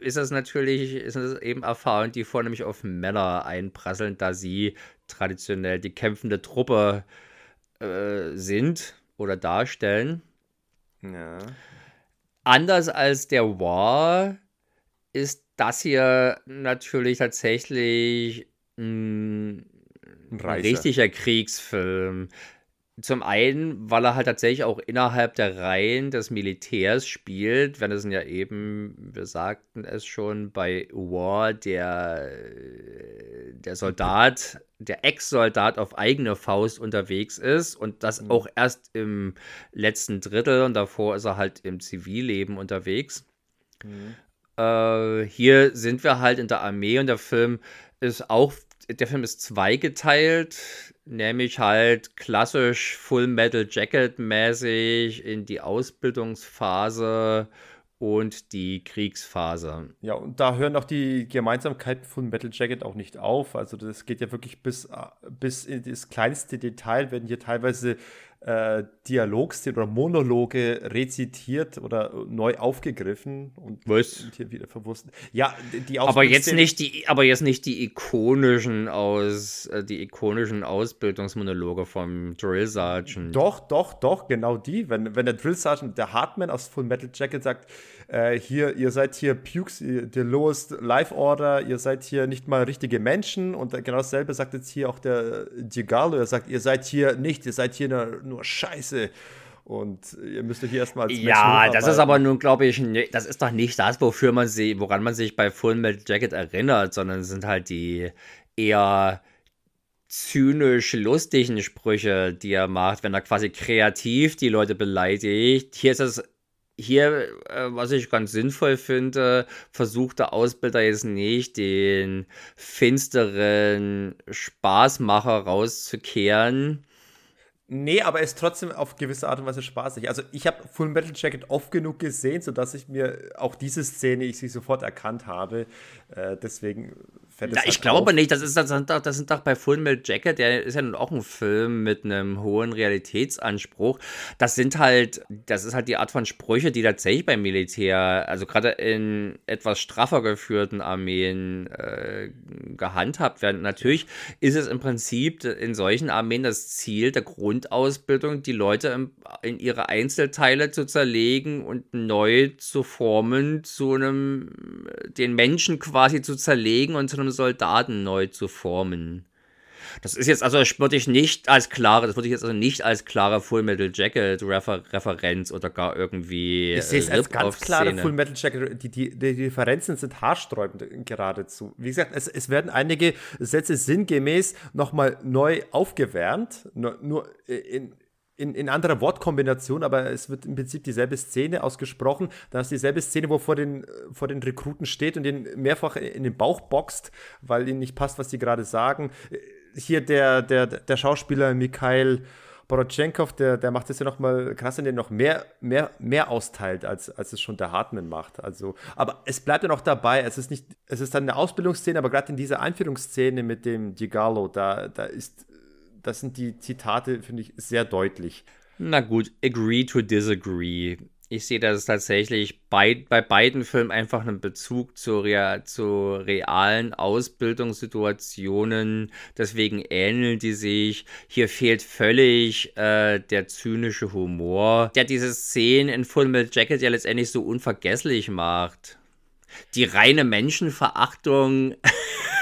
ist das natürlich, ist das eben Erfahrungen, die vornehmlich auf Männer einprasseln, da sie traditionell die kämpfende Truppe äh, sind oder darstellen. Ja. Anders als der War ist das hier natürlich tatsächlich ein, ein richtiger Kriegsfilm. Zum einen, weil er halt tatsächlich auch innerhalb der Reihen des Militärs spielt, wenn es ja eben, wir sagten es schon, bei War der, der Soldat, der Ex-Soldat auf eigene Faust unterwegs ist und das mhm. auch erst im letzten Drittel und davor ist er halt im Zivilleben unterwegs. Mhm. Äh, hier sind wir halt in der Armee und der Film ist auch, der Film ist zweigeteilt nämlich halt klassisch Full Metal Jacket mäßig in die Ausbildungsphase und die Kriegsphase. Ja, und da hören auch die Gemeinsamkeiten von Metal Jacket auch nicht auf. Also das geht ja wirklich bis, bis in das kleinste Detail, werden hier teilweise äh, Dialogszenen oder Monologe rezitiert oder neu aufgegriffen und, und hier wieder verwurstet. Ja, die aber jetzt nicht die, aber jetzt nicht die ikonischen aus, äh, die ikonischen Ausbildungsmonologe vom Drill Sergeant. Doch, doch, doch, genau die. Wenn, wenn der Drill Sergeant, der Hartman aus Full Metal Jacket sagt, äh, hier, ihr seid hier Pukes, der lowest life order, ihr seid hier nicht mal richtige Menschen und genau dasselbe sagt jetzt hier auch der Digalo, er sagt, ihr seid hier nicht, ihr seid hier nur, nur Scheiße. Und ihr müsst euch hier erstmal als Ja, das ist aber nun, glaube ich, das ist doch nicht das, wofür man sie, woran man sich bei Full Metal Jacket erinnert, sondern es sind halt die eher zynisch lustigen Sprüche, die er macht, wenn er quasi kreativ die Leute beleidigt. Hier ist es hier, äh, was ich ganz sinnvoll finde, versucht der Ausbilder jetzt nicht, den finsteren Spaßmacher rauszukehren. Nee, aber er ist trotzdem auf gewisse Art und Weise spaßig. Also ich habe Full Metal Jacket oft genug gesehen, sodass ich mir auch diese Szene, ich sie sofort erkannt habe. Äh, deswegen fällt Na, ich halt glaube auf. nicht, das, ist, das, sind doch, das sind doch bei Full Metal Jacket, der ist ja nun auch ein Film mit einem hohen Realitätsanspruch. Das sind halt, das ist halt die Art von Sprüche, die tatsächlich beim Militär, also gerade in etwas straffer geführten Armeen äh, gehandhabt werden. Natürlich ist es im Prinzip in solchen Armeen das Ziel der Grundausbildung, die Leute in, in ihre Einzelteile zu zerlegen und neu zu formen, zu einem, den Menschen quasi zu zerlegen und zu einem Soldaten neu zu formen. Das ist jetzt also, das würde ich nicht als klare, das würde ich jetzt also nicht als klare Full Metal Jacket Refer Referenz oder gar irgendwie. Ich sehe es als ganz klare Full Metal Jacket. Die, die, die Differenzen sind haarsträubend geradezu. Wie gesagt, es, es werden einige Sätze sinngemäß nochmal neu aufgewärmt, nur, nur in, in, in anderer Wortkombination, aber es wird im Prinzip dieselbe Szene ausgesprochen. Da ist dieselbe Szene, wo vor den, vor den Rekruten steht und den mehrfach in den Bauch boxt, weil ihnen nicht passt, was sie gerade sagen. Hier der, der, der Schauspieler Mikhail Borotchenkov, der, der macht das ja noch mal krass, indem er noch mehr, mehr, mehr austeilt, als, als es schon der Hartmann macht. Also, aber es bleibt ja noch dabei. Es ist nicht, es ist dann eine Ausbildungsszene, aber gerade in dieser Einführungsszene mit dem Gigalo, da, da ist das sind die Zitate, finde ich, sehr deutlich. Na gut, agree to disagree. Ich sehe das tatsächlich bei, bei beiden Filmen einfach einen Bezug zu, rea, zu realen Ausbildungssituationen. Deswegen ähneln die sich. Hier fehlt völlig äh, der zynische Humor, der diese Szenen in Full Metal Jacket ja letztendlich so unvergesslich macht. Die reine Menschenverachtung [LAUGHS]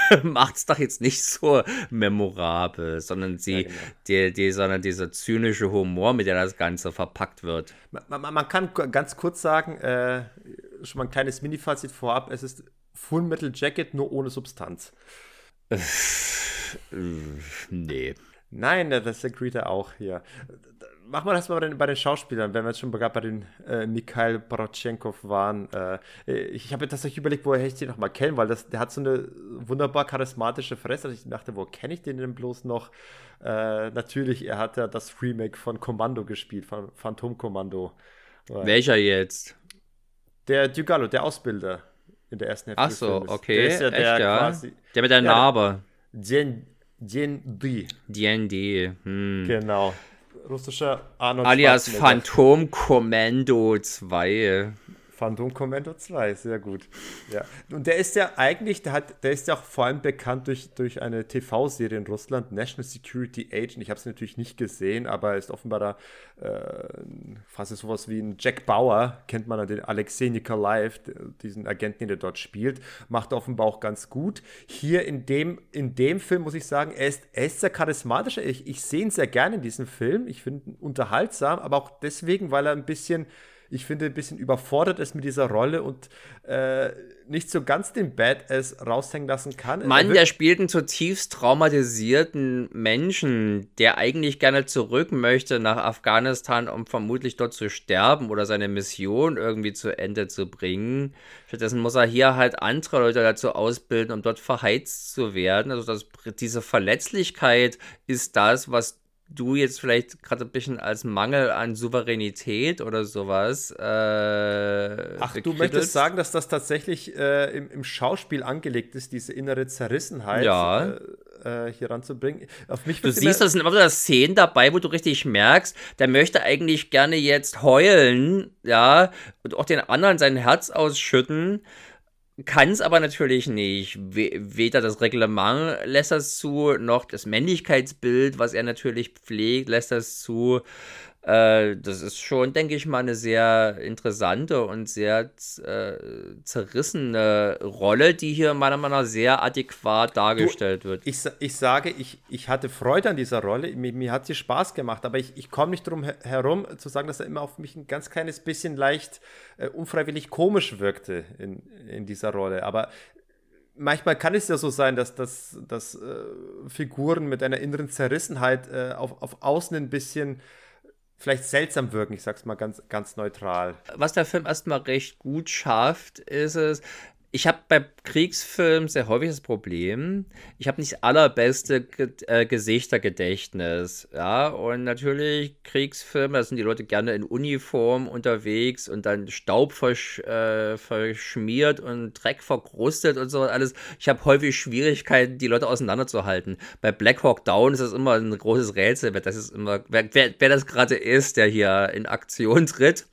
[LAUGHS] macht es doch jetzt nicht so memorabel, sondern sie, ja, genau. die, die, sondern dieser zynische Humor, mit der das Ganze verpackt wird. Man, man, man kann ganz kurz sagen, äh, schon mal ein kleines Mini-Fazit vorab, es ist Full Metal Jacket nur ohne Substanz. [LAUGHS] nee. Nein, das agreed er auch hier machen wir das mal bei den, bei den Schauspielern, wenn wir jetzt schon gerade bei den äh, Mikhail Borotchenkov waren. Äh, ich habe tatsächlich überlegt, woher ich den nochmal kenne, weil das, der hat so eine wunderbar charismatische Fresse. Ich dachte, wo kenne ich den denn bloß noch? Äh, natürlich, er hat ja das Remake von Kommando gespielt, von Phantom Kommando. Welcher jetzt? Der Dugalo, der Ausbilder in der ersten Hälfte. Ach so, okay. Der ist ja der Echt, ja? quasi. Der mit der Narbe. Dien, Dien D. Dien. Hm. Genau russischer Arnold Alias Phantom Commando 2. Phantom Commando 2, sehr gut. Ja. Und der ist ja eigentlich, der, hat, der ist ja auch vor allem bekannt durch, durch eine TV-Serie in Russland, National Security Agent. Ich habe es natürlich nicht gesehen, aber er ist offenbar da äh, fast sowas wie ein Jack Bauer, kennt man den Alexei Nikolaev, diesen Agenten, den er dort spielt, macht offenbar auch ganz gut. Hier in dem, in dem Film muss ich sagen, er ist, er ist sehr charismatisch. Ich, ich sehe ihn sehr gerne in diesem Film. Ich finde ihn unterhaltsam, aber auch deswegen, weil er ein bisschen ich finde, ein bisschen überfordert ist mit dieser Rolle und äh, nicht so ganz den Badass raushängen lassen kann. Mann, der spielt einen zutiefst traumatisierten Menschen, der eigentlich gerne zurück möchte nach Afghanistan, um vermutlich dort zu sterben oder seine Mission irgendwie zu Ende zu bringen. Stattdessen muss er hier halt andere Leute dazu ausbilden, um dort verheizt zu werden. Also das, diese Verletzlichkeit ist das, was du jetzt vielleicht gerade ein bisschen als Mangel an Souveränität oder sowas. Äh, Ach, du möchtest sagen, dass das tatsächlich äh, im, im, Schauspiel angelegt ist, diese innere Zerrissenheit ja. äh, äh hier ranzubringen. Auf mich du siehst, da sind immer wieder Szenen dabei, wo du richtig merkst, der möchte eigentlich gerne jetzt heulen, ja, und auch den anderen sein Herz ausschütten kann es aber natürlich nicht. Weder das Reglement lässt das zu, noch das Männlichkeitsbild, was er natürlich pflegt, lässt das zu. Äh, das ist schon, denke ich mal, eine sehr interessante und sehr äh, zerrissene Rolle, die hier meiner Meinung nach sehr adäquat dargestellt du, wird. Ich, ich sage, ich, ich hatte Freude an dieser Rolle, mir, mir hat sie Spaß gemacht, aber ich, ich komme nicht drum herum zu sagen, dass er immer auf mich ein ganz kleines bisschen leicht äh, unfreiwillig komisch wirkte in, in dieser Rolle. Aber manchmal kann es ja so sein, dass, dass, dass äh, Figuren mit einer inneren Zerrissenheit äh, auf, auf außen ein bisschen vielleicht seltsam wirken, ich sag's mal ganz, ganz neutral. Was der Film erstmal recht gut schafft, ist es, ich habe bei Kriegsfilmen sehr häufig das Problem, ich habe nicht allerbeste Ge äh, Gesichtergedächtnis. Ja, und natürlich Kriegsfilme, da sind die Leute gerne in Uniform unterwegs und dann Staub versch äh, verschmiert und Dreck verkrustet und so alles. Ich habe häufig Schwierigkeiten, die Leute auseinanderzuhalten. Bei Black Hawk Down ist das immer ein großes Rätsel, das ist immer, wer, wer, wer das gerade ist, der hier in Aktion tritt.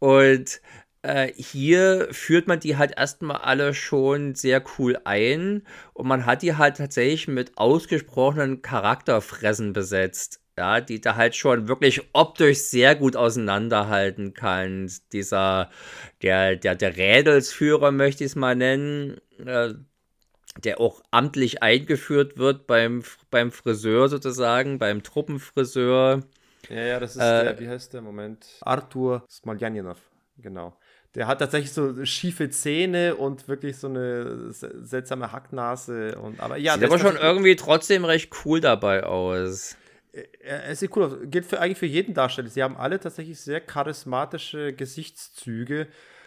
Und äh, hier führt man die halt erstmal alle schon sehr cool ein und man hat die halt tatsächlich mit ausgesprochenen Charakterfressen besetzt. Ja, die da halt schon wirklich optisch sehr gut auseinanderhalten kann. Dieser, der, der, der Rädelsführer möchte ich es mal nennen, äh, der auch amtlich eingeführt wird beim, beim Friseur sozusagen, beim Truppenfriseur. Ja, ja, das ist äh, der, wie heißt der? Moment. Arthur Smaljaninov, genau. Der hat tatsächlich so schiefe Zähne und wirklich so eine seltsame Hacknase. Und, aber ja, Sieht aber schon irgendwie trotzdem recht cool dabei aus. Er sieht cool aus. Gilt für, eigentlich für jeden Darsteller. Sie haben alle tatsächlich sehr charismatische Gesichtszüge,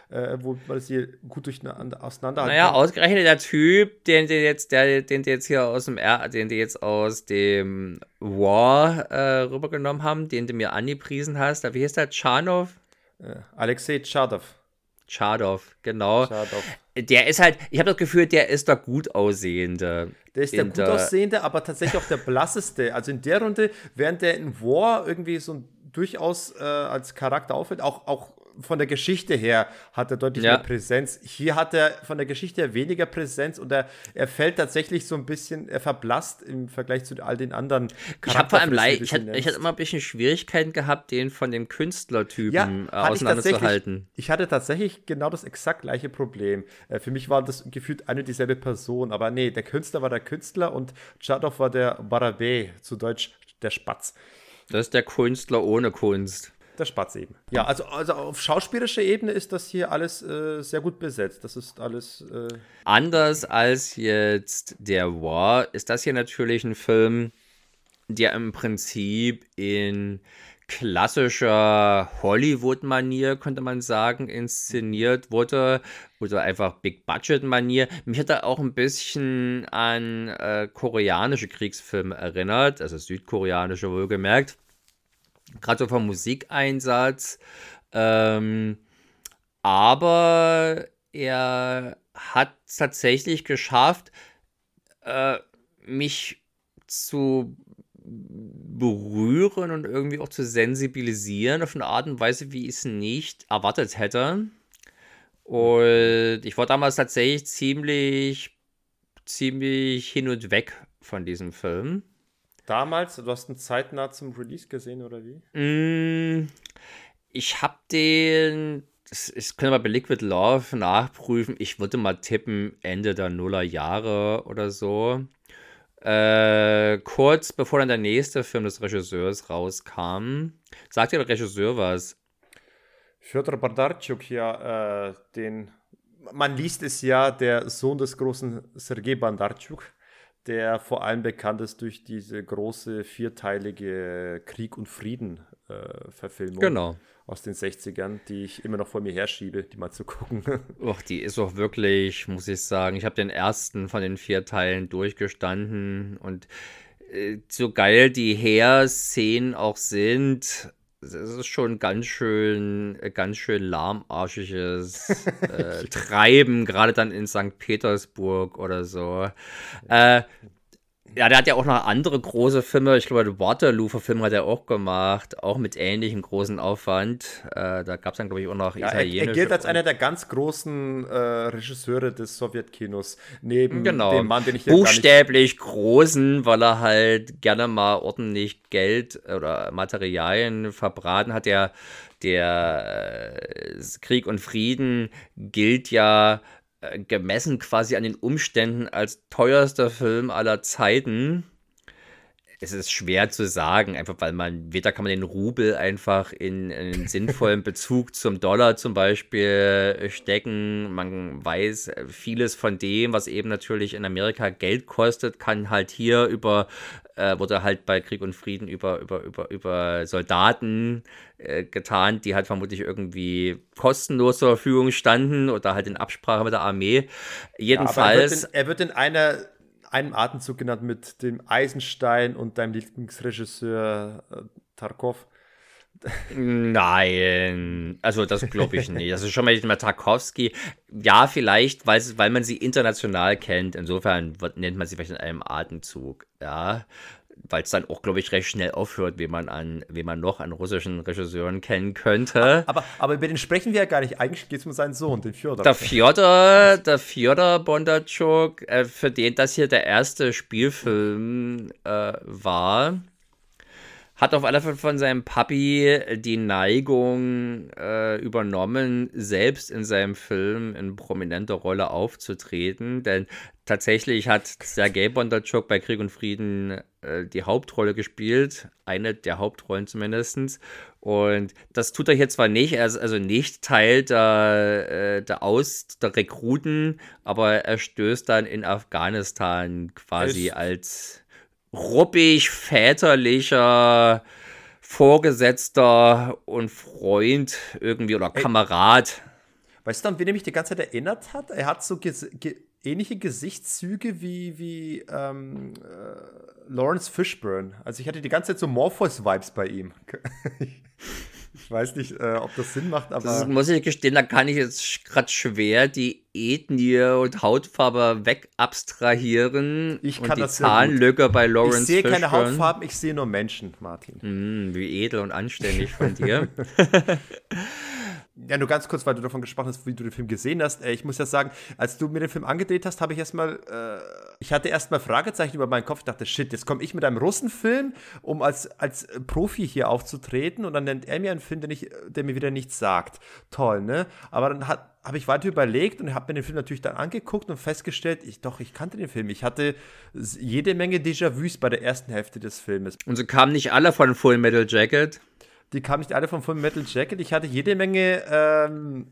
äh, wo man sie gut durcheinander auseinanderhalten Naja, ausgerechnet der Typ, den die jetzt, der, den die jetzt hier aus dem R, den die jetzt aus dem War äh, rübergenommen haben, den du mir angepriesen hast. Wie heißt der? Chanov? Äh, Alexei Tschadov. Chadov, genau. Chadov. Der ist halt, ich habe das Gefühl, der ist der gut aussehende. Der ist der gut aussehende, aber tatsächlich auch der blasseste. Also in der Runde, während der in War irgendwie so durchaus äh, als Charakter auffällt, auch, auch von der Geschichte her hat er deutlich ja. mehr Präsenz. Hier hat er von der Geschichte her weniger Präsenz und er, er fällt tatsächlich so ein bisschen, er verblasst im Vergleich zu all den anderen Charakteren. Ich habe vor allem leid, ich hatte, ich hatte immer ein bisschen Schwierigkeiten gehabt, den von dem Künstlertypen ja, äh, auseinanderzuhalten. Ich, ich, hatte tatsächlich genau das exakt gleiche Problem. Äh, für mich war das gefühlt eine dieselbe Person, aber nee, der Künstler war der Künstler und Chadov war der Barabé, zu Deutsch der Spatz. Das ist der Künstler ohne Kunst der Spatz eben. Ja, also, also auf schauspielerischer Ebene ist das hier alles äh, sehr gut besetzt. Das ist alles. Äh Anders als jetzt der War ist das hier natürlich ein Film, der im Prinzip in klassischer Hollywood-Manier, könnte man sagen, inszeniert wurde. Oder einfach Big-Budget-Manier. Mich hat er auch ein bisschen an äh, koreanische Kriegsfilme erinnert, also südkoreanische wohlgemerkt gerade so vom Musikeinsatz. Ähm, aber er hat tatsächlich geschafft, äh, mich zu berühren und irgendwie auch zu sensibilisieren auf eine Art und Weise, wie ich es nicht erwartet hätte. Und ich war damals tatsächlich ziemlich, ziemlich hin und weg von diesem Film damals? Du hast ihn zeitnah zum Release gesehen oder wie? Mm, ich habe den. Ich könnte mal bei Liquid Love nachprüfen. Ich würde mal tippen, Ende der Nuller Jahre oder so. Äh, kurz bevor dann der nächste Film des Regisseurs rauskam. Sagt dir der Regisseur was? Fyodor Bondarchuk, ja, äh, den. Man liest es ja, der Sohn des großen Sergei Bondarchuk der vor allem bekannt ist durch diese große vierteilige Krieg und Frieden äh, Verfilmung genau. aus den 60ern, die ich immer noch vor mir herschiebe, die mal zu gucken. [LAUGHS] Och, die ist auch wirklich, muss ich sagen, ich habe den ersten von den vier Teilen durchgestanden und äh, so geil die Heer-Szenen auch sind, es ist schon ganz schön, äh, ganz schön lahmarschiges [LAUGHS] äh, Treiben, gerade dann in St. Petersburg oder so. Äh, ja, der hat ja auch noch andere große Filme. Ich glaube, Waterloo-Film hat er auch gemacht, auch mit ähnlichem großen Aufwand. Äh, da gab es dann, glaube ich, auch noch ja, italienische. Er, er gilt als einer der ganz großen äh, Regisseure des Sowjetkinos, neben genau. dem Mann, den ich Buchstäblich großen, weil er halt gerne mal ordentlich Geld oder Materialien verbraten hat. Der, der äh, Krieg und Frieden gilt ja äh, gemessen quasi an den Umständen als teuerster Film aller Zeiten. Es ist schwer zu sagen, einfach weil man, weder kann man den Rubel einfach in, in einen sinnvollen [LAUGHS] Bezug zum Dollar zum Beispiel stecken. Man weiß, vieles von dem, was eben natürlich in Amerika Geld kostet, kann halt hier über äh, wurde halt bei Krieg und Frieden über, über, über, über Soldaten äh, getan, die halt vermutlich irgendwie kostenlos zur Verfügung standen oder halt in Absprache mit der Armee. Jedenfalls. Ja, er, wird in, er wird in einer einem Atemzug genannt mit dem Eisenstein und deinem Lieblingsregisseur äh, Tarkov. Nein, also das glaube ich nicht. Das ist schon mal nicht mehr Tarkovsky. Ja, vielleicht, weil, weil man sie international kennt. Insofern nennt man sie vielleicht in einem Atemzug. Ja, weil es dann auch, glaube ich, recht schnell aufhört, wie man an, wie man noch an russischen Regisseuren kennen könnte. Aber, aber über den sprechen wir ja gar nicht. Eigentlich geht es um seinen Sohn, den Fjodor. Der Fjodor, der Fjodor Bondarchuk, äh, für den das hier der erste Spielfilm äh, war hat auf alle Fälle von seinem Papi die Neigung äh, übernommen, selbst in seinem Film in prominenter Rolle aufzutreten. Denn tatsächlich hat Sergei Bondarchuk bei Krieg und Frieden äh, die Hauptrolle gespielt, eine der Hauptrollen zumindest. Und das tut er hier zwar nicht, er ist also nicht Teil der, äh, der Aus, der Rekruten, aber er stößt dann in Afghanistan quasi als ruppig, väterlicher Vorgesetzter und Freund irgendwie oder Kamerad. Weißt du, an wen er mich die ganze Zeit erinnert hat? Er hat so ges ge ähnliche Gesichtszüge wie, wie ähm, äh, Lawrence Fishburne. Also ich hatte die ganze Zeit so Morpheus-Vibes bei ihm. [LAUGHS] [LAUGHS] Ich weiß nicht, äh, ob das Sinn macht, aber. Das muss ich gestehen, da kann ich jetzt gerade schwer die Ethnie und Hautfarbe wegabstrahieren. Ich kann und die das Zahnlücke bei Lawrence Ich sehe keine Hautfarben, ich sehe nur Menschen, Martin. Mm, wie edel und anständig von dir. [LAUGHS] Ja, nur ganz kurz, weil du davon gesprochen hast, wie du den Film gesehen hast. Äh, ich muss ja sagen, als du mir den Film angedreht hast, habe ich erstmal, äh, ich hatte erstmal Fragezeichen über meinen Kopf. Ich dachte, shit, jetzt komme ich mit einem Russenfilm, um als, als Profi hier aufzutreten und dann nennt er mir einen Film, den ich, der mir wieder nichts sagt. Toll, ne? Aber dann habe ich weiter überlegt und habe mir den Film natürlich dann angeguckt und festgestellt, ich, doch, ich kannte den Film. Ich hatte jede Menge Déjà-vus bei der ersten Hälfte des Filmes. Und so kamen nicht alle von Full Metal Jacket? Die kamen nicht alle von Full Metal Jacket. Ich hatte jede Menge ähm,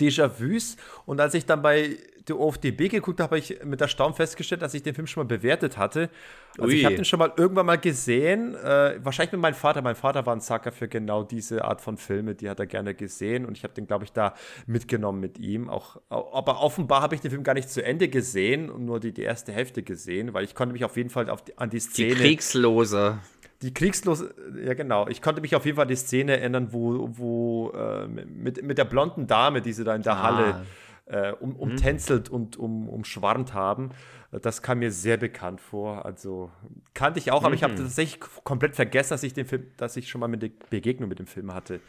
Déjà-vus. Und als ich dann bei der OFDB geguckt habe, habe ich mit Erstaunen festgestellt, dass ich den Film schon mal bewertet hatte. Also Ui. ich habe den schon mal irgendwann mal gesehen. Äh, wahrscheinlich mit meinem Vater. Mein Vater war ein Sucker für genau diese Art von Filme. Die hat er gerne gesehen. Und ich habe den, glaube ich, da mitgenommen mit ihm. Auch, aber offenbar habe ich den Film gar nicht zu Ende gesehen und nur die, die erste Hälfte gesehen, weil ich konnte mich auf jeden Fall auf die, an die Szene. Die Kriegslose die kriegslose, ja genau, ich konnte mich auf jeden Fall die Szene erinnern, wo, wo äh, mit, mit der blonden Dame, die sie da in der ah. Halle äh, um, mhm. umtänzelt mhm. und um, umschwarmt haben. Das kam mir sehr bekannt vor. Also kannte ich auch, mhm. aber ich habe mhm. tatsächlich komplett vergessen, dass ich den Film, dass ich schon mal eine Begegnung mit dem Film hatte.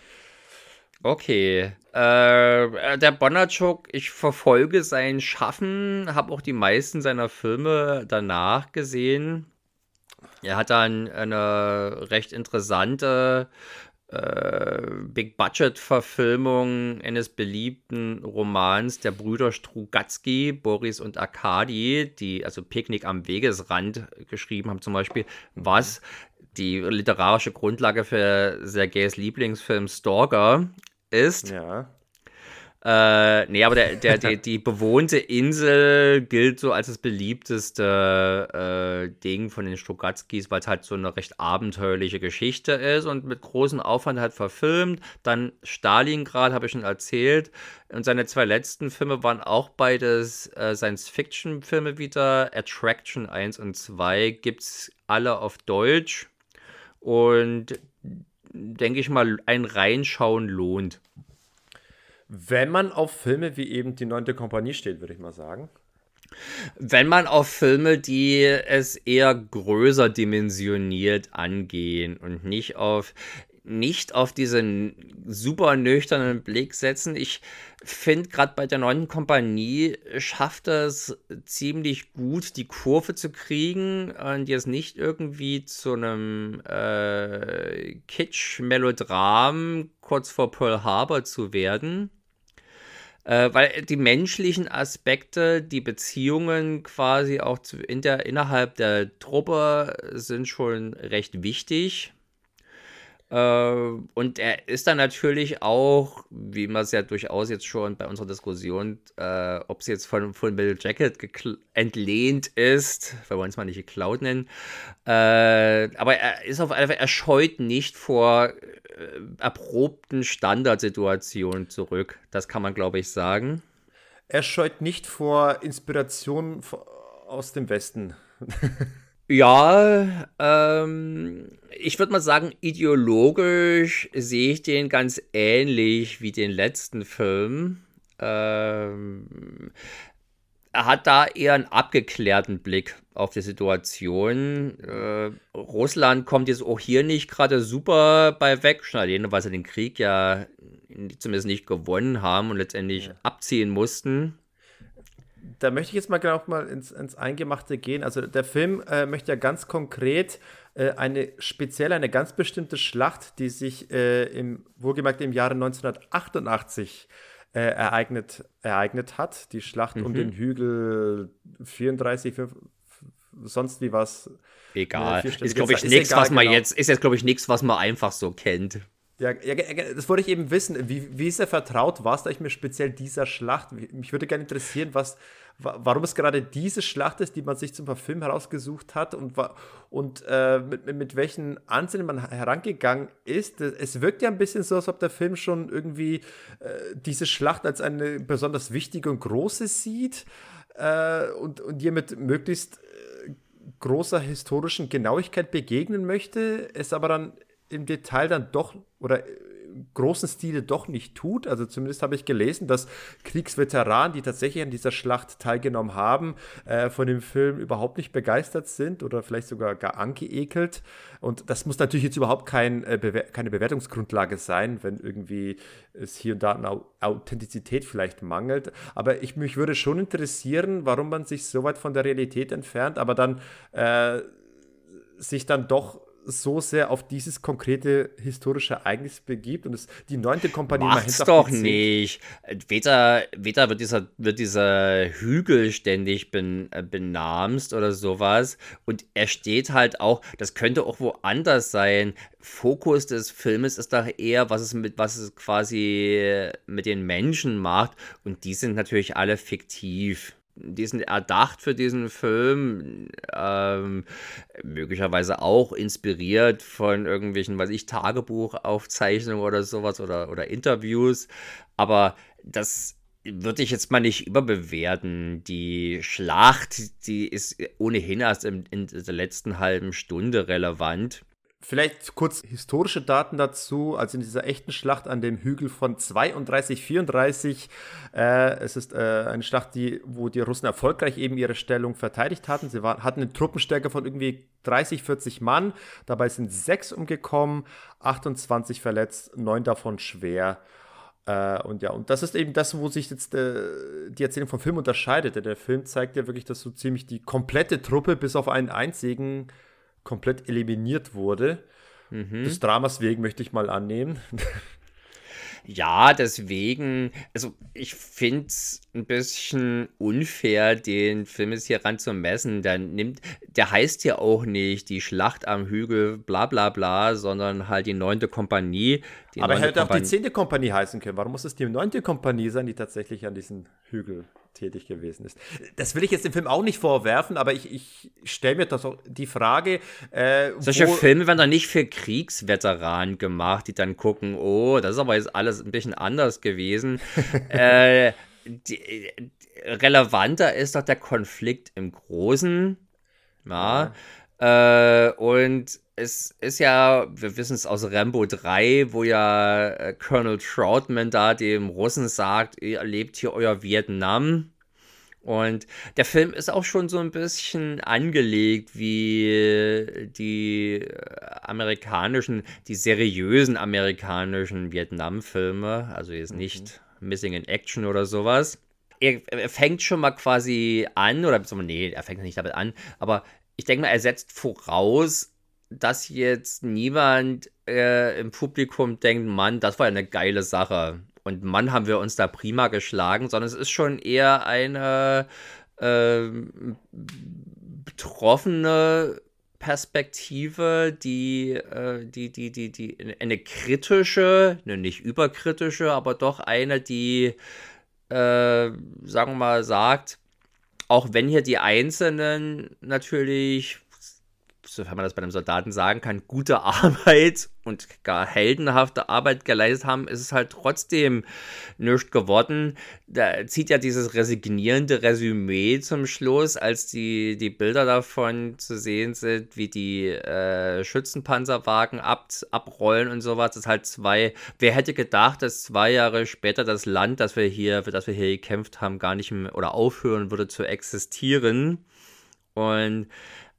Okay. Äh, der Bonachuk, ich verfolge sein Schaffen, habe auch die meisten seiner Filme danach gesehen. Er hat dann eine recht interessante äh, Big-Budget-Verfilmung eines beliebten Romans der Brüder Strugatsky, Boris und Arkadi, die also Picknick am Wegesrand geschrieben haben zum Beispiel, was die literarische Grundlage für Sergejs Lieblingsfilm Stalker ist. Ja. Äh, nee, aber der, der, [LAUGHS] die, die bewohnte Insel gilt so als das beliebteste äh, Ding von den Strugatskis, weil es halt so eine recht abenteuerliche Geschichte ist und mit großem Aufwand halt verfilmt. Dann Stalingrad, habe ich schon erzählt. Und seine zwei letzten Filme waren auch beides äh, Science-Fiction-Filme wieder. Attraction 1 und 2 gibt es alle auf Deutsch. Und denke ich mal, ein Reinschauen lohnt. Wenn man auf Filme wie eben die neunte Kompanie steht, würde ich mal sagen. Wenn man auf Filme, die es eher größer dimensioniert angehen und nicht auf nicht auf diesen super nüchternen Blick setzen. Ich finde, gerade bei der neuen Kompanie schafft es ziemlich gut, die Kurve zu kriegen und jetzt nicht irgendwie zu einem äh, Kitsch-Melodram kurz vor Pearl Harbor zu werden. Äh, weil die menschlichen Aspekte, die Beziehungen quasi auch zu, in der, innerhalb der Truppe sind schon recht wichtig. Äh, und er ist dann natürlich auch, wie man es ja durchaus jetzt schon bei unserer Diskussion, äh, ob es jetzt von, von Bill Jacket entlehnt ist, wir uns mal nicht geklaut nennen, äh, aber er ist auf einfach, er scheut nicht vor äh, erprobten Standardsituationen zurück. Das kann man, glaube ich, sagen. Er scheut nicht vor Inspiration aus dem Westen. [LAUGHS] Ja, ähm, ich würde mal sagen, ideologisch sehe ich den ganz ähnlich wie den letzten Film. Ähm, er hat da eher einen abgeklärten Blick auf die Situation. Äh, Russland kommt jetzt auch hier nicht gerade super bei weg, schon alleine, weil sie den Krieg ja zumindest nicht gewonnen haben und letztendlich ja. abziehen mussten da möchte ich jetzt mal genau mal ins, ins Eingemachte gehen. Also der Film äh, möchte ja ganz konkret äh, eine speziell eine ganz bestimmte Schlacht, die sich äh, im wohlgemerkt im Jahre 1988 äh, ereignet, ereignet hat. Die Schlacht mhm. um den Hügel 34, 5, sonst wie was. Egal. Ist, glaube ich, nichts, was man genau. jetzt, ist jetzt, glaube ich, nichts, was man einfach so kennt. Ja, ja, das wollte ich eben wissen. Wie, wie ist er vertraut? War es da ich mir speziell dieser Schlacht? Mich würde gerne interessieren, was, warum es gerade diese Schlacht ist, die man sich zum Film herausgesucht hat und, und äh, mit, mit welchen Ansinnen man herangegangen ist. Es wirkt ja ein bisschen so, als ob der Film schon irgendwie äh, diese Schlacht als eine besonders wichtige und große sieht äh, und, und ihr mit möglichst äh, großer historischen Genauigkeit begegnen möchte, es aber dann im Detail dann doch oder großen Stile doch nicht tut. Also zumindest habe ich gelesen, dass Kriegsveteranen, die tatsächlich an dieser Schlacht teilgenommen haben, äh, von dem Film überhaupt nicht begeistert sind oder vielleicht sogar gar angeekelt. Und das muss natürlich jetzt überhaupt kein, äh, Bewer keine Bewertungsgrundlage sein, wenn irgendwie es hier und da an Authentizität vielleicht mangelt. Aber ich, mich würde schon interessieren, warum man sich so weit von der Realität entfernt, aber dann äh, sich dann doch so sehr auf dieses konkrete historische Ereignis begibt und es die neunte Kompanie Macht's doch nicht. Weder, weder wird dieser, wird dieser Hügel ständig ben, äh, benamst oder sowas. Und er steht halt auch, das könnte auch woanders sein. Fokus des Filmes ist doch eher, was es mit, was es quasi mit den Menschen macht. Und die sind natürlich alle fiktiv die sind erdacht für diesen Film, ähm, möglicherweise auch inspiriert von irgendwelchen, weiß ich, Tagebuchaufzeichnungen oder sowas oder, oder Interviews. Aber das würde ich jetzt mal nicht überbewerten. Die Schlacht, die ist ohnehin erst in, in der letzten halben Stunde relevant. Vielleicht kurz historische Daten dazu. Also in dieser echten Schlacht an dem Hügel von 32, 34. Äh, es ist äh, eine Schlacht, die, wo die Russen erfolgreich eben ihre Stellung verteidigt hatten. Sie waren, hatten eine Truppenstärke von irgendwie 30, 40 Mann. Dabei sind sechs umgekommen, 28 verletzt, neun davon schwer. Äh, und ja, und das ist eben das, wo sich jetzt äh, die Erzählung vom Film unterscheidet. Der Film zeigt ja wirklich, dass so ziemlich die komplette Truppe bis auf einen einzigen komplett eliminiert wurde. Mhm. Des Dramas wegen möchte ich mal annehmen. [LAUGHS] Ja, deswegen, also ich finde es ein bisschen unfair, den Film jetzt hier ran zu messen. Der, nimmt, der heißt ja auch nicht die Schlacht am Hügel, bla bla bla, sondern halt die neunte Kompanie. Die Aber er hätte auch die zehnte Kompanie heißen können. Warum muss es die neunte Kompanie sein, die tatsächlich an diesem Hügel tätig gewesen ist. Das will ich jetzt dem Film auch nicht vorwerfen, aber ich, ich stelle mir das auch die Frage. Äh, Solche Filme werden doch nicht für Kriegsveteranen gemacht, die dann gucken, oh, das ist aber jetzt alles ein bisschen anders gewesen. [LAUGHS] äh, die, relevanter ist doch der Konflikt im Großen. Ja. ja. Äh, und es ist ja, wir wissen es aus Rambo 3, wo ja äh, Colonel Troutman da dem Russen sagt, ihr erlebt hier euer Vietnam. Und der Film ist auch schon so ein bisschen angelegt wie die äh, amerikanischen, die seriösen amerikanischen Vietnam-Filme. Also jetzt mhm. nicht Missing in Action oder sowas. Er, er, fängt schon mal quasi an, oder nee, er fängt nicht damit an, aber ich denke mal, er setzt voraus, dass jetzt niemand äh, im Publikum denkt, Mann, das war eine geile Sache. und Mann, haben wir uns da prima geschlagen, sondern es ist schon eher eine äh, betroffene Perspektive, die, äh, die, die, die, die, eine kritische, ne, nicht überkritische, aber doch eine, die, äh, sagen wir mal, sagt, auch wenn hier die Einzelnen natürlich sofern man das bei einem Soldaten sagen kann, gute [LAUGHS] Arbeit und gar heldenhafte Arbeit geleistet haben, ist es halt trotzdem nichts geworden. Da zieht ja dieses resignierende Resümee zum Schluss, als die, die Bilder davon zu sehen sind, wie die äh, Schützenpanzerwagen ab, abrollen und sowas. Das ist halt zwei. Wer hätte gedacht, dass zwei Jahre später das Land, das wir hier, für das wir hier gekämpft haben, gar nicht mehr oder aufhören würde zu existieren? Und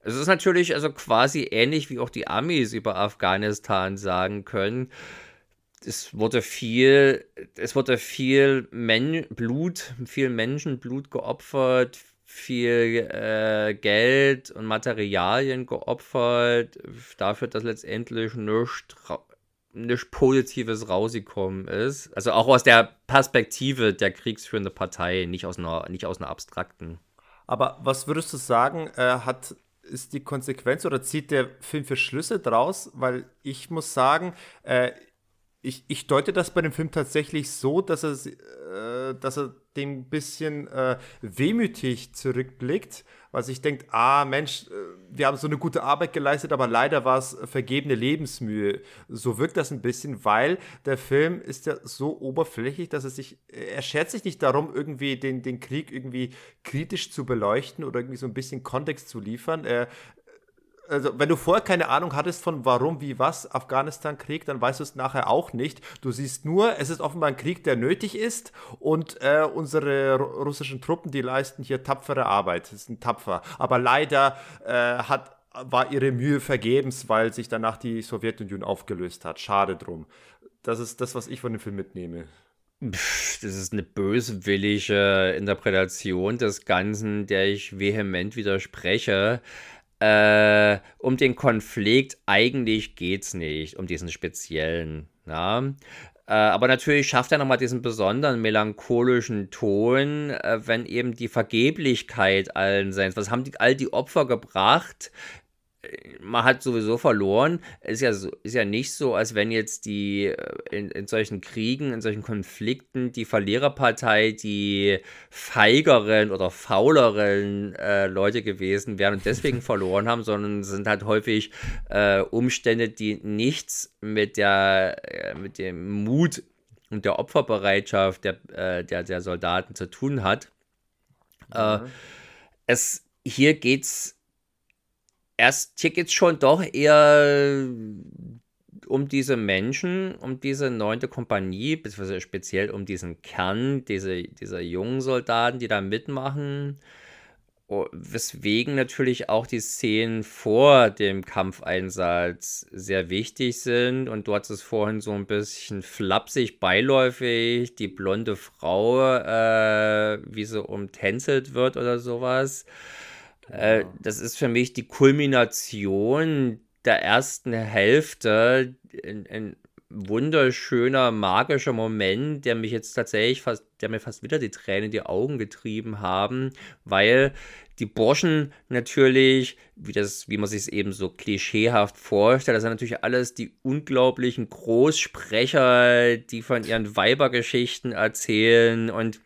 es ist natürlich also quasi ähnlich, wie auch die Amis über Afghanistan sagen können. Es wurde viel, es wurde viel Men Blut, viel Menschenblut geopfert, viel äh, Geld und Materialien geopfert, dafür, dass letztendlich nichts nichts Positives rausgekommen ist. Also auch aus der Perspektive der kriegsführenden Partei, nicht aus einer, nicht aus einer abstrakten. Aber was würdest du sagen, äh, hat ist die Konsequenz oder zieht der Film für Schlüsse draus? Weil ich muss sagen, äh, ich, ich deute das bei dem Film tatsächlich so, dass er, äh, dass er dem ein bisschen äh, wehmütig zurückblickt, weil sich denkt, ah Mensch, äh, wir haben so eine gute Arbeit geleistet, aber leider war es vergebene Lebensmühe. So wirkt das ein bisschen, weil der Film ist ja so oberflächlich, dass er sich, er schert sich nicht darum, irgendwie den, den Krieg irgendwie kritisch zu beleuchten oder irgendwie so ein bisschen Kontext zu liefern. Er, also wenn du vorher keine Ahnung hattest von warum, wie, was Afghanistan-Krieg, dann weißt du es nachher auch nicht. Du siehst nur, es ist offenbar ein Krieg, der nötig ist und äh, unsere russischen Truppen, die leisten hier tapfere Arbeit, das sind tapfer. Aber leider äh, hat, war ihre Mühe vergebens, weil sich danach die Sowjetunion aufgelöst hat. Schade drum. Das ist das, was ich von dem Film mitnehme. Das ist eine böswillige Interpretation des Ganzen, der ich vehement widerspreche. Äh, um den Konflikt eigentlich geht es nicht, um diesen speziellen. Ja? Äh, aber natürlich schafft er nochmal diesen besonderen melancholischen Ton, äh, wenn eben die Vergeblichkeit allen Seins, was haben die, all die Opfer gebracht, man hat sowieso verloren. Ist ja, so, ist ja nicht so, als wenn jetzt die äh, in, in solchen Kriegen, in solchen Konflikten die Verliererpartei die feigeren oder fauleren äh, Leute gewesen wären und deswegen [LAUGHS] verloren haben, sondern sind halt häufig äh, Umstände, die nichts mit der äh, mit dem Mut und der Opferbereitschaft der, äh, der, der Soldaten zu tun hat. Äh, mhm. es hier geht's erst hier geht es schon doch eher um diese Menschen, um diese neunte Kompanie, beziehungsweise speziell um diesen Kern, diese, dieser jungen Soldaten, die da mitmachen. Oh, weswegen natürlich auch die Szenen vor dem Kampfeinsatz sehr wichtig sind. Und du hattest es vorhin so ein bisschen flapsig, beiläufig, die blonde Frau, äh, wie sie umtänzelt wird oder sowas. Äh, das ist für mich die Kulmination der ersten Hälfte. Ein, ein, wunderschöner, magischer Moment, der mich jetzt tatsächlich fast, der mir fast wieder die Tränen in die Augen getrieben haben, weil die Burschen natürlich, wie, das, wie man sich es eben so klischeehaft vorstellt, das sind natürlich alles die unglaublichen Großsprecher, die von ihren Weibergeschichten erzählen und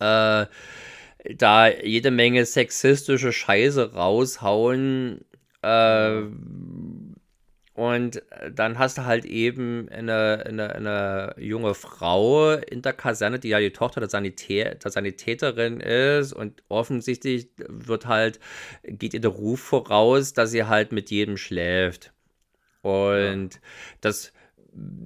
äh, da jede Menge sexistische Scheiße raushauen. Äh, und dann hast du halt eben eine, eine, eine, junge Frau in der Kaserne, die ja die Tochter der, Sanitä der Sanitäterin ist. Und offensichtlich wird halt, geht ihr der Ruf voraus, dass sie halt mit jedem schläft. Und ja. das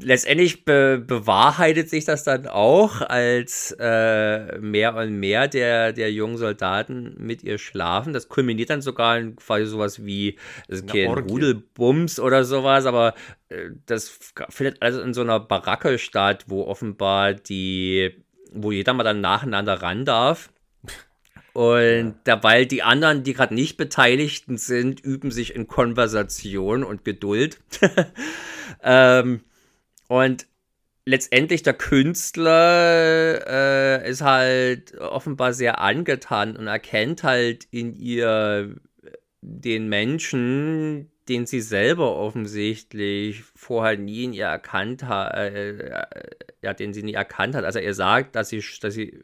letztendlich be bewahrheitet sich das dann auch, als äh, mehr und mehr der, der jungen Soldaten mit ihr schlafen. Das kulminiert dann sogar in quasi sowas wie also kein Rudelbums oder sowas, aber äh, das findet also in so einer Baracke statt, wo offenbar die, wo jeder mal dann nacheinander ran darf. Und dabei die anderen, die gerade nicht Beteiligten sind, üben sich in Konversation und Geduld. [LAUGHS] ähm, und letztendlich der Künstler äh, ist halt offenbar sehr angetan und erkennt halt in ihr den Menschen, den sie selber offensichtlich vorher nie in ihr erkannt hat, äh, ja, den sie nie erkannt hat. Also er sagt, dass sie, dass sie,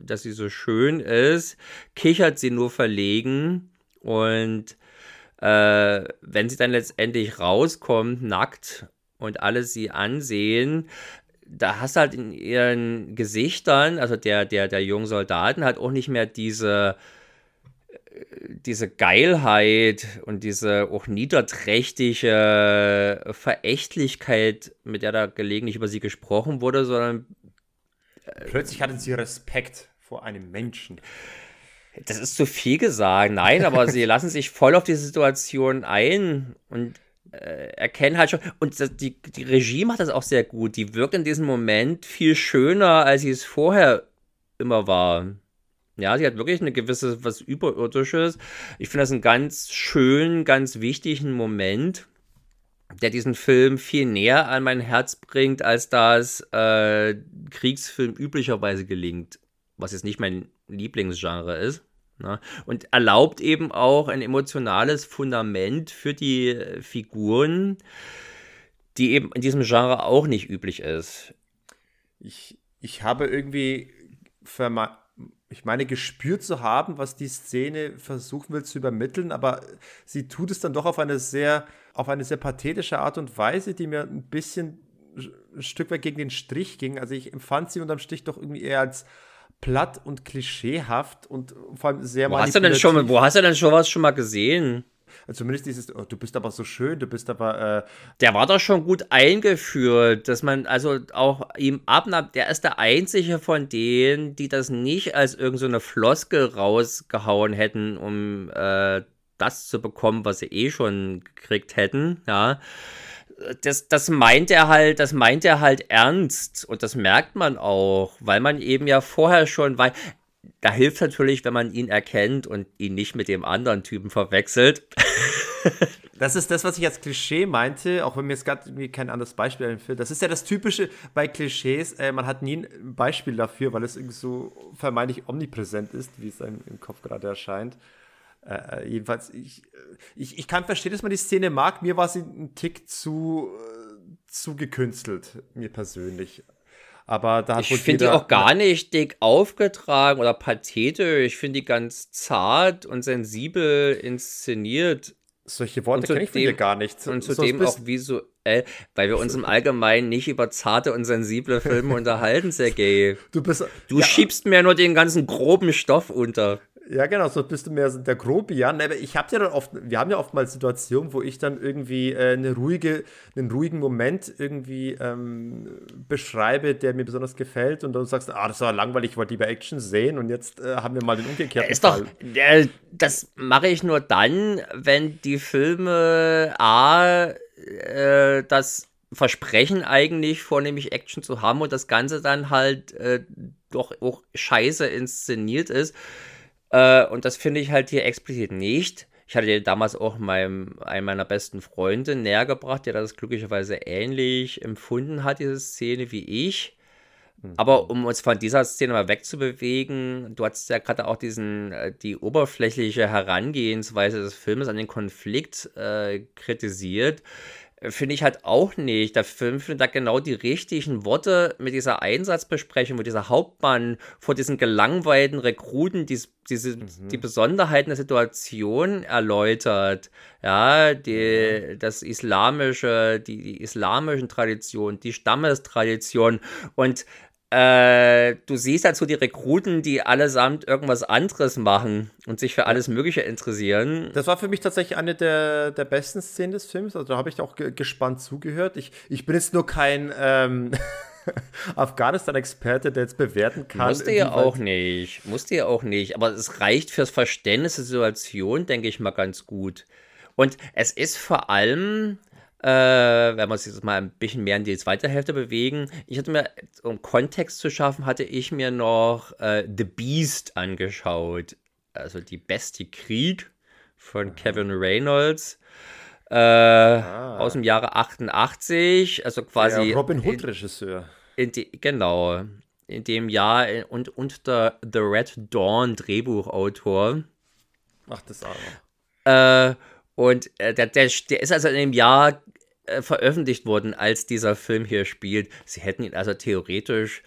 dass sie so schön ist, kichert sie nur verlegen und äh, wenn sie dann letztendlich rauskommt, nackt und alle sie ansehen, da hast du halt in ihren Gesichtern, also der, der, der jungen Soldaten, halt auch nicht mehr diese, diese Geilheit und diese auch niederträchtige Verächtlichkeit, mit der da gelegentlich über sie gesprochen wurde, sondern. Äh, Plötzlich hatten sie Respekt vor einem Menschen. Das ist zu viel gesagt. Nein, aber sie lassen sich voll auf die Situation ein und erkennen halt schon. Und die, die Regie macht das auch sehr gut. Die wirkt in diesem Moment viel schöner, als sie es vorher immer war. Ja, sie hat wirklich eine gewisse, was Überirdisches. Ich finde das einen ganz schönen, ganz wichtigen Moment, der diesen Film viel näher an mein Herz bringt, als das äh, Kriegsfilm üblicherweise gelingt. Was jetzt nicht mein Lieblingsgenre ist. Ne? Und erlaubt eben auch ein emotionales Fundament für die Figuren, die eben in diesem Genre auch nicht üblich ist. Ich, ich habe irgendwie ich meine, gespürt zu haben, was die Szene versuchen will zu übermitteln, aber sie tut es dann doch auf eine sehr, auf eine sehr pathetische Art und Weise, die mir ein bisschen ein Stück weit gegen den Strich ging. Also ich empfand sie unterm Strich doch irgendwie eher als platt und klischeehaft und vor allem sehr wo hast du denn schon Wo hast du denn schon was schon mal gesehen? Also zumindest dieses, oh, du bist aber so schön, du bist aber. Äh der war doch schon gut eingeführt, dass man also auch ihm abnimmt. Der ist der einzige von denen, die das nicht als irgendeine so Floskel rausgehauen hätten, um äh, das zu bekommen, was sie eh schon gekriegt hätten. Ja das, das meint er halt, das meint er halt ernst und das merkt man auch, weil man eben ja vorher schon weil Da hilft natürlich, wenn man ihn erkennt und ihn nicht mit dem anderen Typen verwechselt. [LAUGHS] Das ist das, was ich als Klischee meinte, auch wenn mir jetzt gerade kein anderes Beispiel einfällt. Das ist ja das Typische bei Klischees. Äh, man hat nie ein Beispiel dafür, weil es irgendwie so vermeintlich omnipräsent ist, wie es einem im Kopf gerade erscheint. Äh, jedenfalls, ich, ich, ich kann verstehen, dass man die Szene mag. Mir war sie ein Tick zu, äh, zu gekünstelt, mir persönlich. Aber da hat Ich finde die auch gar nicht dick aufgetragen oder pathetisch. Ich finde die ganz zart und sensibel inszeniert. Solche Worte kenne ich von dir gar nicht. Und zudem auch visuell, weil wir uns im [LAUGHS] Allgemeinen nicht über zarte und sensible Filme [LAUGHS] unterhalten, Sergej. Du, bist, du ja, schiebst mir nur den ganzen groben Stoff unter. Ja, genau, so bist du mehr so der Grobian. Aber ich habe ja dann oft, wir haben ja oft mal Situationen, wo ich dann irgendwie äh, eine ruhige, einen ruhigen Moment irgendwie ähm, beschreibe, der mir besonders gefällt und dann sagst du, ah, das war langweilig, ich wollte lieber Action sehen und jetzt äh, haben wir mal den umgekehrten ist Fall. Doch, äh, das mache ich nur dann, wenn die Filme A, äh, das Versprechen eigentlich vornehmlich Action zu haben und das Ganze dann halt äh, doch auch scheiße inszeniert ist äh, und das finde ich halt hier explizit nicht. Ich hatte damals auch meinem, einem meiner besten Freunde näher gebracht, der das glücklicherweise ähnlich empfunden hat, diese Szene wie ich. Mhm. Aber um uns von dieser Szene mal wegzubewegen, du hast ja gerade auch diesen, äh, die oberflächliche Herangehensweise des Films an den Konflikt äh, kritisiert finde ich halt auch nicht. Der Film findet da genau die richtigen Worte mit dieser Einsatzbesprechung, wo dieser Hauptmann vor diesen gelangweilten Rekruten die, diese, mhm. die Besonderheiten der Situation erläutert. Ja, die, das islamische, die, die islamischen Traditionen, die Stammestradition und äh, du siehst dazu die Rekruten, die allesamt irgendwas anderes machen und sich für alles Mögliche interessieren. Das war für mich tatsächlich eine der, der besten Szenen des Films. Also da habe ich auch gespannt zugehört. Ich, ich bin jetzt nur kein ähm, [LAUGHS] Afghanistan-Experte, der jetzt bewerten kann. Musste ja auch nicht. Musste ja auch nicht. Aber es reicht fürs Verständnis der Situation, denke ich mal, ganz gut. Und es ist vor allem äh, wenn wir uns jetzt mal ein bisschen mehr in die zweite Hälfte bewegen. Ich hatte mir, um Kontext zu schaffen, hatte ich mir noch äh, The Beast angeschaut. Also die Bestie Krieg von Kevin Reynolds. Äh, ah. aus dem Jahre 88, also quasi. Der Robin Hood-Regisseur. genau, in dem Jahr äh, und unter The Red Dawn Drehbuchautor. Ach, das auch. Äh, und äh, der, der, der ist also in dem Jahr äh, veröffentlicht worden, als dieser Film hier spielt. Sie hätten ihn also theoretisch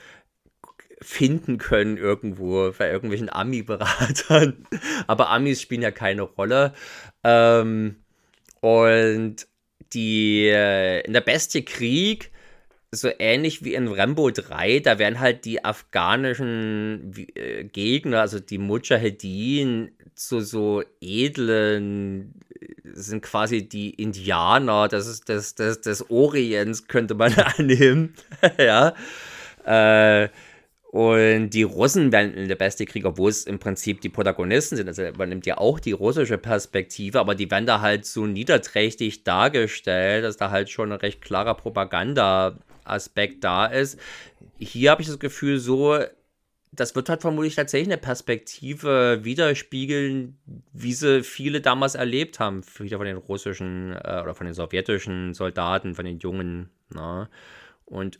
finden können irgendwo bei irgendwelchen Ami-Beratern. [LAUGHS] Aber Amis spielen ja keine Rolle. Ähm, und die äh, in der Beste Krieg so ähnlich wie in Rambo 3, da werden halt die afghanischen äh, Gegner, also die Mujahedin, zu so edlen, sind quasi die Indianer des, des, des, des Orients, könnte man [LAUGHS] annehmen. [LAUGHS] ja. Äh, und die Russen werden der beste Krieg, obwohl es im Prinzip die Protagonisten sind. Also man nimmt ja auch die russische Perspektive, aber die werden da halt so niederträchtig dargestellt, dass da halt schon ein recht klarer Propaganda Aspekt da ist. Hier habe ich das Gefühl, so, das wird halt vermutlich tatsächlich eine Perspektive widerspiegeln, wie sie viele damals erlebt haben, wieder von den russischen äh, oder von den sowjetischen Soldaten, von den Jungen. Na? Ne? Und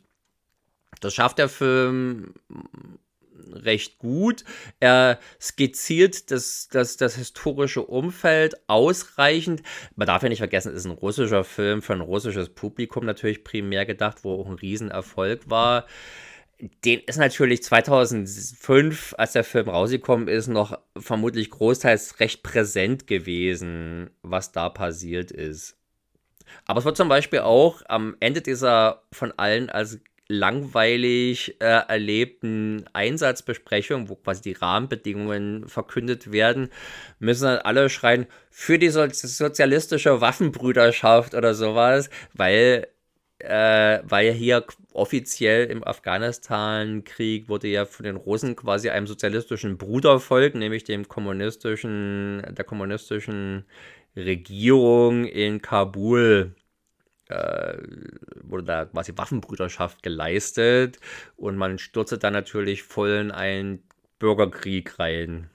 das schafft der Film recht gut. Er skizziert das, das, das historische Umfeld ausreichend. Man darf ja nicht vergessen, es ist ein russischer Film für ein russisches Publikum natürlich primär gedacht, wo auch ein Riesenerfolg war. Den ist natürlich 2005, als der Film rausgekommen ist, noch vermutlich großteils recht präsent gewesen, was da passiert ist. Aber es wird zum Beispiel auch am Ende dieser von allen als langweilig äh, erlebten Einsatzbesprechung, wo quasi die Rahmenbedingungen verkündet werden, müssen dann alle schreien für die so sozialistische Waffenbrüderschaft oder sowas, weil äh, weil hier offiziell im Afghanistan-Krieg wurde ja von den Russen quasi einem sozialistischen Brudervolk, nämlich dem kommunistischen, der kommunistischen Regierung in Kabul äh, wurde da quasi Waffenbrüderschaft geleistet und man stürzte dann natürlich voll in einen Bürgerkrieg rein.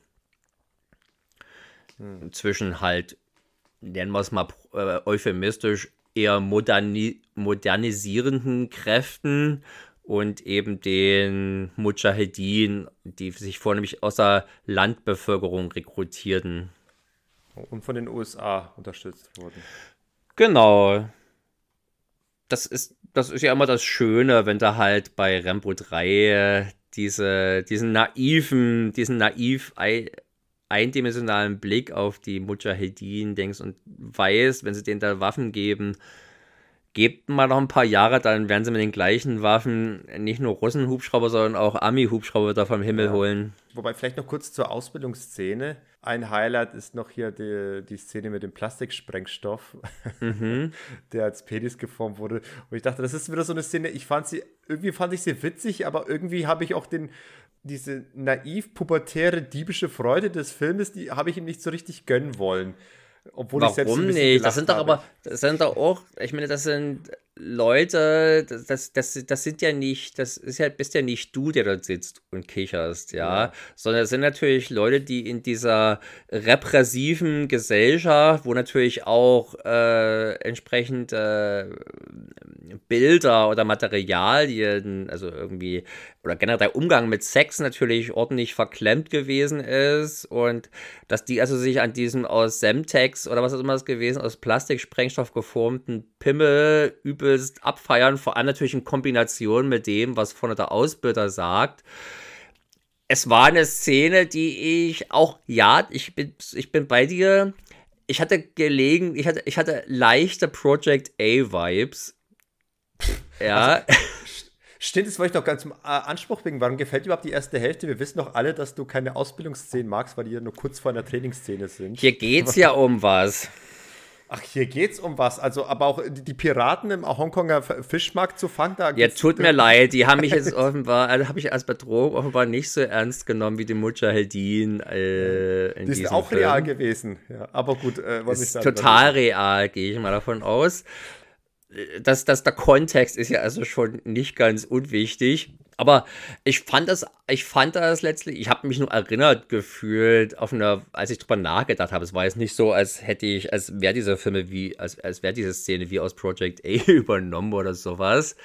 Hm. Zwischen halt, nennen wir es mal äh, euphemistisch, eher moderni modernisierenden Kräften und eben den Mujahedin, die sich vornehmlich aus der Landbevölkerung rekrutierten. Und von den USA unterstützt wurden. Genau das ist, das ist ja immer das Schöne, wenn du halt bei Rambo 3 äh, diese, diesen naiven, diesen naiv eindimensionalen Blick auf die Mujahedin denkst und weißt, wenn sie denen da Waffen geben, gebt mal noch ein paar Jahre, dann werden sie mit den gleichen Waffen nicht nur Russen-Hubschrauber, sondern auch Ami-Hubschrauber da vom Himmel ja. holen. Wobei vielleicht noch kurz zur Ausbildungsszene. Ein Highlight ist noch hier die, die Szene mit dem Plastiksprengstoff, mhm. [LAUGHS] der als Penis geformt wurde. Und ich dachte, das ist wieder so eine Szene, ich fand sie, irgendwie fand ich sie witzig, aber irgendwie habe ich auch den, diese naiv pubertäre diebische Freude des Filmes, die habe ich ihm nicht so richtig gönnen wollen. Obwohl Warum ich selbst nicht? Das sind doch aber, das sind doch auch, ich meine, das sind Leute, das, das, das sind ja nicht, das ist ja, bist ja nicht du, der dort sitzt und kicherst, ja, ja. sondern es sind natürlich Leute, die in dieser repressiven Gesellschaft, wo natürlich auch äh, entsprechend äh, Bilder oder Materialien, also irgendwie, oder generell der Umgang mit Sex natürlich ordentlich verklemmt gewesen ist und dass die also sich an diesem aus Semtex oder was auch immer es gewesen, aus Plastiksprengstoff geformten Pimmel übel übelst abfeiern, vor allem natürlich in Kombination mit dem, was vorne der Ausbilder sagt. Es war eine Szene, die ich auch, ja, ich bin, ich bin bei dir. Ich hatte gelegen, ich hatte, ich hatte leichte Project A-Vibes. Ja. Also, Stimmt, das wollte ich noch ganz zum äh, Anspruch wegen. Warum gefällt dir überhaupt die erste Hälfte? Wir wissen doch alle, dass du keine Ausbildungsszenen magst, weil die ja nur kurz vor einer Trainingsszene sind. Hier geht's ja um was. Ach, hier geht's um was. Also, aber auch die Piraten im Hongkonger Fischmarkt zu fangen, da Ja, tut mir leid, die haben mich [LAUGHS] jetzt offenbar, also habe ich als Bedrohung offenbar nicht so ernst genommen wie die Mujahedin. Äh, in die sind auch Film. real gewesen. Ja, aber gut, äh, was ist total real, gehe ich mal davon aus. Das, das, der Kontext ist ja also schon nicht ganz unwichtig. Aber ich fand das, ich fand das letztlich, ich habe mich nur erinnert gefühlt, auf eine, als ich drüber nachgedacht habe. Es war jetzt nicht so, als hätte ich, als wäre diese Filme wie, als, als wäre diese Szene wie aus Project A [LAUGHS] übernommen oder sowas.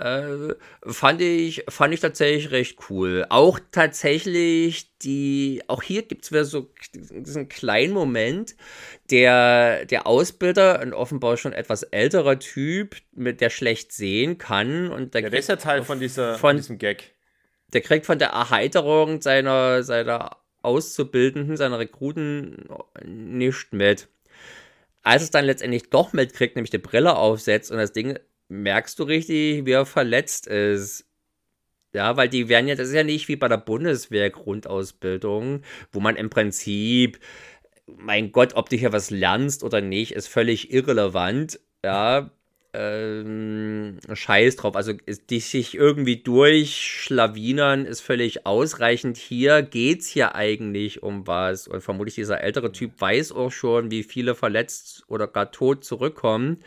Äh, fand ich, fand ich tatsächlich recht cool. Auch tatsächlich die, auch hier gibt es wieder so diesen kleinen Moment, der, der Ausbilder, ein offenbar schon etwas älterer Typ, mit der schlecht sehen kann und der, ja, der ist ja Teil von, dieser, von diesem Gag. Der kriegt von der Erheiterung seiner, seiner Auszubildenden, seiner Rekruten nicht mit. Als es dann letztendlich doch mitkriegt, nämlich die Brille aufsetzt und das Ding merkst du richtig, wie er verletzt ist. Ja, weil die werden ja, das ist ja nicht wie bei der Bundeswehr Grundausbildung, wo man im Prinzip, mein Gott, ob du hier was lernst oder nicht, ist völlig irrelevant. Ja, ähm, Scheiß drauf. Also die sich irgendwie durchschlawinern ist völlig ausreichend. Hier geht es hier eigentlich um was. Und vermutlich dieser ältere Typ weiß auch schon, wie viele verletzt oder gar tot zurückkommen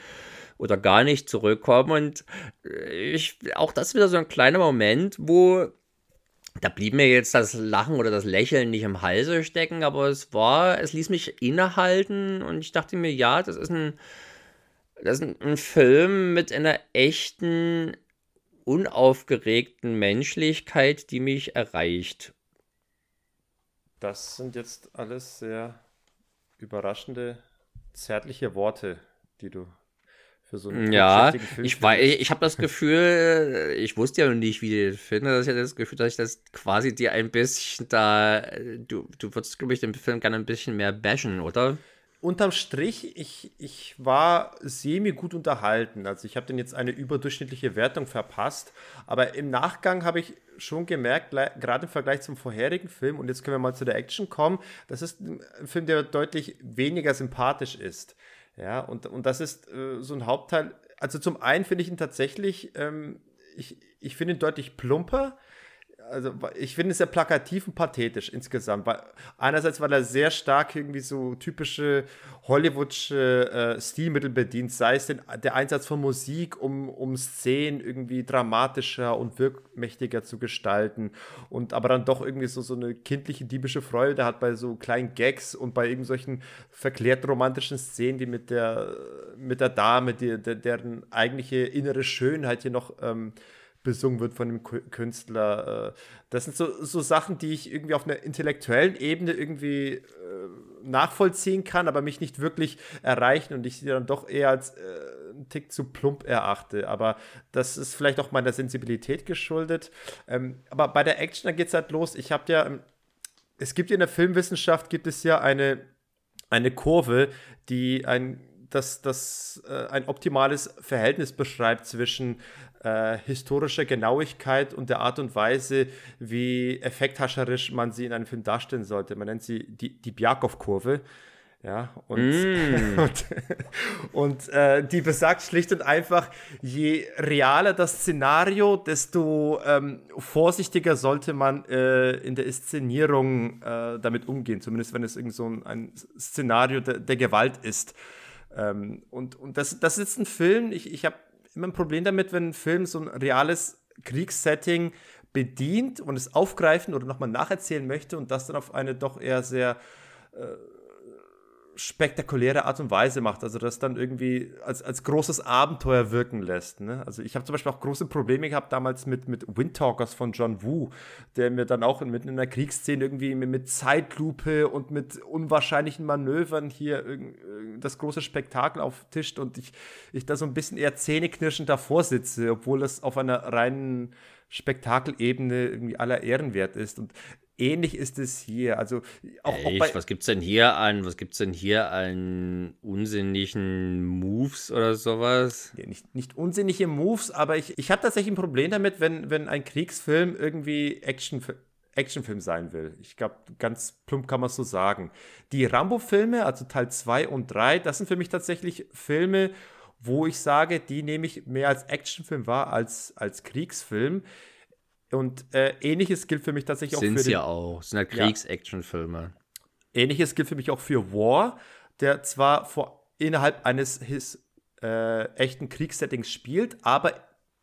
oder gar nicht zurückkommen. Und äh, ich, auch das wieder so ein kleiner Moment, wo da blieb mir jetzt das Lachen oder das Lächeln nicht im Halse stecken, aber es war, es ließ mich innehalten und ich dachte mir, ja, das ist ein, das ist ein Film mit einer echten, unaufgeregten Menschlichkeit, die mich erreicht. Das sind jetzt alles sehr überraschende, zärtliche Worte, die du für so einen Ja, Film ich, war, ich, habe das Gefühl, ich wusste ja noch nicht, wie ich finde, dass ich das Gefühl, dass ich das quasi dir ein bisschen da, du, du würdest, glaube ich, den Film gerne ein bisschen mehr bashen, oder? Unterm Strich, ich, ich war semi gut unterhalten. Also ich habe den jetzt eine überdurchschnittliche Wertung verpasst. Aber im Nachgang habe ich schon gemerkt, gerade im Vergleich zum vorherigen Film, und jetzt können wir mal zu der Action kommen, das ist ein Film, der deutlich weniger sympathisch ist. Ja, und, und das ist äh, so ein Hauptteil. Also zum einen finde ich ihn tatsächlich, ähm, ich, ich finde ihn deutlich plumper also ich finde es sehr plakativ und pathetisch insgesamt. Weil, einerseits, weil er sehr stark irgendwie so typische Hollywoodsche äh, Stilmittel bedient, sei es den, der Einsatz von Musik, um, um Szenen irgendwie dramatischer und wirkmächtiger zu gestalten. Und aber dann doch irgendwie so, so eine kindliche, diebische Freude hat bei so kleinen Gags und bei irgendwelchen verklärten romantischen Szenen, die mit der, mit der Dame, die, der, deren eigentliche innere Schönheit hier noch ähm, besungen wird von dem Künstler. Äh, das sind so, so Sachen, die ich irgendwie auf einer intellektuellen Ebene irgendwie äh, nachvollziehen kann, aber mich nicht wirklich erreichen und ich sie dann doch eher als äh, einen Tick zu plump erachte. Aber das ist vielleicht auch meiner Sensibilität geschuldet. Ähm, aber bei der Action, da geht es halt los. Ich habe ja, ähm, es gibt in der Filmwissenschaft, gibt es ja eine, eine Kurve, die ein das, das äh, ein optimales Verhältnis beschreibt zwischen äh, historischer Genauigkeit und der Art und Weise, wie effekthascherisch man sie in einem Film darstellen sollte. Man nennt sie die, die Bjarkov-Kurve. Ja, und, mm. [LAUGHS] und, und äh, die besagt schlicht und einfach, je realer das Szenario, desto ähm, vorsichtiger sollte man äh, in der Inszenierung äh, damit umgehen, zumindest wenn es irgend so ein, ein Szenario de, der Gewalt ist. Ähm, und und das, das ist ein Film, ich, ich habe immer ein Problem damit, wenn ein Film so ein reales Kriegssetting bedient und es aufgreifen oder nochmal nacherzählen möchte und das dann auf eine doch eher sehr äh, spektakuläre Art und Weise macht, also das dann irgendwie als, als großes Abenteuer wirken lässt. Ne? Also ich habe zum Beispiel auch große Probleme gehabt damals mit, mit Windtalkers von John Woo, der mir dann auch mitten in einer Kriegsszene irgendwie mit Zeitlupe und mit unwahrscheinlichen Manövern hier das große Spektakel auftischt und ich, ich da so ein bisschen eher zähneknirschend davor sitze, obwohl das auf einer reinen Spektakelebene irgendwie aller Ehren wert ist. Und ähnlich ist es hier. Also auch, Echt? auch bei was gibt's denn hier an, was gibt's denn hier an unsinnigen Moves oder sowas? Ja, nicht, nicht unsinnige Moves, aber ich, ich habe tatsächlich ein Problem damit, wenn, wenn ein Kriegsfilm irgendwie Action, Actionfilm sein will. Ich glaube, ganz plump kann man es so sagen. Die Rambo-Filme, also Teil 2 und 3, das sind für mich tatsächlich Filme, wo ich sage, die nehme ich mehr als Actionfilm wahr als als Kriegsfilm. Und äh, ähnliches gilt für mich tatsächlich Sind's auch für. Sind ja auch. Sind ja Kriegs-Action-Filme. Ähnliches gilt für mich auch für War, der zwar vor, innerhalb eines his, äh, echten Kriegssettings spielt, aber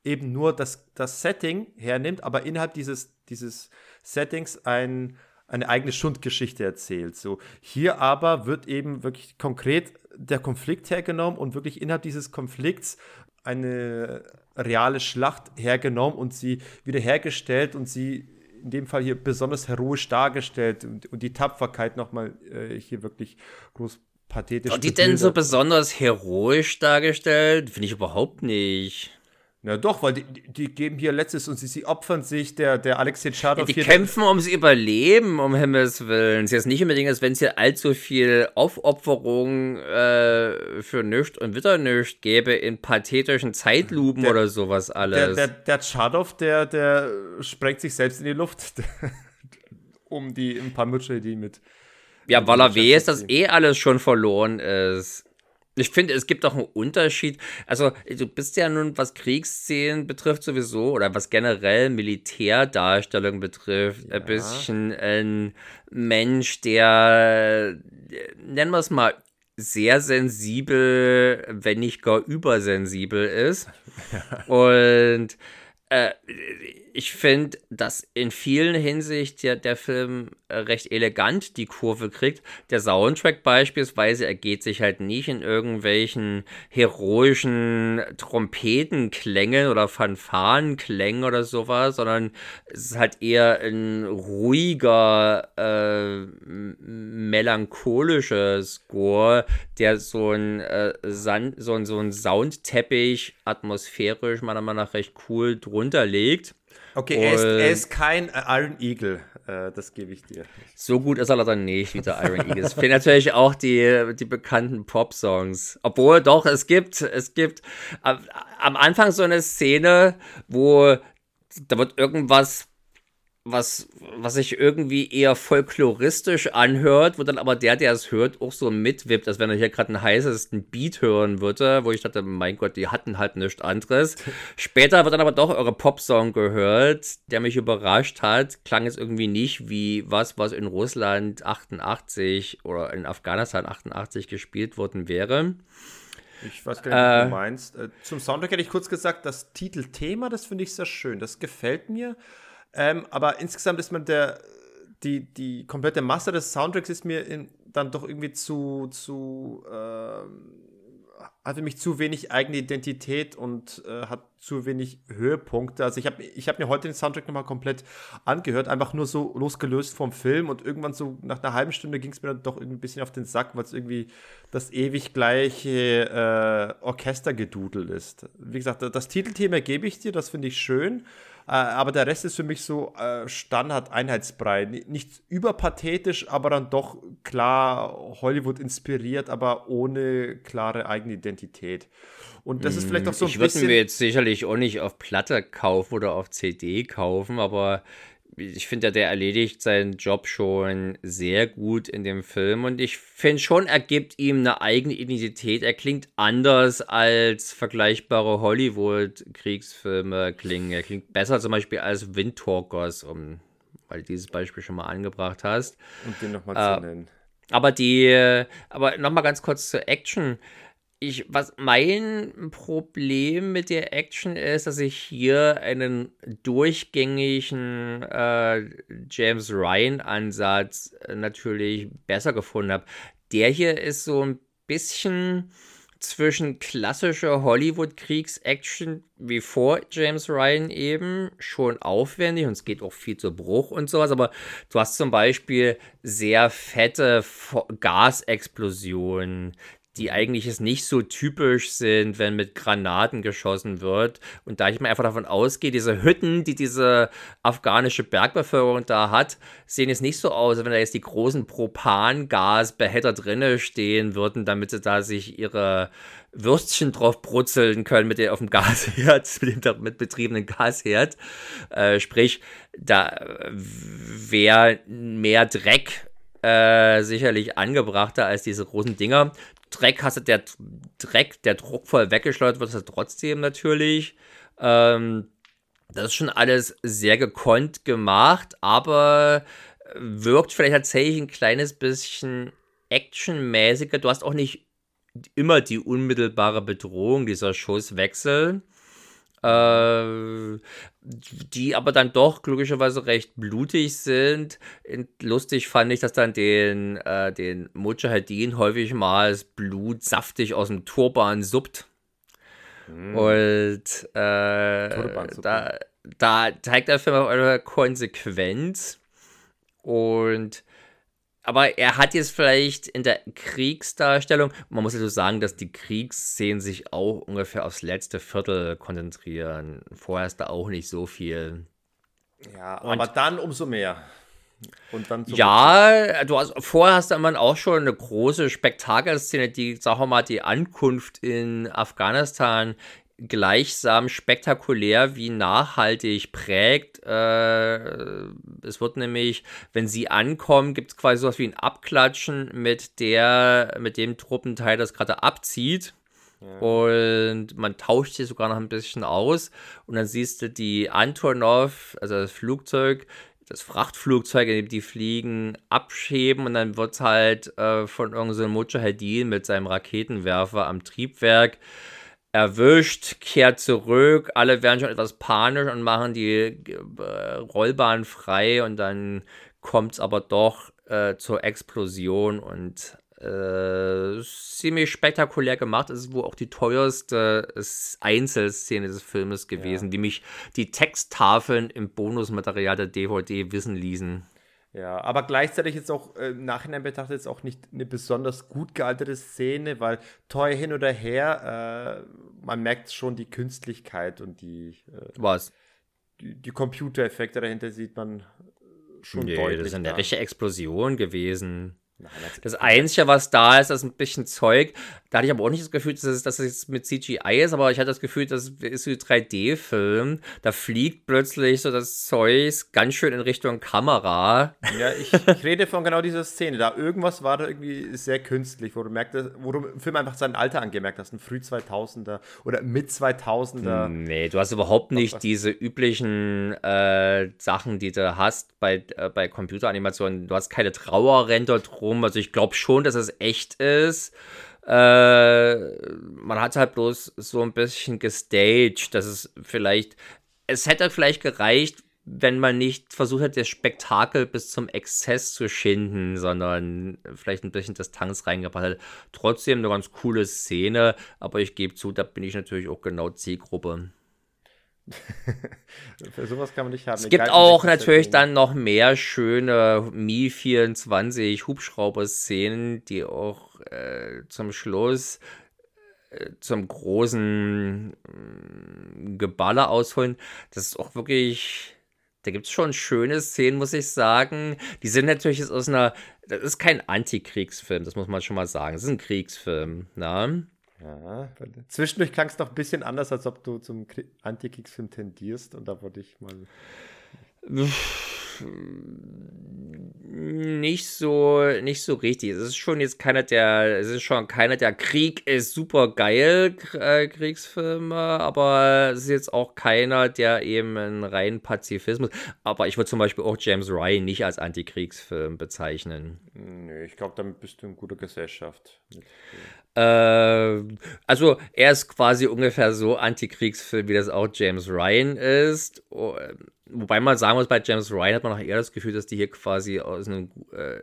eben nur das, das Setting hernimmt, aber innerhalb dieses, dieses Settings ein, eine eigene Schundgeschichte erzählt. So, hier aber wird eben wirklich konkret der Konflikt hergenommen und wirklich innerhalb dieses Konflikts eine reale Schlacht hergenommen und sie wiederhergestellt und sie in dem Fall hier besonders heroisch dargestellt und, und die Tapferkeit nochmal äh, hier wirklich groß pathetisch. Und die denn so besonders heroisch dargestellt? Finde ich überhaupt nicht. Na doch, weil die, die geben hier letztes und sie, sie opfern sich, der, der Alexei Tschadov ja, Die kämpfen ums Überleben, um Himmels Willen. Es ist jetzt nicht unbedingt, als wenn es hier allzu viel Aufopferung äh, für nichts und wieder nichts gäbe in pathetischen Zeitlupen der, oder sowas alles. Der, der, der Tschadov, der, der sprengt sich selbst in die Luft, [LAUGHS] um die ein paar Mütze, die mit. Ja, weil er weiß, dass eh alles schon verloren ist. Ich finde, es gibt auch einen Unterschied. Also, du bist ja nun, was Kriegsszenen betrifft, sowieso, oder was generell Militärdarstellung betrifft, ja. ein bisschen ein Mensch, der, nennen wir es mal, sehr sensibel, wenn nicht gar übersensibel ist. Ja. [LAUGHS] Und äh, ich finde, dass in vielen Hinsicht der, der Film äh, recht elegant die Kurve kriegt. Der Soundtrack beispielsweise ergeht sich halt nicht in irgendwelchen heroischen Trompetenklängen oder Fanfarenklängen oder sowas, sondern es ist halt eher ein ruhiger, äh, melancholischer Score, der so ein, äh, so ein, so ein Soundteppich atmosphärisch meiner Meinung nach recht cool drunter legt. Okay, er ist, er ist, kein Iron Eagle, äh, das gebe ich dir. So gut ist er leider nicht wie der Iron Eagle. Es fehlen natürlich auch die, die bekannten Pop-Songs. Obwohl, doch, es gibt, es gibt am, am Anfang so eine Szene, wo da wird irgendwas was, was sich irgendwie eher folkloristisch anhört, wo dann aber der, der es hört, auch so mitwippt, als wenn er hier gerade einen heißesten Beat hören würde, wo ich dachte, mein Gott, die hatten halt nichts anderes. [LAUGHS] Später wird dann aber doch eure Popsong gehört, der mich überrascht hat. Klang es irgendwie nicht wie was, was in Russland 88 oder in Afghanistan 88 gespielt worden wäre. Ich weiß gar nicht, was äh, du meinst. Äh, zum Soundtrack hätte ich kurz gesagt, das Titelthema, das finde ich sehr schön. Das gefällt mir. Ähm, aber insgesamt ist man der, die, die komplette Masse des Soundtracks ist mir in, dann doch irgendwie zu, zu äh, hat für mich zu wenig eigene Identität und äh, hat zu wenig Höhepunkte. Also ich habe ich hab mir heute den Soundtrack nochmal komplett angehört, einfach nur so losgelöst vom Film und irgendwann so nach einer halben Stunde ging es mir dann doch ein bisschen auf den Sack, weil es irgendwie das ewig gleiche äh, Orchestergedudel ist. Wie gesagt, das Titelthema gebe ich dir, das finde ich schön. Äh, aber der Rest ist für mich so äh, Standard-Einheitsbrei. Nicht überpathetisch, aber dann doch klar Hollywood inspiriert, aber ohne klare eigene Identität. Und das ist vielleicht auch so ein ich bisschen. Ich würde mir jetzt sicherlich auch nicht auf Platte kaufen oder auf CD kaufen, aber ich finde ja, der erledigt seinen Job schon sehr gut in dem Film und ich finde schon, er gibt ihm eine eigene Identität. Er klingt anders als vergleichbare Hollywood-Kriegsfilme klingen. Er klingt besser zum Beispiel als Windtalkers, um, weil du dieses Beispiel schon mal angebracht hast. Und den nochmal äh, zu nennen. Aber die, aber nochmal ganz kurz zur Action ich, was mein Problem mit der Action ist, dass ich hier einen durchgängigen äh, James Ryan-Ansatz äh, natürlich besser gefunden habe. Der hier ist so ein bisschen zwischen klassischer Hollywood-Kriegs-Action wie vor James Ryan eben schon aufwendig und es geht auch viel zu Bruch und sowas, aber du hast zum Beispiel sehr fette Gasexplosionen, die eigentlich es nicht so typisch sind, wenn mit Granaten geschossen wird. Und da ich mal einfach davon ausgehe, diese Hütten, die diese afghanische Bergbevölkerung da hat, sehen jetzt nicht so aus, als wenn da jetzt die großen Propangasbehälter drinne stehen würden, damit sie da sich ihre Würstchen drauf brutzeln können mit dem auf dem Gasherd, [LAUGHS] mit dem damit betriebenen Gasherd. Äh, sprich, da wäre mehr Dreck äh, sicherlich angebrachter als diese großen Dinger. Dreck hast du, der Dreck, der druckvoll weggeschleudert wird, ist trotzdem natürlich. Ähm, das ist schon alles sehr gekonnt gemacht, aber wirkt vielleicht tatsächlich ein kleines bisschen actionmäßiger. Du hast auch nicht immer die unmittelbare Bedrohung dieser Schusswechsel. Äh, die aber dann doch glücklicherweise recht blutig sind. Lustig fand ich, dass dann den, äh, den Mujahedin häufig mal das Blut saftig aus dem Turban suppt. Mhm. Und äh, da, da zeigt der Film auch eine Konsequenz. Und aber er hat jetzt vielleicht in der Kriegsdarstellung, man muss ja so sagen, dass die Kriegsszenen sich auch ungefähr aufs letzte Viertel konzentrieren. Vorher ist da auch nicht so viel. Ja, und aber dann umso mehr. Und dann ja, du hast, vorher hast du immer auch schon eine große Spektakelszene, die, sagen wir mal, die Ankunft in Afghanistan gleichsam spektakulär wie nachhaltig prägt. Äh, es wird nämlich, wenn sie ankommen, gibt es quasi sowas wie ein Abklatschen mit der, mit dem Truppenteil, das gerade abzieht. Ja. Und man tauscht sich sogar noch ein bisschen aus. Und dann siehst du die Antonov, also das Flugzeug, das Frachtflugzeug, in dem die fliegen, abschäben und dann wird es halt äh, von irgendeinem so Mujahedin mit seinem Raketenwerfer am Triebwerk erwischt, kehrt zurück, alle werden schon etwas panisch und machen die äh, Rollbahn frei und dann kommt es aber doch äh, zur Explosion und äh, ziemlich spektakulär gemacht. Es ist wohl auch die teuerste Einzelszene des Filmes gewesen, ja. die mich die Texttafeln im Bonusmaterial der DVD wissen ließen. Ja, aber gleichzeitig jetzt auch äh, im Nachhinein betrachtet jetzt auch nicht eine besonders gut gealterte Szene, weil teuer hin oder her, äh, man merkt schon die Künstlichkeit und die äh, was die, die Computereffekte dahinter sieht man schon nee, deutlich. Das ist eine richtige Explosion gewesen. Nein, das Einzige, was da ist, ist ein bisschen Zeug. Da hatte ich aber auch nicht das Gefühl, dass es, dass es mit CGI ist, aber ich hatte das Gefühl, das ist so ein 3D-Film. Da fliegt plötzlich so das Zeug ganz schön in Richtung Kamera. Ja, ich, ich, rede von genau dieser Szene. Da irgendwas war da irgendwie sehr künstlich, wo du merkst, wo du im Film einfach sein Alter angemerkt hast, ein früh 2000er oder mit 2000er. Nee, du hast überhaupt nicht diese üblichen äh, Sachen, die du hast bei, äh, bei Computeranimationen. Du hast keine Trauerrente drum rum. Also ich glaube schon, dass es echt ist. Äh, man hat halt bloß so ein bisschen gestaged, dass es vielleicht, es hätte vielleicht gereicht, wenn man nicht versucht hat, das Spektakel bis zum Exzess zu schinden, sondern vielleicht ein bisschen Distanz reingebracht hat. Trotzdem eine ganz coole Szene, aber ich gebe zu, da bin ich natürlich auch genau Zielgruppe. [LAUGHS] Für sowas kann man nicht haben. Es gibt auch natürlich dann noch mehr schöne Mi-24 Hubschrauber-Szenen, die auch äh, zum Schluss äh, zum großen äh, Geballer ausholen. Das ist auch wirklich. Da gibt es schon schöne Szenen, muss ich sagen. Die sind natürlich jetzt aus einer. Das ist kein Antikriegsfilm, das muss man schon mal sagen. Das ist ein Kriegsfilm. Ne? Ja, zwischendurch klang es noch ein bisschen anders, als ob du zum Antikriegsfilm tendierst und da wollte ich mal. Nicht so, nicht so richtig. Es ist schon jetzt keiner der, es ist schon keiner der Krieg ist super geil äh, Kriegsfilme, aber es ist jetzt auch keiner, der eben einen reinen Pazifismus. Aber ich würde zum Beispiel auch James Ryan nicht als Antikriegsfilm bezeichnen. Nö, ich glaube, damit bist du in guter Gesellschaft. Äh, also er ist quasi ungefähr so Antikriegsfilm, wie das auch James Ryan ist. Wobei man sagen muss, bei James Ryan hat man auch eher das Gefühl, dass die hier quasi aus einem, äh,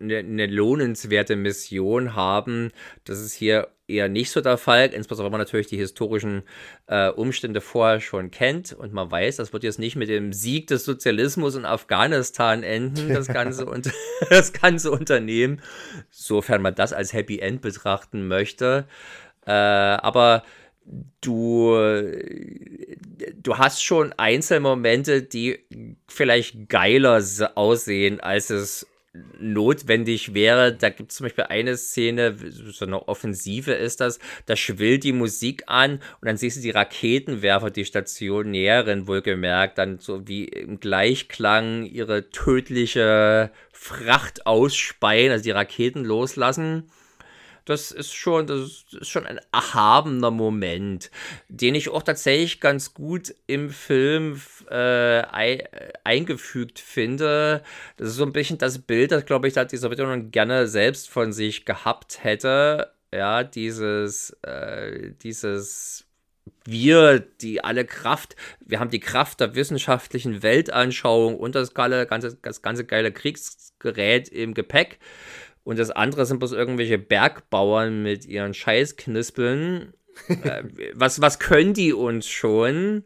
eine, eine lohnenswerte Mission haben. Das ist hier eher nicht so der Fall, insbesondere wenn man natürlich die historischen äh, Umstände vorher schon kennt und man weiß, das wird jetzt nicht mit dem Sieg des Sozialismus in Afghanistan enden, das [LAUGHS] ganze, und, [LAUGHS] das ganze Unternehmen, sofern man das als Happy End betrachten möchte. Äh, aber du, du hast schon Einzelmomente, die vielleicht geiler aussehen, als es notwendig wäre. Da gibt es zum Beispiel eine Szene, so eine Offensive ist das, da schwillt die Musik an und dann siehst du die Raketenwerfer, die stationären wohlgemerkt, dann so wie im Gleichklang ihre tödliche Fracht ausspeien, also die Raketen loslassen das ist schon, das ist schon ein erhabener Moment, den ich auch tatsächlich ganz gut im Film äh, eingefügt finde. Das ist so ein bisschen das Bild, das, glaube ich, da die Sowjetunion gerne selbst von sich gehabt hätte. Ja, dieses, äh, dieses wir, die alle Kraft, wir haben die Kraft der wissenschaftlichen Weltanschauung und das, ganze, das ganze geile Kriegsgerät im Gepäck. Und das andere sind bloß irgendwelche Bergbauern mit ihren Scheißknispeln. äh, [LAUGHS] was, was können die uns schon?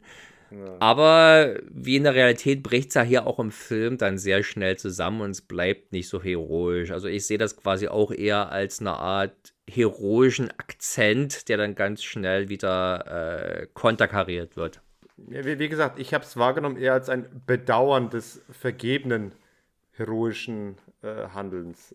Ja. Aber wie in der Realität bricht es ja hier auch im Film dann sehr schnell zusammen und es bleibt nicht so heroisch. Also ich sehe das quasi auch eher als eine Art heroischen Akzent, der dann ganz schnell wieder äh, konterkariert wird. Wie, wie, gesagt, ich habe es wahrgenommen eher als ein Bedauern des vergebenen heroischen Handelns.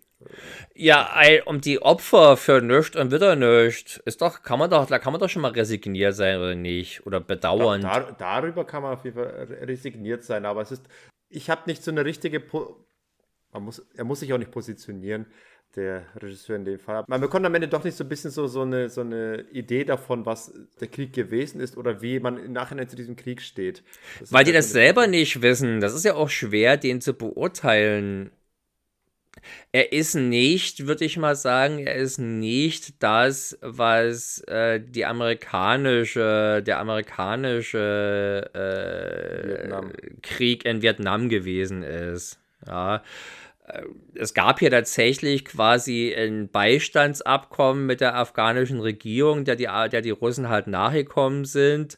Ja, um die Opfer für nichts und wieder nichts, ist doch, kann man doch, da kann man doch schon mal resigniert sein oder nicht? Oder bedauern. Da, darüber kann man auf jeden Fall resigniert sein, aber es ist, ich habe nicht so eine richtige, po man muss, er muss sich auch nicht positionieren, der Regisseur in dem Fall. Man bekommt am Ende doch nicht so ein bisschen so, so, eine, so eine Idee davon, was der Krieg gewesen ist oder wie man im Nachhinein zu diesem Krieg steht. Das Weil die das selber nicht wissen. Das ist ja auch schwer, den zu beurteilen er ist nicht, würde ich mal sagen, er ist nicht das, was äh, die amerikanische, der amerikanische äh, Krieg in Vietnam gewesen ist. Ja. Äh, es gab hier tatsächlich quasi ein Beistandsabkommen mit der afghanischen Regierung, der die, der die Russen halt nachgekommen sind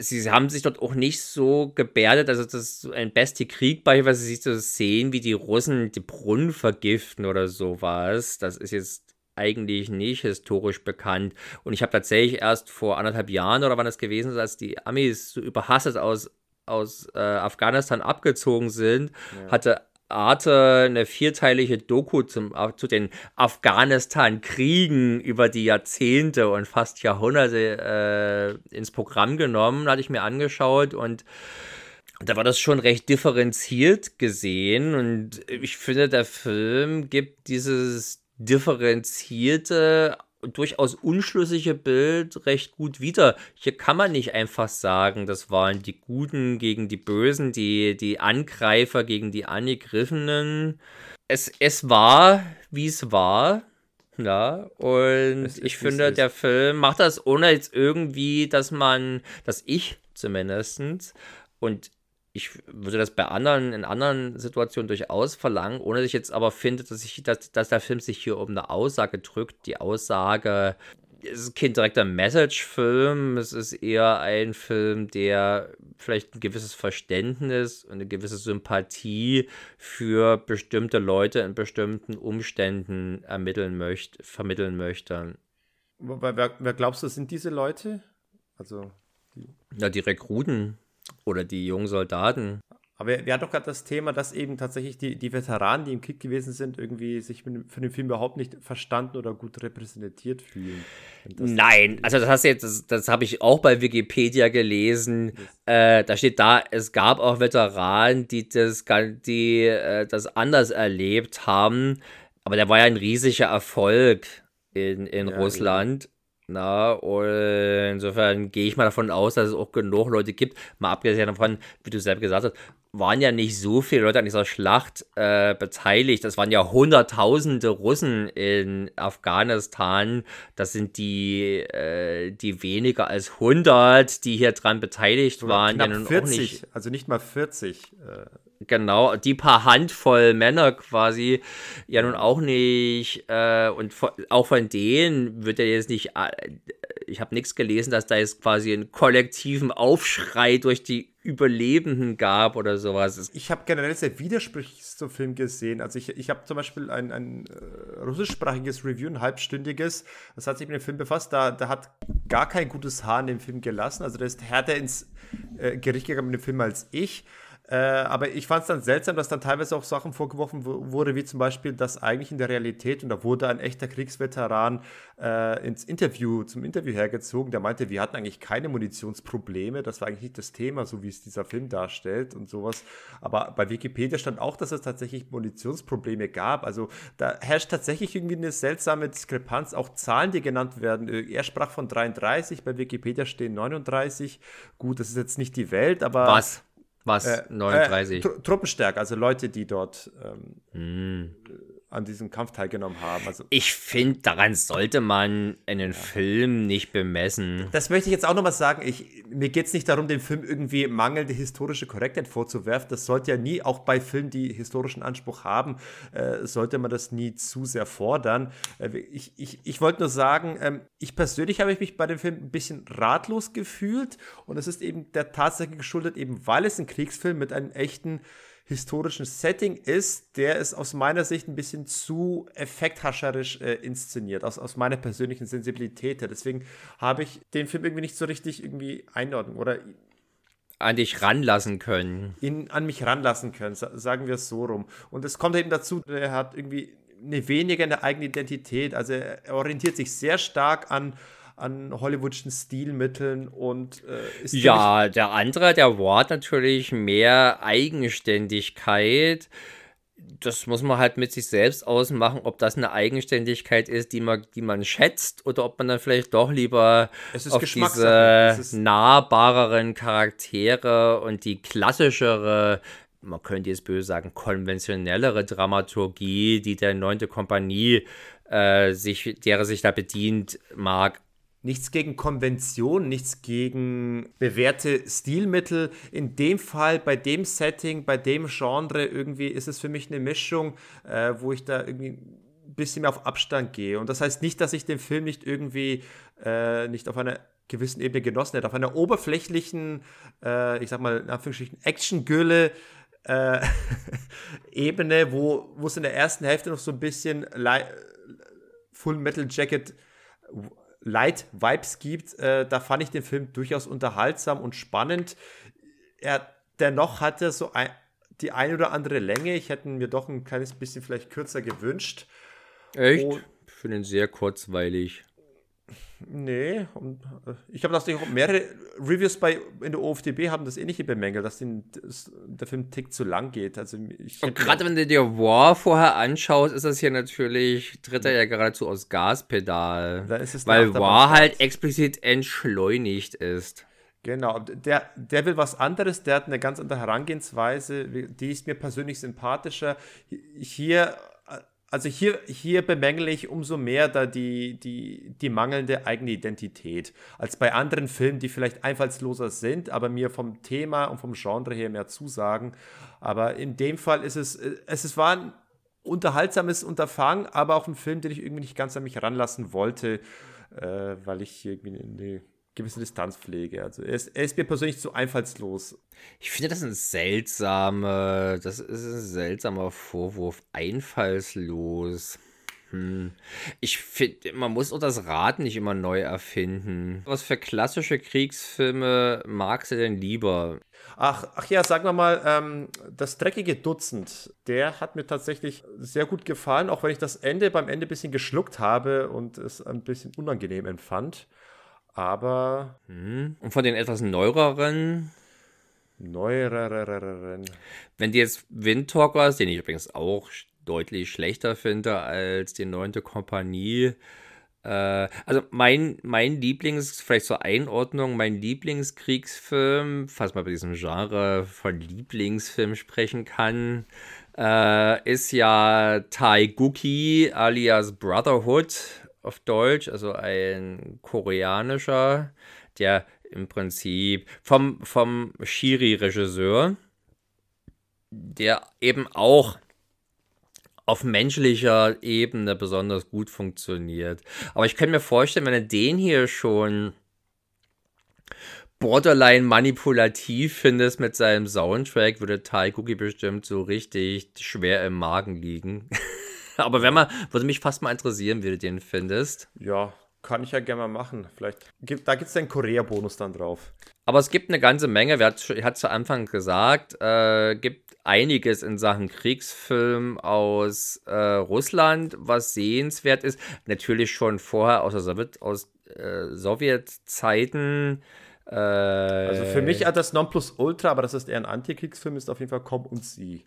sie haben sich dort auch nicht so gebärdet, also das ist so ein beste Krieg beispielsweise sich zu sehen, wie die Russen die Brunnen vergiften oder sowas. Das ist jetzt eigentlich nicht historisch bekannt. Und ich habe tatsächlich erst vor anderthalb Jahren oder wann das gewesen ist, als die Amis so überhastet aus, aus äh, Afghanistan abgezogen sind, ja. hatte Arte eine vierteilige Doku zum, zu den Afghanistan-Kriegen über die Jahrzehnte und fast Jahrhunderte äh, ins Programm genommen, hatte ich mir angeschaut und da war das schon recht differenziert gesehen und ich finde, der Film gibt dieses differenzierte durchaus unschlüssige Bild recht gut wieder. Hier kann man nicht einfach sagen, das waren die Guten gegen die Bösen, die, die Angreifer gegen die Angegriffenen. Es, es war, wie es war. Ja, und ist, ich finde, der Film macht das ohne jetzt irgendwie, dass man, dass ich zumindest, und ich würde das bei anderen, in anderen Situationen durchaus verlangen, ohne dass ich jetzt aber finde, dass, ich, dass, dass der Film sich hier um eine Aussage drückt. Die Aussage, es ist kein direkter Message-Film, es ist eher ein Film, der vielleicht ein gewisses Verständnis und eine gewisse Sympathie für bestimmte Leute in bestimmten Umständen ermitteln möchte, vermitteln möchte. Wer, wer glaubst du, sind diese Leute? Also die ja, die Rekruten. Oder die jungen Soldaten. Aber wir hatten doch gerade das Thema, dass eben tatsächlich die, die Veteranen, die im Krieg gewesen sind, irgendwie sich für den Film überhaupt nicht verstanden oder gut repräsentiert fühlen. Nein, also das hast du jetzt, das, das habe ich auch bei Wikipedia gelesen. Äh, da steht da, es gab auch Veteranen, die das, die, äh, das anders erlebt haben. Aber der war ja ein riesiger Erfolg in, in ja, Russland. Ja. Na, und insofern gehe ich mal davon aus, dass es auch genug Leute gibt, mal abgesehen davon, wie du selbst gesagt hast, waren ja nicht so viele Leute an dieser Schlacht äh, beteiligt. Es waren ja hunderttausende Russen in Afghanistan. Das sind die, äh, die weniger als 100, die hier dran beteiligt Oder waren. Knapp ja nun 40, nicht, also nicht mal 40. Äh. Genau, die paar Handvoll Männer quasi, ja nun auch nicht, äh, und auch von denen wird ja jetzt nicht, äh, ich habe nichts gelesen, dass da jetzt quasi einen kollektiven Aufschrei durch die Überlebenden gab oder sowas. Ich habe generell sehr widersprüchlich zum Film gesehen. Also ich, ich habe zum Beispiel ein, ein äh, russischsprachiges Review, ein halbstündiges, das hat sich mit dem Film befasst, da, da hat gar kein gutes Haar in dem Film gelassen. Also der ist härter ins äh, Gericht gegangen mit dem Film als ich. Äh, aber ich fand es dann seltsam, dass dann teilweise auch Sachen vorgeworfen wurde, wie zum Beispiel, dass eigentlich in der Realität, und da wurde ein echter Kriegsveteran äh, ins Interview, zum Interview hergezogen, der meinte, wir hatten eigentlich keine Munitionsprobleme, das war eigentlich nicht das Thema, so wie es dieser Film darstellt und sowas. Aber bei Wikipedia stand auch, dass es tatsächlich Munitionsprobleme gab. Also da herrscht tatsächlich irgendwie eine seltsame Diskrepanz, auch Zahlen, die genannt werden. Äh, er sprach von 33, bei Wikipedia stehen 39. Gut, das ist jetzt nicht die Welt, aber. Was? Was? Äh, 39? Äh, Truppenstärke, also Leute, die dort ähm, mm. An diesem Kampf teilgenommen haben. Also, ich finde, daran sollte man einen ja. Film nicht bemessen. Das möchte ich jetzt auch nochmal sagen. Ich, mir geht es nicht darum, dem Film irgendwie mangelnde historische Korrektheit vorzuwerfen. Das sollte ja nie, auch bei Filmen, die historischen Anspruch haben, äh, sollte man das nie zu sehr fordern. Äh, ich ich, ich wollte nur sagen, ähm, ich persönlich habe mich bei dem Film ein bisschen ratlos gefühlt und es ist eben der Tatsache geschuldet, eben weil es ein Kriegsfilm mit einem echten historischen Setting ist, der ist aus meiner Sicht ein bisschen zu effekthascherisch äh, inszeniert, aus, aus meiner persönlichen Sensibilität her. Deswegen habe ich den Film irgendwie nicht so richtig irgendwie einordnen oder an dich ranlassen können. Ihn an mich ranlassen können, sagen wir es so rum. Und es kommt eben dazu, er hat irgendwie eine weniger eine eigene Identität. Also er orientiert sich sehr stark an an Hollywoodschen Stilmitteln und äh, ist Ja, der andere, der Ward natürlich mehr Eigenständigkeit. Das muss man halt mit sich selbst ausmachen, ob das eine Eigenständigkeit ist, die man, die man schätzt, oder ob man dann vielleicht doch lieber auf diese nahbareren Charaktere und die klassischere man könnte jetzt böse sagen, konventionellere Dramaturgie, die der neunte Kompanie äh, sich, derer sich da bedient, mag, Nichts gegen Konvention, nichts gegen bewährte Stilmittel. In dem Fall, bei dem Setting, bei dem Genre, irgendwie ist es für mich eine Mischung, äh, wo ich da irgendwie ein bisschen mehr auf Abstand gehe. Und das heißt nicht, dass ich den Film nicht irgendwie äh, nicht auf einer gewissen Ebene genossen hätte. Auf einer oberflächlichen, äh, ich sag mal, in Anführungsstrichen, Action-Gülle. Äh, [LAUGHS] Ebene, wo es in der ersten Hälfte noch so ein bisschen Full Metal Jacket Light-Vibes gibt. Äh, da fand ich den Film durchaus unterhaltsam und spannend. Er dennoch hatte so ein, die eine oder andere Länge. Ich hätte mir doch ein kleines bisschen vielleicht kürzer gewünscht. Echt? Und, ich finde ihn sehr kurzweilig. Nee, und äh, ich habe das mehrere Reviews bei in der OFDB haben das ähnliche bemängelt, dass den, der Film einen Tick zu lang geht. Also und gerade wenn du dir War vorher anschaust, ist das hier natürlich, tritt er ja geradezu aus Gaspedal. weil War halt explizit entschleunigt ist. Genau, der, der will was anderes, der hat eine ganz andere Herangehensweise, die ist mir persönlich sympathischer. Hier also hier, hier bemängle ich umso mehr da die, die, die mangelnde eigene Identität, als bei anderen Filmen, die vielleicht einfallsloser sind, aber mir vom Thema und vom Genre her mehr zusagen. Aber in dem Fall ist es, es ist, war ein unterhaltsames Unterfangen, aber auch ein Film, den ich irgendwie nicht ganz an mich ranlassen wollte, äh, weil ich irgendwie eine gewisse Distanz pflege. Also er ist, er ist mir persönlich zu einfallslos. Ich finde das ein seltsamer, das ist ein seltsamer Vorwurf. Einfallslos. Hm. Ich finde, man muss auch das Rad nicht immer neu erfinden. Was für klassische Kriegsfilme magst du denn lieber? Ach, ach ja, sagen wir mal, ähm, das dreckige Dutzend, der hat mir tatsächlich sehr gut gefallen, auch wenn ich das Ende beim Ende ein bisschen geschluckt habe und es ein bisschen unangenehm empfand. Aber. Hm. Und von den etwas neueren. Neuereren. Wenn die jetzt Windtalkers, den ich übrigens auch deutlich schlechter finde als die neunte Kompanie. Äh, also mein, mein Lieblings, vielleicht zur Einordnung, mein Lieblingskriegsfilm, falls man bei diesem Genre von Lieblingsfilm sprechen kann, äh, ist ja Tai Guki alias Brotherhood auf Deutsch, also ein koreanischer, der im Prinzip vom, vom Shiri-Regisseur, der eben auch auf menschlicher Ebene besonders gut funktioniert. Aber ich könnte mir vorstellen, wenn er den hier schon borderline manipulativ findest mit seinem Soundtrack, würde Tai Cookie bestimmt so richtig schwer im Magen liegen. [LAUGHS] Aber wenn man, würde mich fast mal interessieren, wie du den findest. Ja, kann ich ja gerne mal machen. Vielleicht gibt, da gibt es einen Korea-Bonus dann drauf. Aber es gibt eine ganze Menge, wer hat, zu Anfang gesagt, äh, gibt einiges in Sachen Kriegsfilm aus äh, Russland, was sehenswert ist. Natürlich schon vorher aus der Sowjet, aus äh, Sowjetzeiten. Äh, also für mich hat das Nonplusultra, aber das ist eher ein Antikriegsfilm, ist auf jeden Fall Komm und Sie.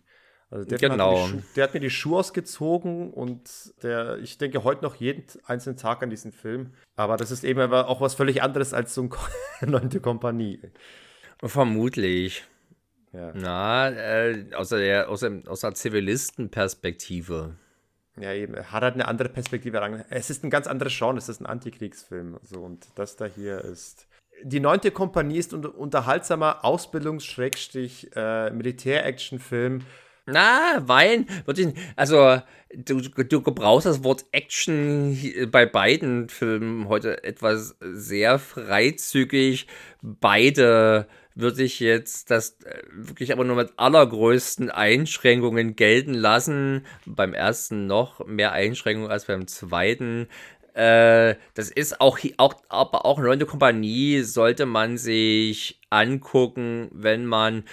Also der, genau. hat der, hat mir die Schuhe ausgezogen und der, ich denke heute noch jeden einzelnen Tag an diesen Film. Aber das ist eben auch was völlig anderes als so eine [LAUGHS] neunte Kompanie. Vermutlich. Ja. Na, äh, aus, der, aus der Zivilistenperspektive. Ja, eben. Hat halt eine andere Perspektive. Es ist ein ganz anderes Genre. Es ist ein Antikriegsfilm. So, und das da hier ist. Die neunte Kompanie ist ein unterhaltsamer Ausbildungs-Militär-Action-Film. Na, Wein, wirklich, also du, du gebrauchst das Wort Action bei beiden Filmen heute etwas sehr freizügig. Beide würde ich jetzt das äh, wirklich aber nur mit allergrößten Einschränkungen gelten lassen. Beim ersten noch mehr Einschränkungen als beim zweiten. Äh, das ist auch, auch, aber auch Neunte Kompanie sollte man sich angucken, wenn man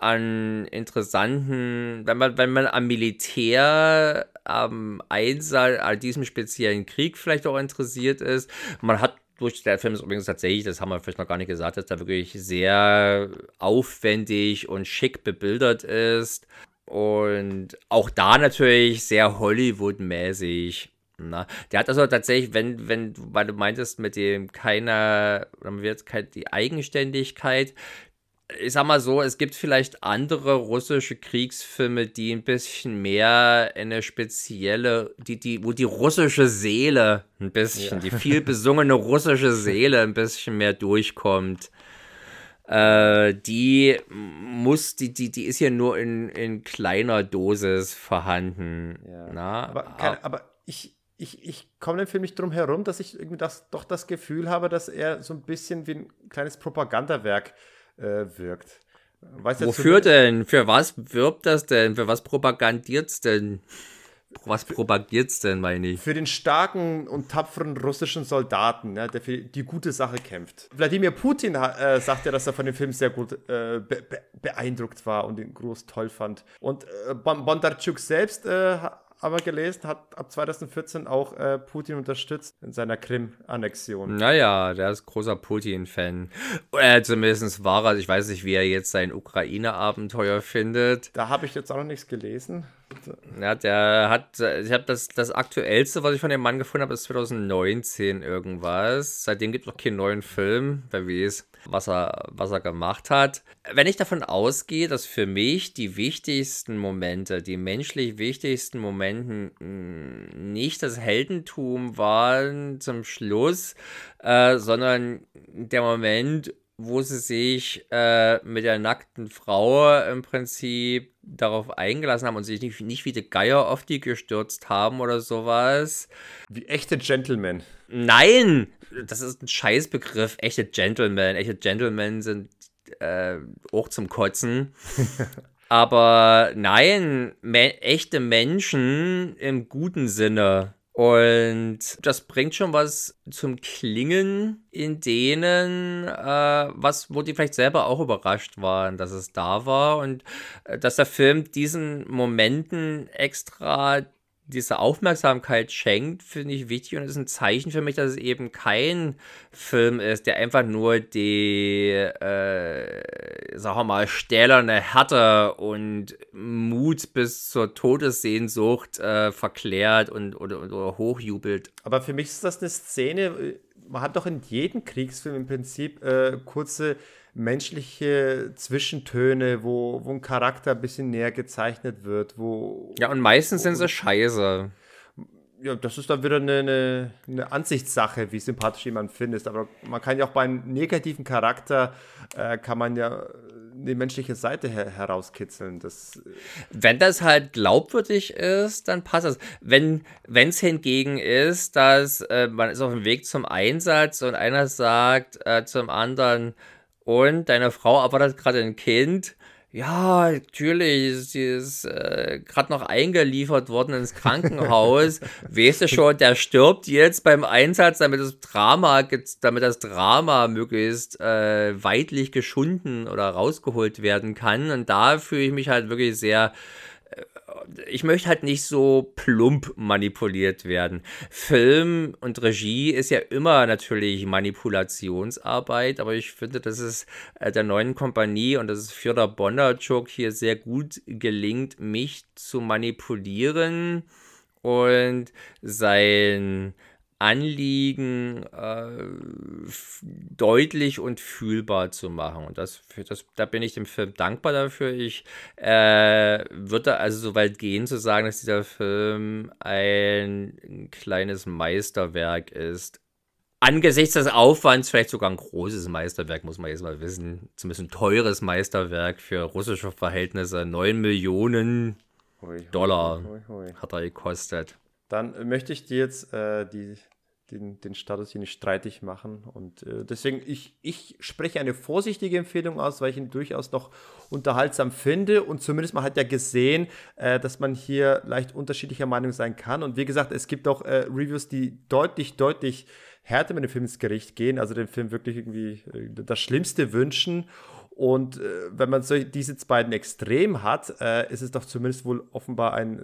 an interessanten, wenn man, wenn man am Militär, am Einsatz, an diesem speziellen Krieg vielleicht auch interessiert ist. Man hat durch der Film ist übrigens tatsächlich, das haben wir vielleicht noch gar nicht gesagt, dass der wirklich sehr aufwendig und schick bebildert ist. Und auch da natürlich sehr Hollywood-mäßig. Na, der hat also tatsächlich, wenn, wenn, weil du meintest, mit dem keiner, wird die Eigenständigkeit, ich sag mal so, es gibt vielleicht andere russische Kriegsfilme, die ein bisschen mehr eine spezielle, die, die, wo die russische Seele ein bisschen, ja. die viel [LAUGHS] besungene russische Seele ein bisschen mehr durchkommt. Äh, die muss, die, die, die ist hier nur in, in kleiner Dosis vorhanden. Ja. Na? Aber, keine, aber ich, ich, ich komme den Film nicht drum herum, dass ich irgendwie das, doch das Gefühl habe, dass er so ein bisschen wie ein kleines Propagandawerk äh, äh, wirkt. Wofür denn? Für was wirbt das denn? Für was propagandiert's denn? Was propagiert's denn, meine ich? Für den starken und tapferen russischen Soldaten, ja, der für die gute Sache kämpft. Wladimir Putin äh, sagt ja, dass er von dem Film sehr gut äh, be beeindruckt war und ihn groß toll fand. Und äh, Bondarchuk selbst äh, aber gelesen, hat ab 2014 auch äh, Putin unterstützt in seiner Krim-Annexion. Naja, der ist großer Putin-Fan. Äh, zumindest war er, ich weiß nicht, wie er jetzt sein Ukraine-Abenteuer findet. Da habe ich jetzt auch noch nichts gelesen. Ja, der hat, ich habe das, das aktuellste, was ich von dem Mann gefunden habe, ist 2019 irgendwas. Seitdem gibt es noch keinen neuen Film, wer weiß, was er, was er gemacht hat. Wenn ich davon ausgehe, dass für mich die wichtigsten Momente, die menschlich wichtigsten Momente hm, nicht das Heldentum waren zum Schluss, äh, sondern der Moment, wo sie sich äh, mit der nackten Frau im Prinzip darauf eingelassen haben und sich nicht, nicht wie die Geier auf die gestürzt haben oder sowas. Wie echte Gentlemen. Nein! Das ist ein Scheißbegriff. Echte Gentlemen. Echte Gentlemen sind äh, auch zum Kotzen. [LAUGHS] Aber nein, me echte Menschen im guten Sinne. Und das bringt schon was zum Klingen in denen, äh, was, wo die vielleicht selber auch überrascht waren, dass es da war. Und äh, dass der Film diesen Momenten extra diese Aufmerksamkeit schenkt, finde ich wichtig und ist ein Zeichen für mich, dass es eben kein Film ist, der einfach nur die, äh, sagen wir mal, stählerne Härte und Mut bis zur Todessehnsucht äh, verklärt und oder, oder hochjubelt. Aber für mich ist das eine Szene, man hat doch in jedem Kriegsfilm im Prinzip äh, kurze menschliche Zwischentöne, wo, wo ein Charakter ein bisschen näher gezeichnet wird, wo. Ja, und meistens sind sie scheiße. Ja, das ist dann wieder eine, eine, eine Ansichtssache, wie sympathisch jemand findest. Aber man kann ja auch bei einem negativen Charakter, äh, kann man ja die menschliche Seite her herauskitzeln. Das äh, wenn das halt glaubwürdig ist, dann passt das. Wenn es hingegen ist, dass äh, man ist auf dem Weg zum Einsatz und einer sagt äh, zum anderen, und deine Frau erwartet gerade ein Kind. Ja, natürlich, sie ist äh, gerade noch eingeliefert worden ins Krankenhaus. [LAUGHS] weißt du schon, der stirbt jetzt beim Einsatz, damit das Drama, damit das Drama möglichst äh, weitlich geschunden oder rausgeholt werden kann. Und da fühle ich mich halt wirklich sehr ich möchte halt nicht so plump manipuliert werden. Film und Regie ist ja immer natürlich Manipulationsarbeit, aber ich finde, dass es äh, der neuen Kompanie und das ist Fjodor Bondarchuk hier sehr gut gelingt, mich zu manipulieren und sein Anliegen äh, deutlich und fühlbar zu machen. Und das, das, da bin ich dem Film dankbar dafür. Ich äh, würde also so weit gehen zu sagen, dass dieser Film ein kleines Meisterwerk ist. Angesichts des Aufwands vielleicht sogar ein großes Meisterwerk, muss man jetzt mal wissen. Zumindest ein teures Meisterwerk für russische Verhältnisse. 9 Millionen Dollar hat er gekostet. Dann möchte ich dir jetzt äh, die, den, den Status hier nicht streitig machen. Und äh, deswegen, ich, ich spreche eine vorsichtige Empfehlung aus, weil ich ihn durchaus noch unterhaltsam finde. Und zumindest man hat ja gesehen, äh, dass man hier leicht unterschiedlicher Meinung sein kann. Und wie gesagt, es gibt auch äh, Reviews, die deutlich, deutlich härter mit dem Film ins Gericht gehen, also den Film wirklich irgendwie äh, das Schlimmste wünschen. Und äh, wenn man so diese beiden Extrem hat, äh, ist es doch zumindest wohl offenbar ein äh,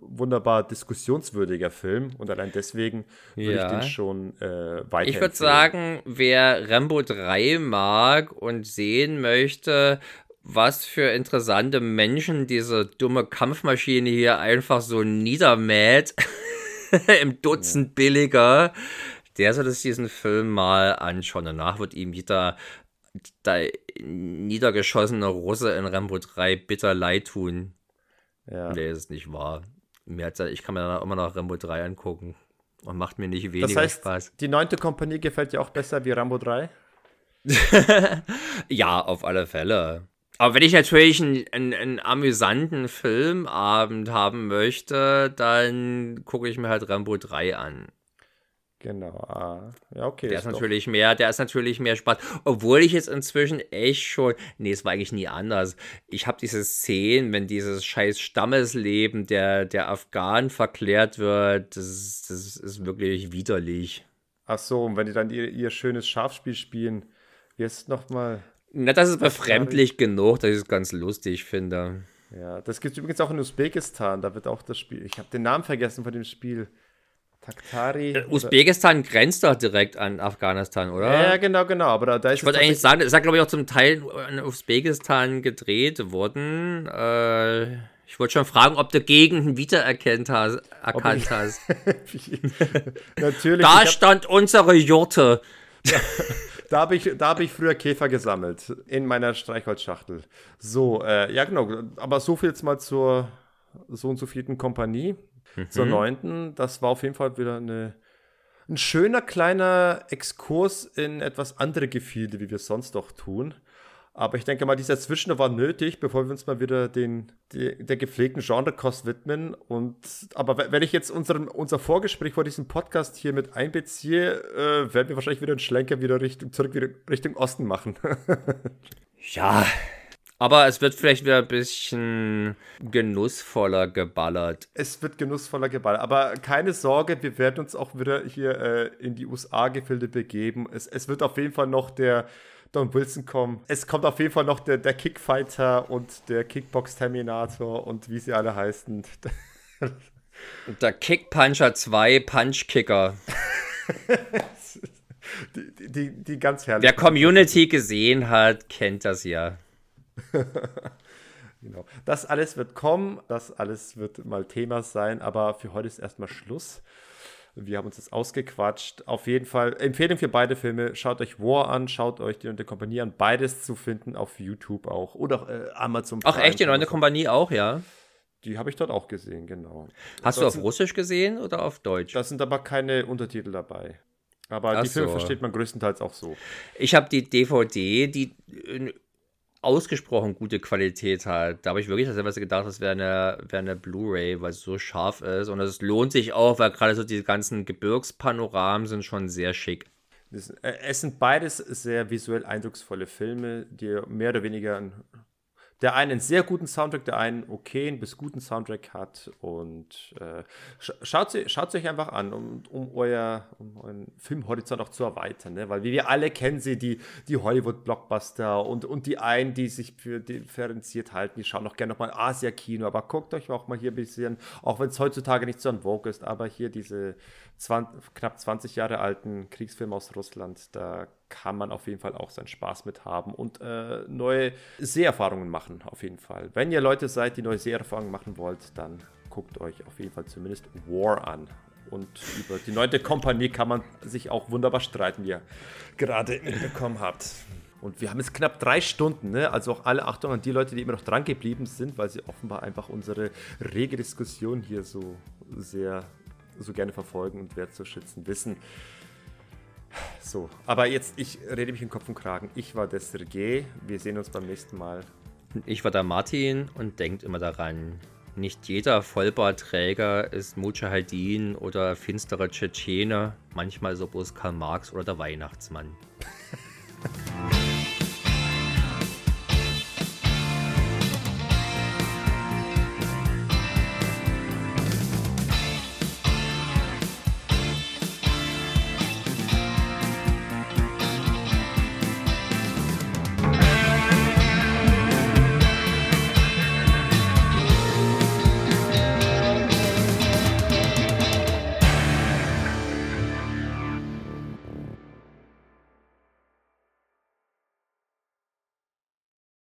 wunderbar diskussionswürdiger Film. Und allein deswegen würde ja. ich den schon äh, weiter. Ich würde sagen, wer Rambo 3 mag und sehen möchte, was für interessante Menschen diese dumme Kampfmaschine hier einfach so niedermäht, [LAUGHS] im Dutzend billiger, der soll sich diesen Film mal anschauen. Danach wird ihm jeder der niedergeschossene Russe in Rambo 3 bitter leid tun. Ja. Nee, ist nicht wahr. Mir ich kann mir dann immer noch Rambo 3 angucken. Und macht mir nicht weniger das heißt, Spaß. Die neunte Kompanie gefällt dir auch besser wie Rambo 3? [LAUGHS] ja, auf alle Fälle. Aber wenn ich natürlich einen, einen, einen, amüsanten Filmabend haben möchte, dann gucke ich mir halt Rambo 3 an. Genau, ah. ja, okay. Der ist, ist natürlich mehr, der ist natürlich mehr Spaß. Obwohl ich jetzt inzwischen echt schon, nee, es war eigentlich nie anders. Ich habe diese Szenen, wenn dieses scheiß Stammesleben der, der Afghanen verklärt wird, das, das ist wirklich widerlich. Ach so, und wenn die dann ihr, ihr schönes Schafspiel spielen, jetzt nochmal. Na, das ist befremdlich genug, dass ich es ganz lustig finde. Ja, das gibt es übrigens auch in Usbekistan, da wird auch das Spiel, ich habe den Namen vergessen von dem Spiel. Taktari. Äh, Usbekistan grenzt doch direkt an Afghanistan, oder? Ja, genau, genau. Aber da, da ist ich wollte eigentlich sagen, es ist, glaube ich, auch zum Teil in Usbekistan gedreht worden. Äh, ich wollte schon fragen, ob du Gegenden wiedererkannt hast. [LAUGHS] Erkannt hast. Natürlich. Da stand unsere Jurte. Ja, [LAUGHS] da habe ich, hab ich früher Käfer gesammelt in meiner Streichholzschachtel. So, äh, ja, genau. Aber so viel jetzt mal zur so und so vierten Kompanie mhm. zur neunten. Das war auf jeden Fall wieder eine, ein schöner kleiner Exkurs in etwas andere Gefilde, wie wir es sonst doch tun. Aber ich denke mal, dieser Zwischen war nötig, bevor wir uns mal wieder den, die, der gepflegten Genrekost widmen. Und, aber wenn ich jetzt unseren, unser Vorgespräch vor diesem Podcast hier mit einbeziehe, äh, werden wir wahrscheinlich wieder einen Schlenker wieder Richtung, zurück wieder Richtung Osten machen. [LAUGHS] ja, aber es wird vielleicht wieder ein bisschen genussvoller geballert. Es wird genussvoller geballert. Aber keine Sorge, wir werden uns auch wieder hier äh, in die USA-Gefilde begeben. Es, es wird auf jeden Fall noch der Don Wilson kommen. Es kommt auf jeden Fall noch der, der Kickfighter und der Kickbox-Terminator und wie sie alle heißen. der Kickpuncher 2 Punchkicker. [LAUGHS] die, die, die ganz herrlich. Wer Community gesehen hat, kennt das ja. [LAUGHS] genau. Das alles wird kommen, das alles wird mal Thema sein, aber für heute ist erstmal Schluss. Wir haben uns das ausgequatscht. Auf jeden Fall Empfehlung für beide Filme. Schaut euch War an, schaut euch die neue Kompanie an. Beides zu finden auf YouTube auch. Oder äh, Amazon Prime. Ach echt, die neue Kompanie auch, ja? Die habe ich dort auch gesehen, genau. Hast du auf Russisch gesehen oder auf Deutsch? Da sind aber keine Untertitel dabei. Aber Ach die Filme so. versteht man größtenteils auch so. Ich habe die DVD, die ausgesprochen gute Qualität hat. Da habe ich wirklich teilweise gedacht, das wäre eine, wär eine Blu-ray, weil es so scharf ist. Und es lohnt sich auch, weil gerade so die ganzen Gebirgspanoramen sind schon sehr schick. Äh, es sind beides sehr visuell eindrucksvolle Filme, die mehr oder weniger ein der einen sehr guten Soundtrack, der einen okayen bis guten Soundtrack hat. Und äh, schaut sie schaut euch einfach an, um, um, euer, um euren Filmhorizont auch zu erweitern. Ne? Weil wie wir alle kennen sie, die, die Hollywood-Blockbuster und, und die einen, die sich für differenziert halten, die schauen auch gerne nochmal Asia-Kino. Aber guckt euch auch mal hier ein bisschen, auch wenn es heutzutage nicht so ein Vogue ist, aber hier diese 20, knapp 20 Jahre alten Kriegsfilm aus Russland, da kann man auf jeden Fall auch seinen Spaß mit haben und äh, neue Seherfahrungen machen, auf jeden Fall. Wenn ihr Leute seid, die neue Seherfahrungen machen wollt, dann guckt euch auf jeden Fall zumindest War an. Und über die neunte Kompanie kann man sich auch wunderbar streiten, wie ihr gerade mitbekommen habt. Und wir haben jetzt knapp drei Stunden, ne? also auch alle Achtung an die Leute, die immer noch dran geblieben sind, weil sie offenbar einfach unsere rege Diskussion hier so sehr, so gerne verfolgen und wertzuschätzen wissen. So, aber jetzt, ich rede mich in Kopf und Kragen. Ich war der Sergej. Wir sehen uns beim nächsten Mal. Ich war der Martin und denkt immer daran, nicht jeder Vollbartträger ist Mujahedin oder finsterer Tschetschene, manchmal so bloß Karl Marx oder der Weihnachtsmann. [LAUGHS]